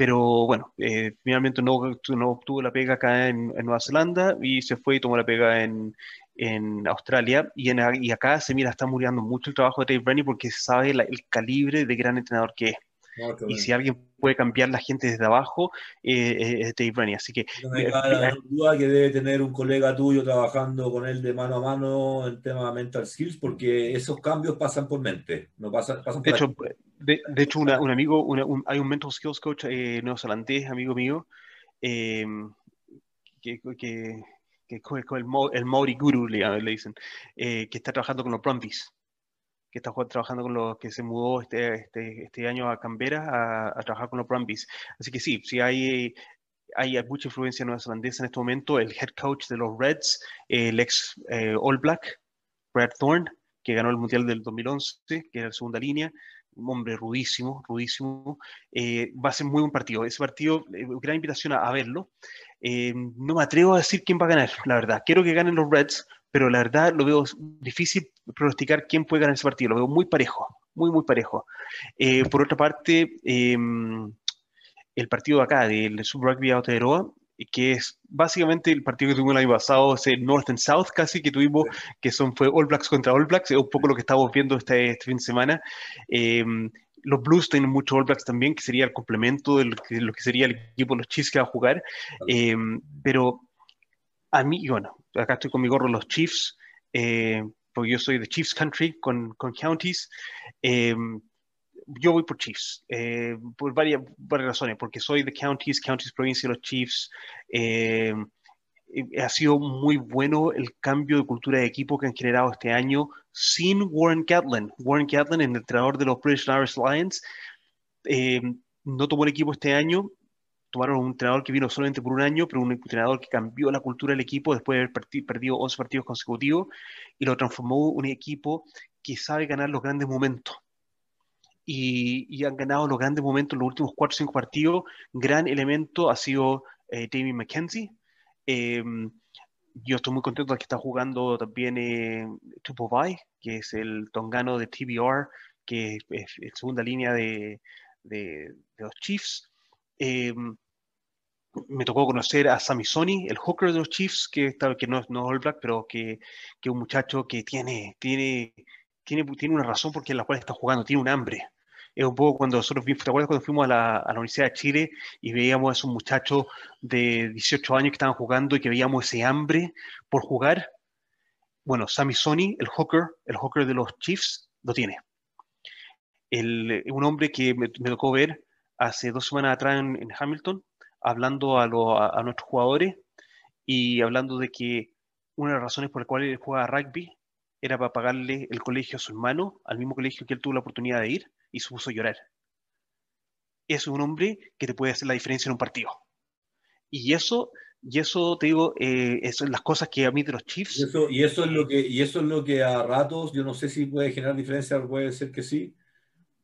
S2: pero bueno, eh, finalmente no, no, obtuvo la pega acá en, Nueva Zelanda y se fue y tomó la pega en, en Australia. Y, en, y acá se mira, está muriendo mucho el trabajo de Dave Rennie porque sabe el calibre de gran entrenador que es y si alguien puede cambiar la gente desde abajo, eh, eh, es Dave Rennie. Así que.
S1: No me cabe duda que debe tener un colega tuyo trabajando con él de mano a mano en tema mental skills, porque esos cambios pasan por mente, no pasan, pasan
S2: de, hecho, de, de, hecho, un amigo, hay un mental skills coach eh, neozelandés, amigo mío, eh, que, que, que, el, el Maori Guru, le, dicen, que está trabajando con los Brumbies que está trabajando con los que se mudó este, este, este año a Canberra a, trabajar con los Brumbies. Así que sí, sí hay, hay mucha influencia neozelandesa en este momento. El head coach de los Reds, el ex eh, All Black, Brad Thorne, que ganó el Mundial del 2011, que era la segunda línea, un hombre rudísimo, rudísimo. Eh, va a ser muy buen partido. Ese partido, eh, gran invitación a, verlo. no me atrevo a decir quién va a ganar, la verdad. Quiero que ganen los Reds, pero la verdad lo veo difícil pronosticar quién puede ganar ese partido, lo veo muy parejo, muy, muy parejo. por otra parte, em, el partido de acá, del Sub Rugby Aotearoa, que es básicamente el partido que tuvimos el año pasado, ese North and South casi que tuvimos, que son, fue All Blacks contra All Blacks, es un poco lo que estamos viendo este, este fin de semana. Eh, los Blues tienen muchos All Blacks también, que sería el complemento de lo que, sería el equipo de los Chiefs que va a jugar. Eh, pero a mí, bueno, acá estoy con mi gorro los Chiefs, eh, porque yo soy de Chiefs Country con, con Counties. Yo voy por Chiefs, por varias, varias, razones, porque soy de Counties, Counties provincia de los Chiefs. ha sido muy bueno el cambio de cultura de equipo que han generado este año sin Warren Catlin. Warren Catlin, el entrenador de los British Irish Lions, eh, no tomó el equipo este año. Tomaron un entrenador que vino solamente por un año, pero un entrenador que cambió la cultura del equipo después de haber perdido 11 partidos consecutivos y lo transformó en un equipo que sabe ganar los grandes momentos. Y, han ganado los grandes momentos en los últimos 4 o 5 partidos. Gran elemento ha sido eh, Damien McKenzie. Eh, yo estoy muy contento de que está jugando también eh, Tupovai, que es el tongano de TBR, que es, la segunda línea de, de, los Chiefs. Eh, me tocó conocer a Sony, el hooker de los Chiefs, que, que no, no es All Black, pero que es un muchacho que tiene, tiene, tiene, tiene una razón porque la cual está jugando, tiene un hambre es un poco cuando nosotros ¿te acuerdas cuando fuimos a la, a la, Universidad de Chile y veíamos a esos muchachos de 18 años que estaban jugando y que veíamos ese hambre por jugar? Bueno, Sammy Sony, el hooker, el hooker de los Chiefs, lo tiene. El, un hombre que me, tocó ver hace dos semanas atrás en, Hamilton, hablando a, a, nuestros jugadores y hablando de que una de las razones por las cuales él juega rugby era para pagarle el colegio a su hermano, al mismo colegio que él tuvo la oportunidad de ir, y se puso a llorar. Es un hombre que te puede hacer la diferencia en un partido. Y eso, y eso te digo, eh, son las cosas que a mí de los Chiefs.
S1: Y eso, y eso, es lo que, y eso es lo que a ratos, yo no sé si puede generar diferencia, puede ser que sí,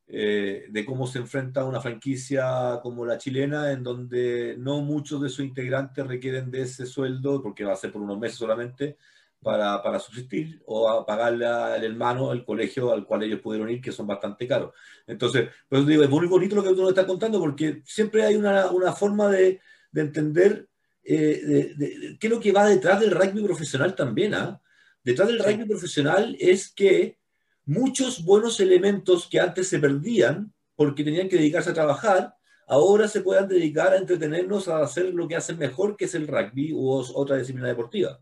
S1: eh, de cómo se enfrenta una franquicia como la chilena, en donde no muchos de sus integrantes requieren de ese sueldo, porque va a ser por unos meses solamente, para, para subsistir o a pagarle al hermano el colegio al cual ellos pudieron ir, que son bastante caros. Entonces, pues digo, es muy bonito lo que tú nos estás contando porque siempre hay una, una forma de, de entender eh, de, qué es lo que va detrás del rugby profesional también. ¿ah? Detrás del rugby profesional es que muchos buenos elementos que antes se perdían porque tenían que dedicarse a trabajar, ahora se puedan dedicar a entretenernos a hacer lo que hacen mejor, que es el rugby u otra disciplina deportiva.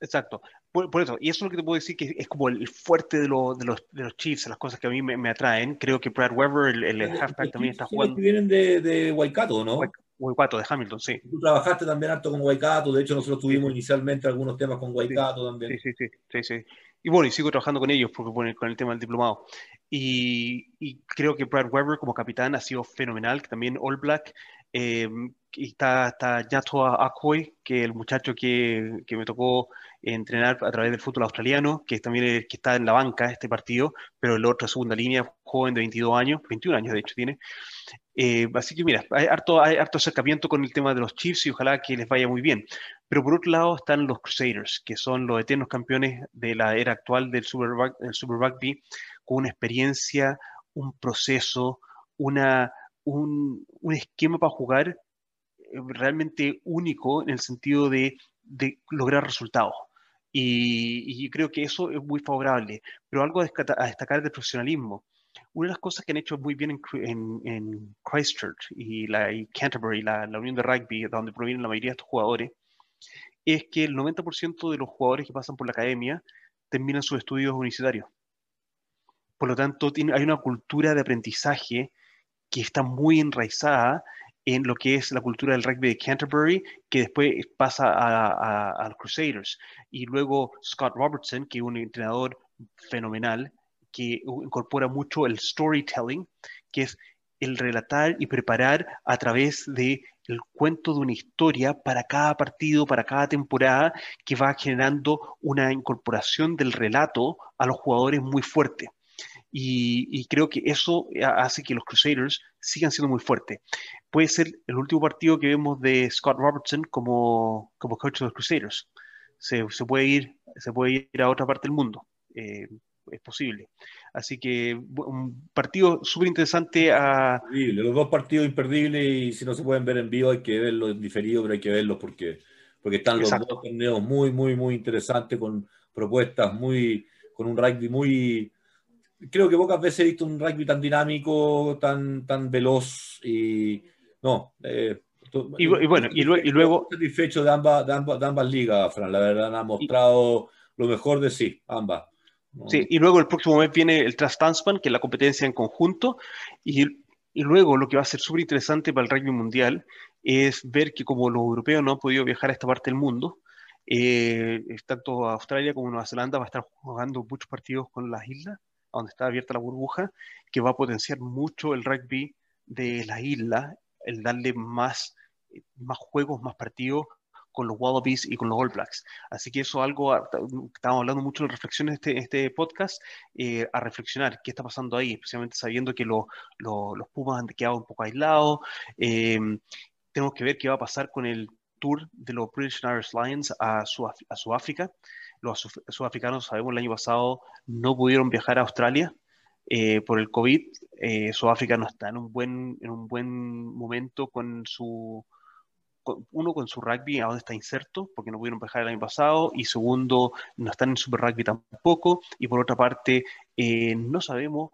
S2: Exacto. Por, eso, y eso es lo que te puedo decir que es como el fuerte de, de, los, de los Chiefs, las cosas que a mí me, atraen. Creo que Brad Weber, el, halfback, también está jugando.
S1: vienen de, de Waikato, ¿no?
S2: Waikato, de Hamilton, sí.
S1: Tú trabajaste también harto con Waikato, de hecho nosotros tuvimos inicialmente algunos temas con Waikato también.
S2: Sí, sí, sí, sí, Y bueno, y sigo trabajando con ellos porque, con el tema del diplomado. Y, y, creo que Brad Weber como capitán ha sido fenomenal, que también All Black. Eh, y está, está Yato Akoy, que el muchacho que, que, me tocó entrenar a través del fútbol australiano, que también es, que está en la banca este partido, pero el otro segunda línea, joven de 22 años, 21 años de hecho tiene. Eh, así que mira, hay harto, hay harto acercamiento con el tema de los Chiefs y ojalá que les vaya muy bien. Pero por otro lado están los Crusaders, que son los eternos campeones de la era actual del Super, del Super Rugby, con una experiencia, un proceso, una, un, un esquema para jugar realmente único en el sentido de, de lograr resultados. Y, y, creo que eso es muy favorable. Pero algo a, destacar del profesionalismo. Una de las cosas que han hecho muy bien en, en, Christchurch y, la, y Canterbury, la, la, Unión de Rugby, donde provienen la mayoría de estos jugadores, es que el 90% de los jugadores que pasan por la academia terminan sus estudios universitarios. Por lo tanto, tiene, hay una cultura de aprendizaje que está muy enraizada en lo que es la cultura del rugby de Canterbury, que después pasa a, los Crusaders. Y luego Scott Robertson, que es un entrenador fenomenal, que incorpora mucho el storytelling, que es el relatar y preparar a través de el cuento de una historia para cada partido, para cada temporada, que va generando una incorporación del relato a los jugadores muy fuerte. Y, creo que eso hace que los Crusaders sigan siendo muy fuertes. Puede ser el último partido que vemos de Scott Robertson como, como coach de los Crusaders. Se, se puede ir, se puede ir a otra parte del mundo. Eh, es posible. Así que un partido súper interesante a...
S1: Los dos partidos imperdibles y si no se pueden ver en vivo hay que verlos en diferido, pero hay que verlos porque, porque están los dos torneos muy, muy, muy interesantes con propuestas muy, con un rugby muy... Creo que pocas veces he visto un rugby tan dinámico, tan, tan veloz y... No,
S2: eh, y, bueno, y, luego...
S1: Satisfecho de ambas, de ambas, de ambas ligas, Fran, la verdad han mostrado lo mejor de sí, ambas.
S2: Sí, y luego el próximo mes viene el Trust Tansman, que es la competencia en conjunto, y, y luego lo que va a ser súper interesante para el rugby mundial es ver que como los europeos no han podido viajar a esta parte del mundo, eh, tanto Australia como Nueva Zelanda va a estar jugando muchos partidos con las islas, donde está abierta la burbuja, que va a potenciar mucho el rugby de la isla, el darle más, más juegos, más partidos con los Wallabies y con los All Blacks. Así que eso es algo, ah, estamos hablando mucho de reflexiones en este, este podcast, eh, a reflexionar qué está pasando ahí, especialmente sabiendo que los Pumas han quedado un poco aislados. Eh, tenemos que ver qué va a pasar con el tour de los British Irish Lions a, a Sudáfrica. Los sudafricanos, sabemos, el año pasado no pudieron viajar a Australia eh, por el COVID. Sudáfrica no está en un buen, en un buen momento con su uno con su rugby a dónde está inserto, porque no pudieron viajar el año pasado, y segundo, no están en Super Rugby tampoco, y por otra parte, eh, no sabemos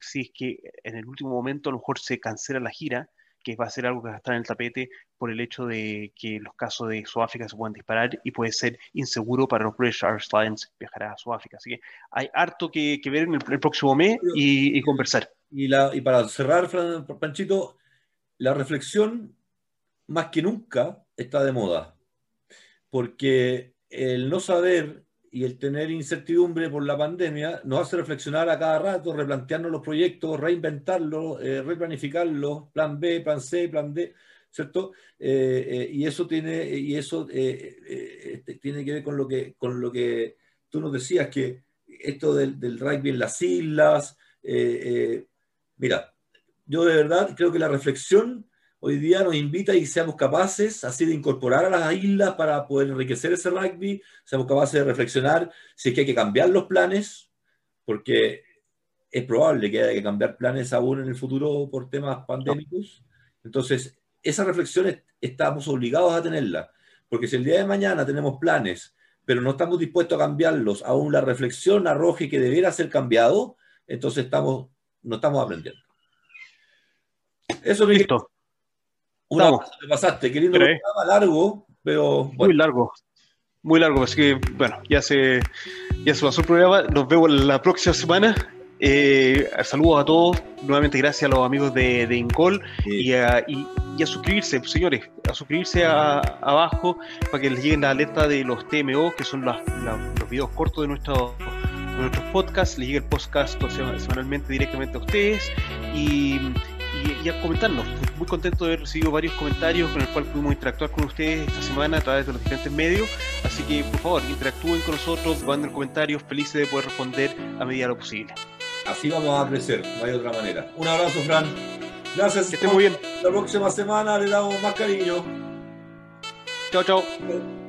S2: si es que en el último momento a lo mejor se cancela la gira, que va a ser algo que va a estar en el tapete por el hecho de que los casos de Sudáfrica se pueden disparar y puede ser inseguro para los British Lions viajar a Sudáfrica. Así que hay harto que, ver en el, próximo mes y, conversar.
S1: Y, la, y para cerrar, Panchito, la reflexión más que nunca está de moda, porque el no saber y el tener incertidumbre por la pandemia nos hace reflexionar a cada rato, replantearnos los proyectos, reinventarlos, eh, replanificarlos, plan B, plan C, plan D, ¿cierto? Eh, eh, y eso tiene, y eso este, tiene que ver con lo que, con lo que tú nos decías, que esto del, del rugby en las islas, mira, yo de verdad creo que la reflexión hoy día nos invita y seamos capaces así de incorporar a las islas para poder enriquecer ese rugby, seamos capaces de reflexionar si es que hay que cambiar los planes, porque es probable que haya que cambiar planes aún en el futuro por temas pandémicos. Entonces, esa reflexión estamos obligados a tenerla, porque si el día de mañana tenemos planes, pero no estamos dispuestos a cambiarlos, aún la reflexión arroje que debiera ser cambiado, entonces estamos, no estamos aprendiendo.
S2: Eso, Listo.
S1: Una te pasaste, queriendo programa largo, pero.
S2: Muy largo. Muy largo, así que, bueno, ya se, ya se pasó el programa. Nos vemos la próxima semana. Eh, saludos a todos. Nuevamente, gracias a los amigos de, de Incol y, a, y, a, suscribirse, señores, a suscribirse abajo para que les lleguen la alerta de los TMO, que son los videos cortos de, nuestro, de nuestros podcasts. Les llega el podcast semanalmente directamente a ustedes. Y y, a comentarnos. Muy contento de haber recibido varios comentarios con el cual pudimos interactuar con ustedes esta semana a través de los diferentes medios. Así que, por favor, interactúen con nosotros, manden comentarios, felices de poder responder a medida de lo posible.
S1: Así vamos a crecer, no hay otra manera. Un abrazo, Fran. Gracias.
S2: Que esté muy bien.
S1: La próxima semana le damos más cariño.
S2: Chao, chao.